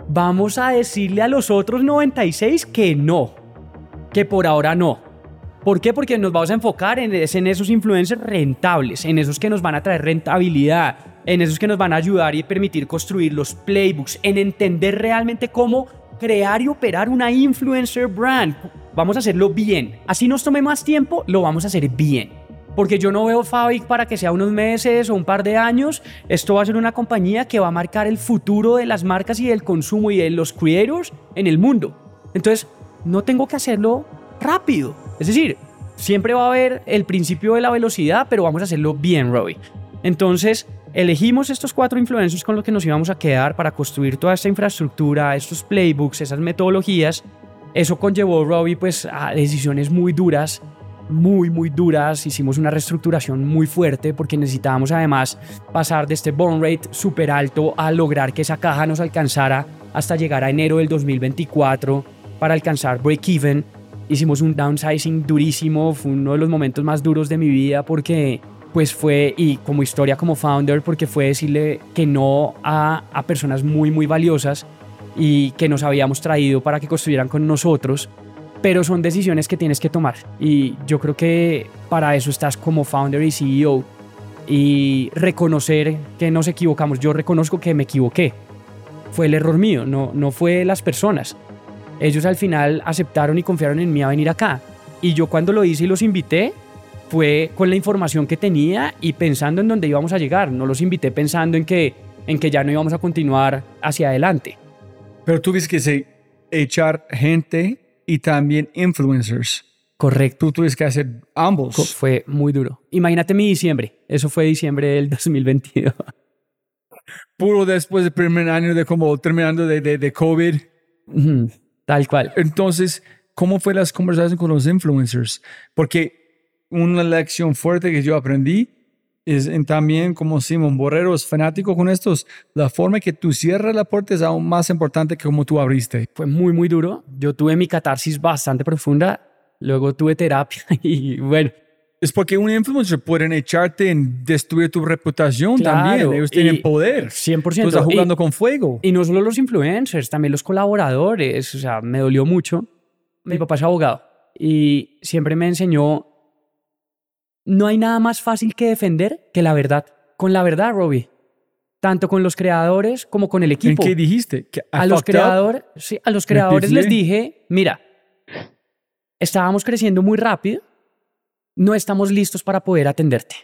vamos a decirle a los otros 96 que no, que por ahora no. ¿Por qué? Porque nos vamos a enfocar en, en esos influencers rentables, en esos que nos van a traer rentabilidad, en esos que nos van a ayudar y permitir construir los playbooks, en entender realmente cómo crear y operar una influencer brand. Vamos a hacerlo bien. Así nos tome más tiempo, lo vamos a hacer bien porque yo no veo Fabric para que sea unos meses o un par de años. Esto va a ser una compañía que va a marcar el futuro de las marcas y del consumo y de los creators en el mundo. Entonces, no tengo que hacerlo rápido. Es decir, siempre va a haber el principio de la velocidad, pero vamos a hacerlo bien, Robbie. Entonces, elegimos estos cuatro influencers con los que nos íbamos a quedar para construir toda esta infraestructura, estos playbooks, esas metodologías. Eso conllevó, Robbie, pues a decisiones muy duras muy, muy duras. Hicimos una reestructuración muy fuerte porque necesitábamos además pasar de este burn rate súper alto a lograr que esa caja nos alcanzara hasta llegar a enero del 2024 para alcanzar break-even. Hicimos un downsizing durísimo, fue uno de los momentos más duros de mi vida porque pues fue, y como historia como founder, porque fue decirle que no a, a personas muy, muy valiosas y que nos habíamos traído para que construyeran con nosotros pero son decisiones que tienes que tomar y yo creo que para eso estás como founder y CEO y reconocer que nos equivocamos. Yo reconozco que me equivoqué. Fue el error mío, no, no fue las personas. Ellos al final aceptaron y confiaron en mí a venir acá. Y yo cuando lo hice y los invité, fue con la información que tenía y pensando en dónde íbamos a llegar. No los invité pensando en que, en que ya no íbamos a continuar hacia adelante. Pero tú que echar gente y también influencers. Correcto. Tú tuviste que hacer ambos. Fue muy duro. Imagínate mi diciembre. Eso fue diciembre del [LAUGHS] 2022. Puro después del primer año de como terminando de, de, de COVID. Tal cual. Entonces, ¿cómo fue las conversaciones con los influencers? Porque una lección fuerte que yo aprendí es en también como Simón Borrero es fanático con estos, la forma que tú cierras la puerta es aún más importante que como tú abriste. Fue muy, muy duro. Yo tuve mi catarsis bastante profunda, luego tuve terapia [LAUGHS] y bueno. Es porque un influencer pueden echarte en destruir tu reputación también. Ellos tienen poder. 100%. Tú estás jugando con fuego. Y no solo los influencers, también los colaboradores. O sea, me dolió mucho. Mi papá es abogado y siempre me enseñó no hay nada más fácil que defender que la verdad. Con la verdad, Robbie. Tanto con los creadores como con el equipo. ¿En qué dijiste? A los, creadores, sí, a los creadores les dije, mira, estábamos creciendo muy rápido, no estamos listos para poder atenderte.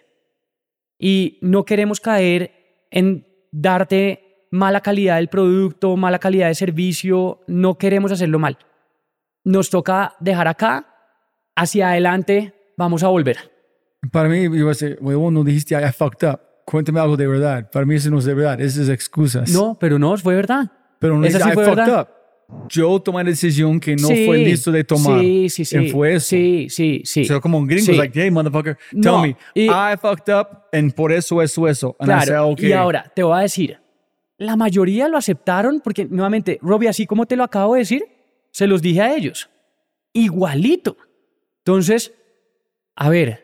Y no queremos caer en darte mala calidad del producto, mala calidad de servicio, no queremos hacerlo mal. Nos toca dejar acá, hacia adelante vamos a volver. Para mí, iba a decir, huevón, no dijiste, I fucked up. Cuéntame algo de verdad. Para mí eso no es de verdad, eso es excusas. No, pero no, fue verdad. Pero no Esa I fucked up. Yo tomé la decisión que no fue listo de tomar. Sí, sí, sí. Fue eso. Sí, sí, sí. O sea, como un gringo, like, hey, motherfucker, tell me, I fucked up, and por eso, eso, eso. claro, okay. y ahora, te voy a decir, la mayoría lo aceptaron porque, nuevamente, Robbie, así como te lo acabo de decir, se los dije a ellos. Igualito. Entonces, a ver,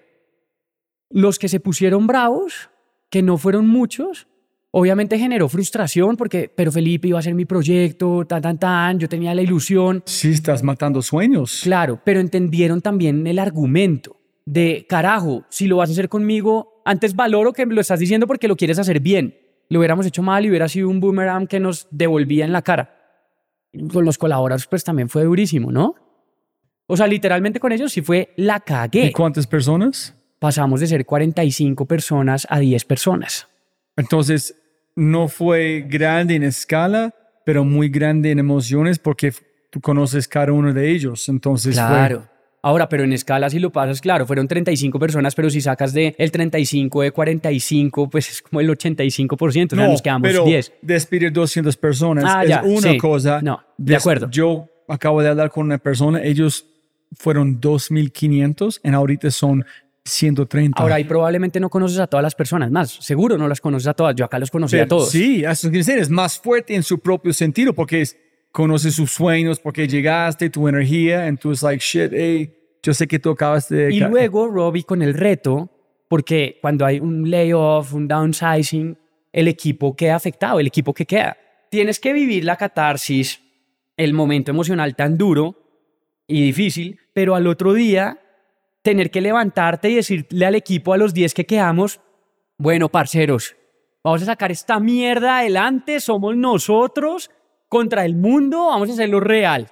los que se pusieron bravos, que no fueron muchos, obviamente generó frustración porque, pero Felipe iba a ser mi proyecto, tan, tan, tan, yo tenía la ilusión. Sí, estás matando sueños. Claro, pero entendieron también el argumento de carajo, si lo vas a hacer conmigo, antes valoro que me lo estás diciendo porque lo quieres hacer bien. Lo hubiéramos hecho mal y hubiera sido un boomerang que nos devolvía en la cara. Con los colaboradores, pues también fue durísimo, ¿no? O sea, literalmente con ellos sí fue la cagué. ¿Y cuántas personas? Pasamos de ser 45 personas a 10 personas. Entonces, no fue grande en escala, pero muy grande en emociones porque tú conoces cada uno de ellos. Entonces, claro. Ahora, pero en escala, si lo pasas, claro, fueron 35 personas, pero si sacas de el 35 de 45, pues es como el 85%, o sea, nos quedamos pero 10. Despedir 200 personas Ah, es ya, una sí. cosa. No, de acuerdo. Yo acabo de hablar con una persona, ellos fueron 2.500 y ahorita son 130. Ahora, y probablemente no conoces a todas las personas más, seguro no las conoces a todas, yo acá los conocí a todos. Sí, es decir, es más fuerte en su propio sentido porque es, conoces sus sueños, porque llegaste, tu energía, entonces, like, shit, hey, yo sé que tú acabas de... Y luego, Robbie, con el reto, porque cuando hay un layoff, un downsizing, el equipo queda afectado, el equipo que queda. Tienes que vivir la catarsis, el momento emocional tan duro y difícil, pero al otro día tener que levantarte y decirle al equipo, a los 10 que quedamos, bueno, parceros, vamos a sacar esta mierda adelante, somos nosotros contra el mundo, vamos a hacerlo real.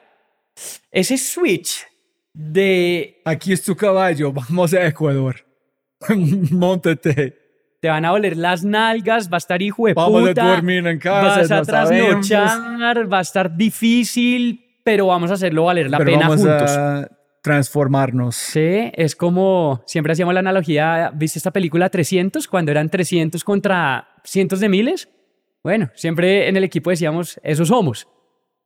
Ese switch de Aquí es tu caballo, [LAUGHS] vamos a Ecuador. [LAUGHS] Móntate. te van a doler las nalgas, va a estar hijo de Vamos puta, a dormir en casa. vas a no sabemos, trasnochar, va a estar difícil, pero vamos a hacerlo valer la pero pena vamos juntos. a transformarnos. Sí, es como siempre hacíamos la analogía, ¿viste esta película 300 cuando eran 300 contra cientos de miles? Bueno, siempre en el equipo decíamos, eso somos.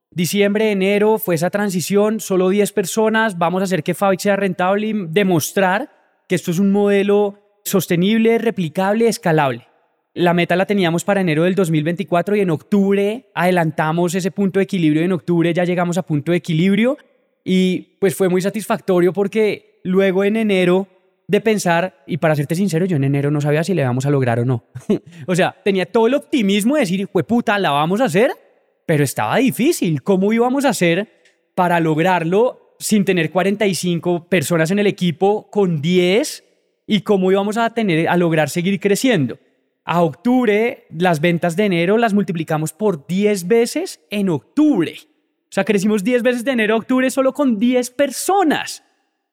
Diciembre, enero fue esa transición, solo 10 personas, vamos a hacer que Fabric sea rentable y demostrar que esto es un modelo sostenible, replicable, escalable. La meta la teníamos para enero del 2024 y en octubre adelantamos ese punto de equilibrio en octubre ya llegamos a punto de equilibrio y pues fue muy satisfactorio porque luego en enero de pensar, y para serte sincero, yo en enero no sabía si le íbamos a lograr o no. [LAUGHS] o sea, tenía todo el optimismo de decir, puta, la vamos a hacer, pero estaba difícil. ¿Cómo íbamos a hacer para lograrlo sin tener 45 personas en el equipo con 10? ¿Y cómo íbamos a tener a lograr seguir creciendo? A octubre, las ventas de enero las multiplicamos por 10 veces en octubre. O sea, crecimos 10 veces de enero a octubre solo con 10 personas.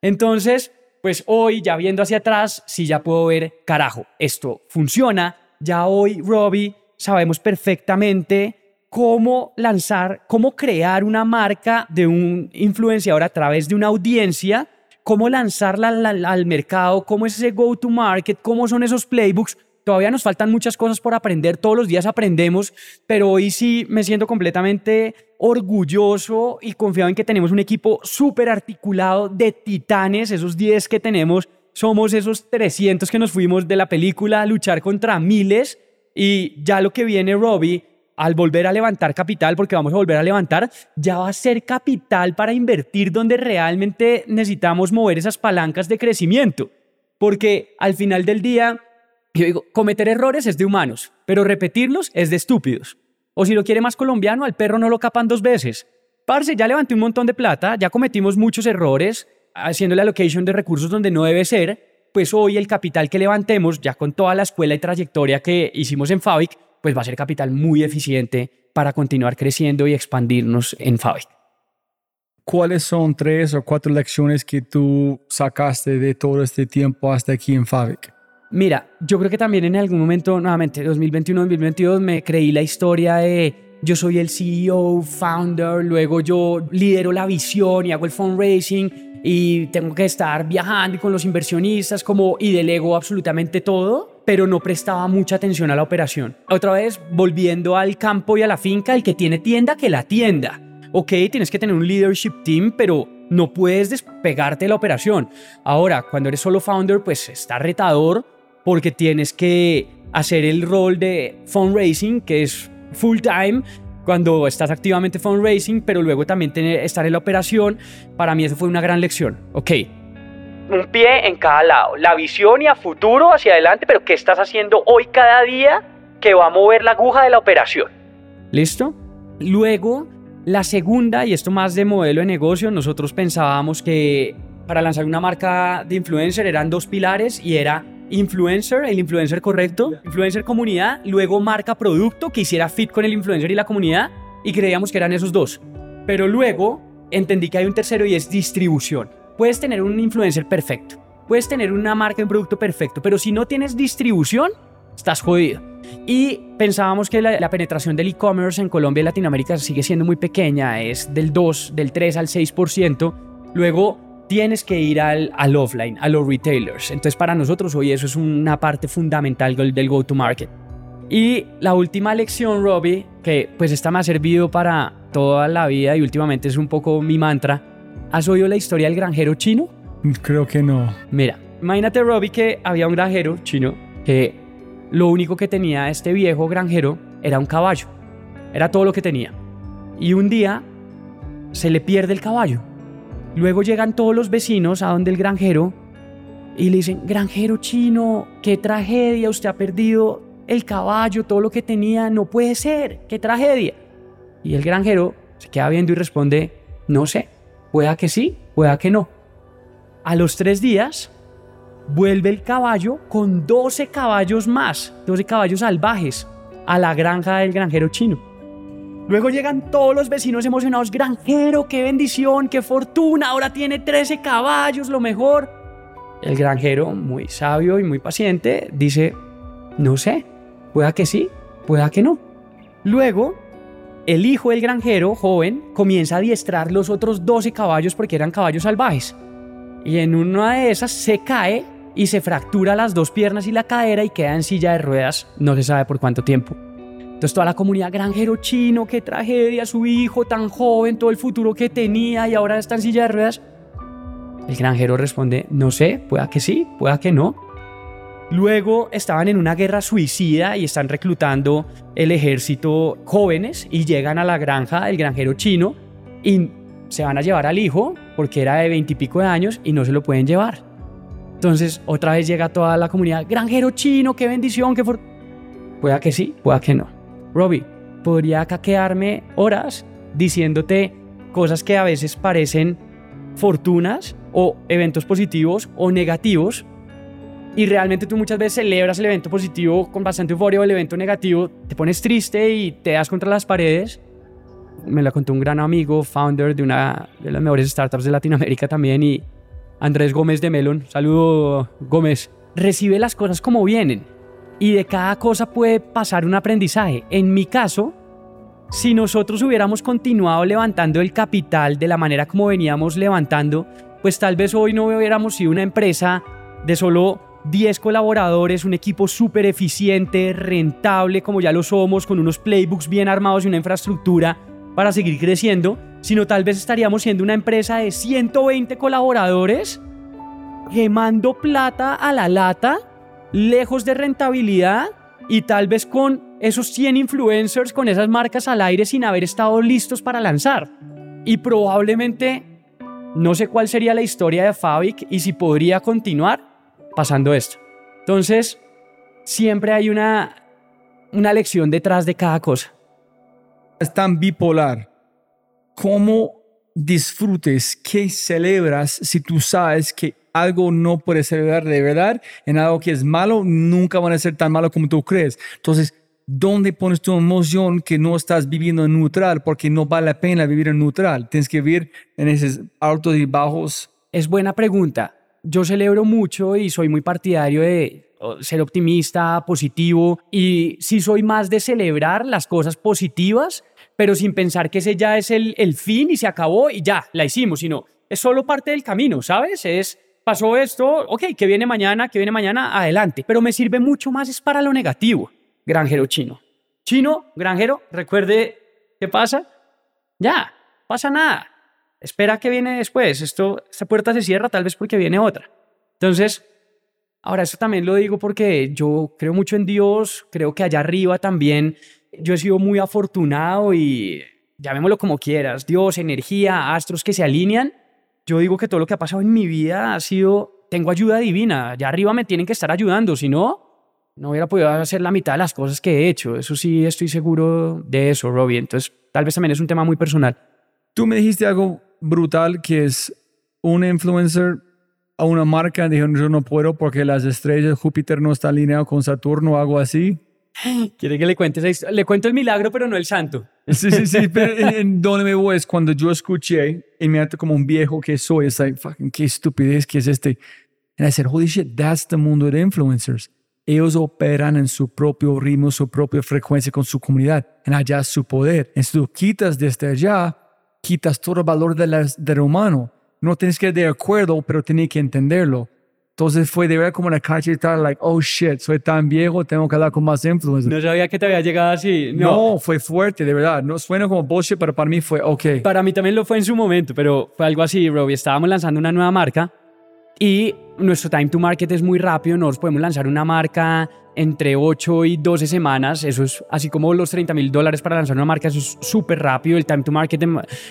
Entonces, pues hoy, ya viendo hacia atrás, sí ya puedo ver, carajo, esto funciona. Ya hoy, Robbie, sabemos perfectamente cómo lanzar, cómo crear una marca de un influenciador a través de una audiencia, cómo lanzarla al, mercado, cómo es ese go-to-market, cómo son esos playbooks. Todavía nos faltan muchas cosas por aprender, todos los días aprendemos, pero hoy sí me siento completamente orgulloso y confiado en que tenemos un equipo súper articulado de titanes, esos 10 que tenemos, somos esos 300 que nos fuimos de la película a luchar contra miles y ya lo que viene Robbie al volver a levantar capital, porque vamos a volver a levantar, ya va a ser capital para invertir donde realmente necesitamos mover esas palancas de crecimiento. Porque al final del día, yo digo, cometer errores es de humanos, pero repetirlos es de estúpidos. O si lo quiere más colombiano, al perro no lo capan dos veces. Parce, ya levanté un montón de plata, ya cometimos muchos errores, haciendo la allocation de recursos donde no debe ser, pues hoy el capital que levantemos, ya con toda la escuela y trayectoria que hicimos en Fabric, pues va a ser capital muy eficiente para continuar creciendo y expandirnos en Fabric. ¿Cuáles son tres o cuatro lecciones que tú sacaste de todo este tiempo hasta aquí en Fabric? Mira, yo creo que también en algún momento, nuevamente, 2021-2022, me creí la historia de yo soy el CEO, founder, luego yo lidero la visión y hago el fundraising y tengo que estar viajando con los inversionistas como y delego absolutamente todo, pero no prestaba mucha atención a la operación. Otra vez, volviendo al campo y a la finca, el que tiene tienda, que la tienda. Ok, tienes que tener un leadership team, pero no puedes despegarte de la operación. Ahora, cuando eres solo founder, pues está retador porque tienes que hacer el rol de fundraising, que es full time, cuando estás activamente fundraising, pero luego también tener, estar en la operación. Para mí eso fue una gran lección. Ok, Un pie en cada lado, la visión y a futuro hacia adelante, pero ¿qué estás haciendo hoy cada día que va a mover la aguja de la operación? ¿listo? Luego, la segunda, y esto más de modelo de negocio, nosotros pensábamos que para lanzar una marca de influencer eran dos pilares y era influencer, el influencer correcto, influencer comunidad, luego marca producto que hiciera fit con el influencer y la comunidad y creíamos que eran esos dos. Pero luego entendí que hay un tercero y es distribución. Puedes tener un influencer perfecto, puedes tener una marca, un producto perfecto, pero si no tienes distribución, estás jodido. Y pensábamos que la, penetración del e-commerce en Colombia y Latinoamérica sigue siendo muy pequeña, es del 2, del 3 al 6%. Luego tienes que ir al, al offline, a los retailers. Entonces para nosotros hoy eso es una parte fundamental del go-to-market. Y la última lección, Robbie, que pues esta me ha servido para toda la vida y últimamente es un poco mi mantra. ¿Has oído la historia del granjero chino? Creo que no. Mira, imagínate, Robbie, que había un granjero chino que lo único que tenía este viejo granjero era un caballo. Era todo lo que tenía. Y un día se le pierde el caballo. Luego llegan todos los vecinos a donde el granjero y le dicen, granjero chino, qué tragedia, usted ha perdido el caballo, todo lo que tenía, no puede ser, qué tragedia. Y el granjero se queda viendo y responde, no sé, pueda que sí, pueda que no. A los tres días, vuelve el caballo con 12 caballos más, 12 caballos salvajes, a la granja del granjero chino. Luego llegan todos los vecinos emocionados, granjero, qué bendición, qué fortuna, ahora tiene 13 caballos, lo mejor. El granjero, muy sabio y muy paciente, dice, no sé, Pueda que sí, pueda que no. Luego, el hijo del granjero, joven, comienza a adiestrar los otros 12 caballos porque eran caballos salvajes. Y en una de esas se cae y se fractura las dos piernas y la cadera y queda en silla de ruedas, no se sabe por cuánto tiempo. Entonces toda la comunidad granjero chino, qué tragedia, su hijo tan joven, todo el futuro que tenía y ahora está en silla de ruedas. El granjero responde, no sé, pueda que sí, pueda que no. Luego estaban en una guerra suicida y están reclutando el ejército jóvenes y llegan a la granja del granjero chino y se van a llevar al hijo porque era de veintipico de años y no se lo pueden llevar. Entonces otra vez llega toda la comunidad, granjero chino, qué bendición, qué for... Pueda que sí, pueda que no. Robbie, podría caquearme horas diciéndote cosas que a veces parecen fortunas o eventos positivos o negativos y realmente tú muchas veces celebras el evento positivo con bastante euforia o el evento negativo, te pones triste y te das contra las paredes. Me lo contó un gran amigo, founder de una de las mejores startups de Latinoamérica también y Andrés Gómez de Melon. Saludo Gómez. Recibe las cosas como vienen y de cada cosa puede pasar un aprendizaje. En mi caso, si nosotros hubiéramos continuado levantando el capital de la manera como veníamos levantando, pues tal vez hoy no hubiéramos sido una empresa de solo 10 colaboradores, un equipo súper eficiente, rentable, como ya lo somos, con unos playbooks bien armados y una infraestructura para seguir creciendo, sino tal vez estaríamos siendo una empresa de 120 colaboradores, quemando plata a la lata, lejos de rentabilidad y tal vez con esos 100 influencers, con esas marcas al aire sin haber estado listos para lanzar. Y probablemente no sé cuál sería la historia de Fabic y si podría continuar, pasando esto. Entonces, siempre hay una, una lección detrás de cada cosa. Es tan bipolar. ¿Cómo disfrutes, qué celebras si tú sabes que algo no puede celebrar de verdad en algo que es malo, nunca van a ser tan malo como tú crees? Entonces, ¿dónde pones tu emoción que no estás viviendo en neutral? Porque no vale la pena vivir en neutral. Tienes que vivir en esos altos y bajos. Es buena pregunta yo celebro mucho y soy muy partidario de ser optimista, positivo y sí soy más de celebrar las cosas positivas, pero sin pensar que ese ya es el, el fin y se acabó y ya, la hicimos, sino es solo parte del camino, ¿sabes? Es pasó esto, ok, que viene mañana, que viene mañana, adelante. Pero me sirve mucho más es para lo negativo. Granjero chino. Chino, granjero, recuerde qué pasa. Ya, pasa nada espera que viene después, esto, esta puerta se cierra tal vez porque viene otra. Entonces, ahora eso también lo digo porque yo creo mucho en Dios, creo que allá arriba también yo he sido muy afortunado y llamémoslo como quieras, Dios, energía, astros que se alinean. Yo digo que todo lo que ha pasado en mi vida ha sido, tengo ayuda divina, allá arriba me tienen que estar ayudando, si no, no hubiera podido hacer la mitad de las cosas que he hecho. Eso sí, estoy seguro de eso, Robbie. Entonces, tal vez también es un tema muy personal. Tú me dijiste algo brutal que es un influencer a una marca dijo, yo no puedo porque las estrellas, Júpiter no está alineado con Saturno algo así. Quiere que le cuente esa historia? Le cuento el milagro, pero no el santo. Sí, sí, sí, pero en, donde me voy es cuando yo escuché, inmediatamente como un viejo que soy, es like, fucking, qué estupidez que es este. And I said, holy shit, that's the mundo de influencers. Ellos operan en su propio ritmo, su propia frecuencia con su comunidad. En allá su poder. Entonces tú quitas desde allá, quitas todo el valor del humano. No tienes que ir de acuerdo, pero tienes que entenderlo. Entonces fue de verdad como una cachetada, like, oh shit, soy tan viejo, tengo que hablar con más influencers. No sabía que te había llegado así. No. fue fuerte, de verdad. No suena como bullshit, pero para mí fue ok. Para mí también lo fue en su momento, pero fue algo así, bro. Y estábamos lanzando una nueva marca y nuestro time to market es muy rápido. Nos podemos lanzar una marca entre 8 y 12 semanas. Eso es así como los 30 mil dólares para lanzar una marca. Eso es súper rápido. El time to market de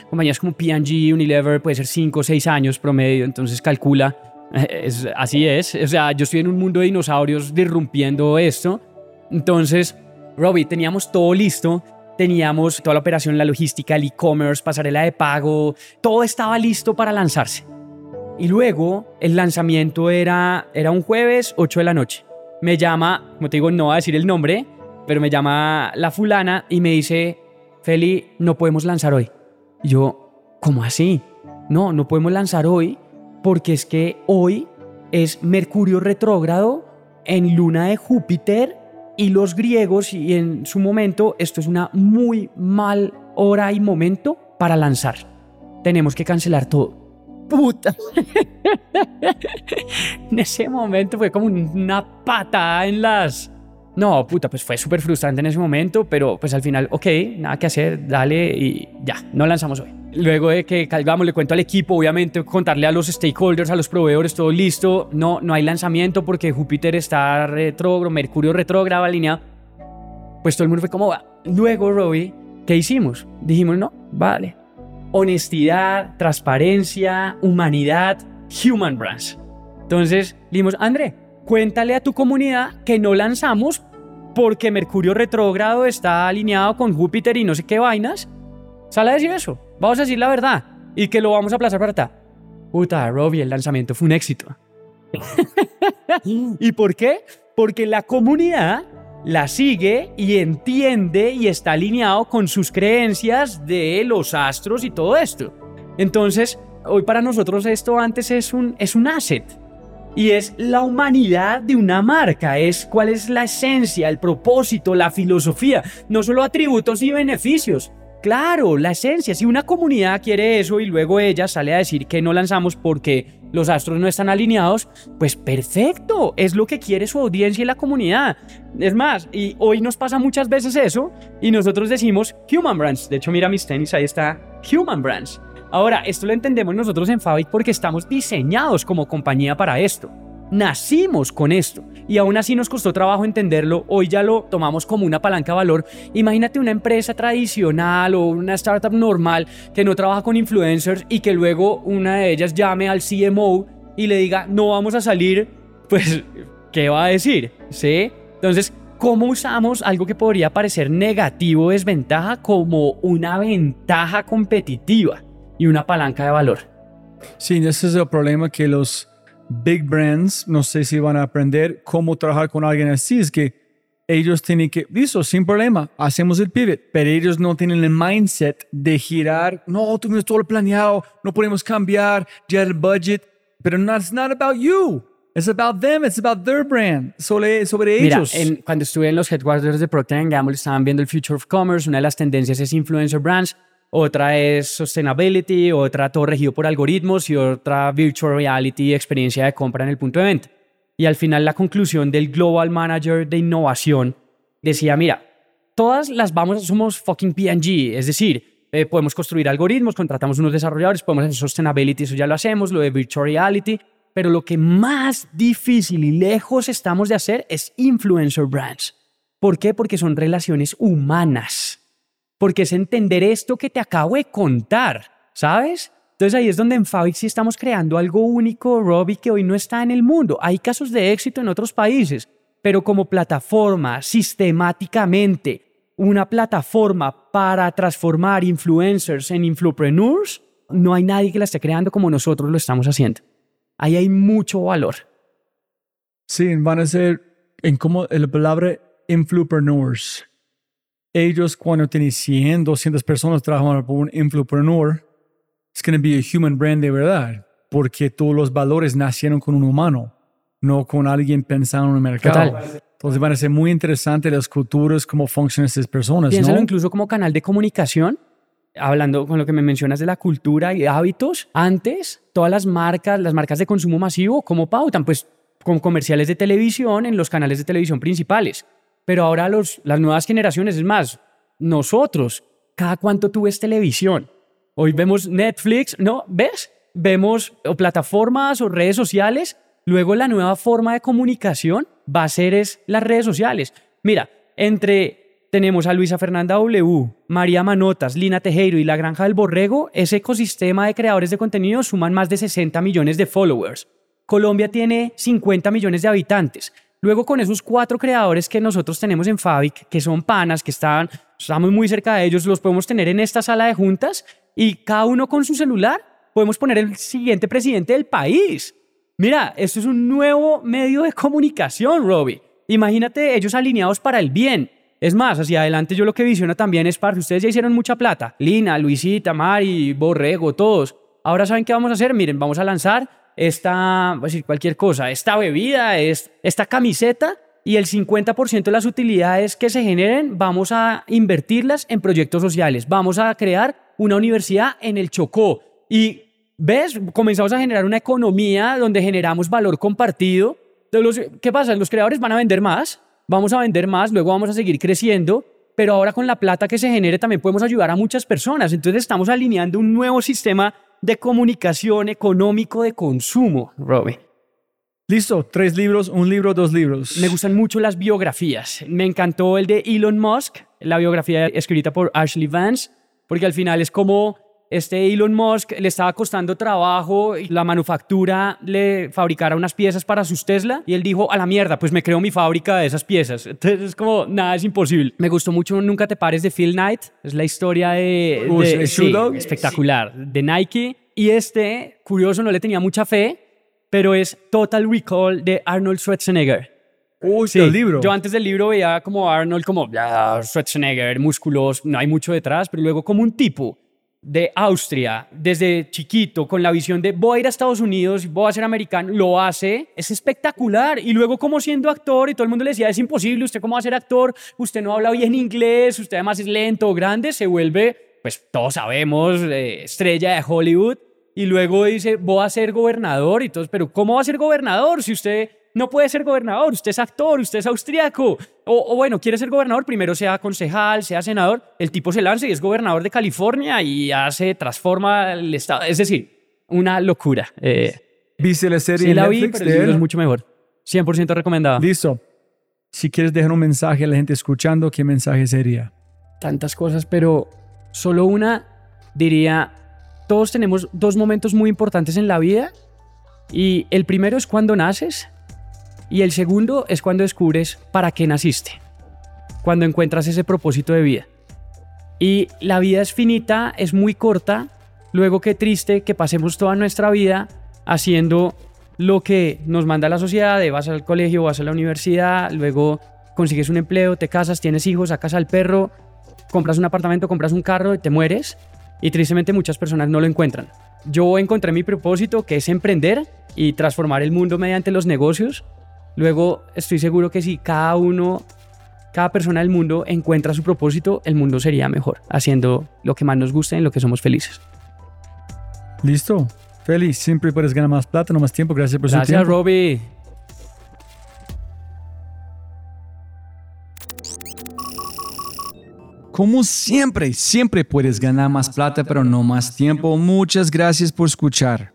compañías como P&G, Unilever puede ser 5 o 6 años promedio. Entonces calcula [LAUGHS] Es, así es. O sea, yo estoy en un mundo de dinosaurios disrumpiendo esto. Entonces, Robbie, teníamos todo listo. Teníamos toda la operación, la logística, el e-commerce, pasarela de pago. Todo estaba listo para lanzarse. Y luego el lanzamiento era, era un jueves, 8 de la noche. Me llama, como te digo, no voy a decir el nombre, pero me llama la fulana y me dice, Feli, no podemos lanzar hoy. Y yo, ¿cómo así? No, no podemos lanzar hoy porque es que hoy es Mercurio retrógrado en luna de Júpiter y los griegos y en su momento esto es una muy mal hora y momento para lanzar. Tenemos que cancelar todo. Puta. [LAUGHS] en ese momento fue como una patada en las... No, puta, pues fue súper frustrante en ese momento, pero pues al final, ok, nada que hacer, dale y ya, no lanzamos hoy. Luego de que calgamos, le cuento al equipo, obviamente, contarle a los stakeholders, a los proveedores, todo listo. No, no hay lanzamiento porque Júpiter está retrógrado, Mercurio retrógrado, alineado. Pues todo el mundo fue como, va. Luego, Robbie, ¿qué hicimos? Dijimos, no, vale. Honestidad, transparencia, humanidad, human brands. Entonces, dijimos, André, cuéntale a tu comunidad que no lanzamos porque Mercurio retrógrado está alineado con Júpiter y no sé qué vainas. Sale a decir eso. Vamos a decir la verdad. Y que lo vamos a aplazar para acá. Puta, Robbie, el lanzamiento fue un éxito. [LAUGHS] ¿Y por qué? Porque la comunidad la sigue y entiende y está alineado con sus creencias de los astros y todo esto. Entonces, hoy para nosotros esto antes es un, es un asset. Y es la humanidad de una marca, es cuál es la esencia, el propósito, la filosofía, no solo atributos y beneficios, Claro, la esencia. Si una comunidad quiere eso y luego ella sale a decir que no lanzamos porque los astros no están alineados, pues perfecto, es lo que quiere su audiencia y la comunidad. Es más, y hoy nos pasa muchas veces eso y nosotros decimos Human Brands. De hecho, mira mis tenis, ahí está Human Brands. Ahora, esto lo entendemos nosotros en Fabric porque estamos diseñados como compañía para esto. Nacimos con esto y aún así nos costó trabajo entenderlo. Hoy ya lo tomamos como una palanca de valor. Imagínate una empresa tradicional o una startup normal que no trabaja con influencers y que luego una de ellas llame al CMO y le diga, no vamos a salir. Pues, [LAUGHS] ¿qué va a decir? ¿Sí? Entonces, ¿cómo usamos algo que podría parecer negativo o desventaja como una ventaja competitiva y una palanca de valor? Sí, ese es el problema que los big brands, no sé si van a aprender cómo trabajar con alguien así, es que ellos tienen que, listo, sin problema, hacemos el pivot, pero ellos no tienen el mindset de girar, no, tuvimos todo planeado, no podemos cambiar, ya el budget, pero no, it's not about you. It's about them, it's about their brand, sobre, sobre Mira, ellos. cuando estuve en los headquarters de Procter Gamble, estaban viendo el Future of Commerce, una de las tendencias es Influencer Brands, otra es Sustainability, otra todo regido por algoritmos y otra Virtual Reality, experiencia de compra en el punto de venta. Y al final la conclusión del Global Manager de Innovación decía, mira, todas las vamos, somos fucking P&G, es decir, eh, podemos construir algoritmos, contratamos unos desarrolladores, podemos hacer Sustainability, eso ya lo hacemos, lo de Virtual Reality, pero lo que más difícil y lejos estamos de hacer es Influencer Brands. ¿Por qué? Porque son relaciones humanas porque es entender esto que te acabo de contar, ¿sabes? Entonces ahí es donde en Fabric sí estamos creando algo único, Robbie, que hoy no está en el mundo. Hay casos de éxito en otros países, pero como plataforma, sistemáticamente, una plataforma para transformar influencers en influpreneurs, no hay nadie que la esté creando como nosotros lo estamos haciendo. Ahí hay mucho valor. Sí, van a ser, en como la palabra influpreneurs. Ellos cuando tienen 100, 200 personas trabajando por un influpreneur, es going to be a human brand de verdad, porque todos los valores nacieron con un humano, no con alguien pensando en el mercado. Total. Entonces van a ser muy interesantes las culturas, cómo funcionan estas personas, Piénsalo ¿no? incluso como canal de comunicación, hablando con lo que me mencionas de la cultura y hábitos. Antes, todas las marcas, las marcas de consumo masivo, como pautan? Pues con comerciales de televisión en los canales de televisión principales. Pero ahora los, las nuevas generaciones, es más, nosotros, cada cuánto tú ves televisión. Hoy vemos Netflix, ¿no? ¿Ves? Vemos o plataformas o redes sociales. Luego la nueva forma de comunicación va a ser es las redes sociales. Mira, entre tenemos a Luisa Fernanda W, María Manotas, Lina Tejero y La Granja del Borrego, ese ecosistema de creadores de contenido suman más de 60 millones de followers. Colombia tiene 50 millones de habitantes. Luego con esos cuatro creadores que nosotros tenemos en Fabic, que son panas, que están, estamos muy cerca de ellos, los podemos tener en esta sala de juntas y cada uno con su celular podemos poner el siguiente presidente del país. Mira, esto es un nuevo medio de comunicación, Robbie. Imagínate ellos alineados para el bien. Es más, hacia adelante yo lo que visiono también es para ustedes ya hicieron mucha plata. Lina, Luisita, Mari, Borrego, todos. Ahora saben qué vamos a hacer. Miren, vamos a lanzar esta, voy a decir cualquier cosa, esta bebida, es, esta camiseta y el 50% de las utilidades que se generen vamos a invertirlas en proyectos sociales. Vamos a crear una universidad en el Chocó. Y ves, comenzamos a generar una economía donde generamos valor compartido. Los- ¿Qué pasa? Los creadores van a vender más, vamos a vender más, luego vamos a seguir creciendo, pero ahora con la plata que se genere también podemos ayudar a muchas personas. Entonces estamos alineando un nuevo sistema de comunicación económico de consumo, Robbie. Listo, tres libros, un libro, dos libros. Me gustan mucho las biografías. Me encantó el de Elon Musk, la biografía escrita por Ashley Vance, porque al final es como este Elon Musk le estaba costando trabajo y la manufactura le fabricara unas piezas para sus Tesla y él dijo, a la mierda, pues me creo mi fábrica de esas piezas. Entonces es como, nada, es imposible. Me gustó mucho Nunca te pares de Phil Knight, es la historia de... Uy, de- ¿es Shoe Dog? espectacular, de Nike. Y este, curioso, no le tenía mucha fe, pero es Total Recall de Arnold Schwarzenegger. Uy, Sí, el libro. Yo antes del libro veía como Arnold, como "Ah, Schwarzenegger, músculos, no hay mucho detrás, pero luego como un tipo de Austria, desde chiquito, con la visión de voy a ir a Estados Unidos, voy a ser americano, lo hace, es espectacular. Y luego como siendo actor, y todo el mundo le decía, es imposible, usted cómo va a ser actor, usted no habla bien inglés, usted además es lento grande, se vuelve, pues todos sabemos, eh, estrella de Hollywood. Y luego dice, voy a ser gobernador. Y todos, pero ¿cómo va a ser gobernador si usted no puede ser gobernador? Usted es actor, usted es austriaco. O, o bueno, quiere ser gobernador, primero sea concejal, sea senador. El tipo se lanza y es gobernador de California y hace, transforma el estado. Es decir, una locura. Eh, ¿Viste la serie sí la vi, Netflix pero el libro es mucho mejor. 100% recomendado. Listo. Si quieres dejar un mensaje a la gente escuchando, ¿qué mensaje sería? tantas cosas, pero solo una diría, todos tenemos dos momentos muy importantes en la vida y el primero es cuando naces y el segundo es cuando descubres para qué naciste, cuando encuentras ese propósito de vida. Y la vida es finita, es muy corta, luego qué triste que pasemos toda nuestra vida haciendo lo que nos manda la sociedad, de vas al colegio, vas a la universidad, luego consigues un empleo, te casas, tienes hijos, sacas al perro, compras un apartamento, compras un carro y te mueres. Y tristemente muchas personas no lo encuentran. Yo encontré mi propósito, que es emprender y transformar el mundo mediante los negocios. Luego estoy seguro que si cada uno, cada persona del mundo encuentra su propósito, el mundo sería mejor, haciendo lo que más nos gusta y en lo que somos felices. Listo. Feliz, siempre puedes ganar más plata, no más tiempo. Gracias por su Gracias, tiempo. Robbie. Como siempre, siempre puedes ganar más plata, pero no más tiempo. Muchas gracias por escuchar.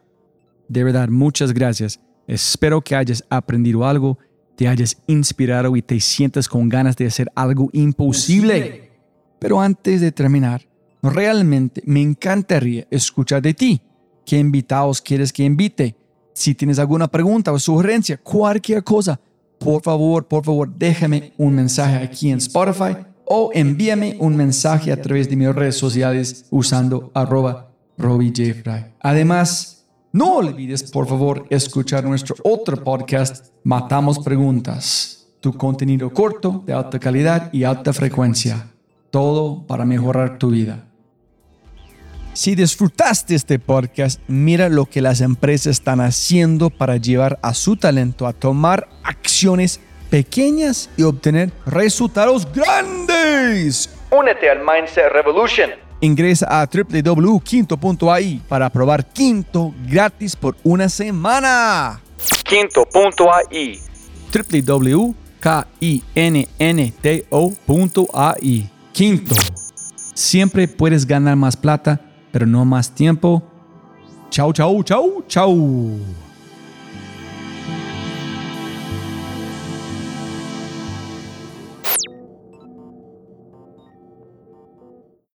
De verdad, muchas gracias. Espero que hayas aprendido algo, te hayas inspirado y te sientas con ganas de hacer algo imposible. Pero antes de terminar, realmente me encantaría escuchar de ti. ¿Qué invitados quieres que invite? Si tienes alguna pregunta o sugerencia, cualquier cosa, por favor, por favor, déjame un mensaje aquí en Spotify o envíame un mensaje a través de mis redes sociales usando arroba Robbie J. Además, no olvides por favor escuchar nuestro otro podcast, Matamos Preguntas, tu contenido corto, de alta calidad y alta frecuencia. Todo para mejorar tu vida. Si disfrutaste este podcast, mira lo que las empresas están haciendo para llevar a su talento a tomar acciones pequeñas y obtener resultados grandes. Únete al Mindset Revolution. Ingresa a www.quinto.ai para probar Quinto gratis por una semana. Quinto.ai www.kinnto.ai Quinto. Siempre puedes ganar más plata pero no más tiempo. Chau, chau, chau, chau.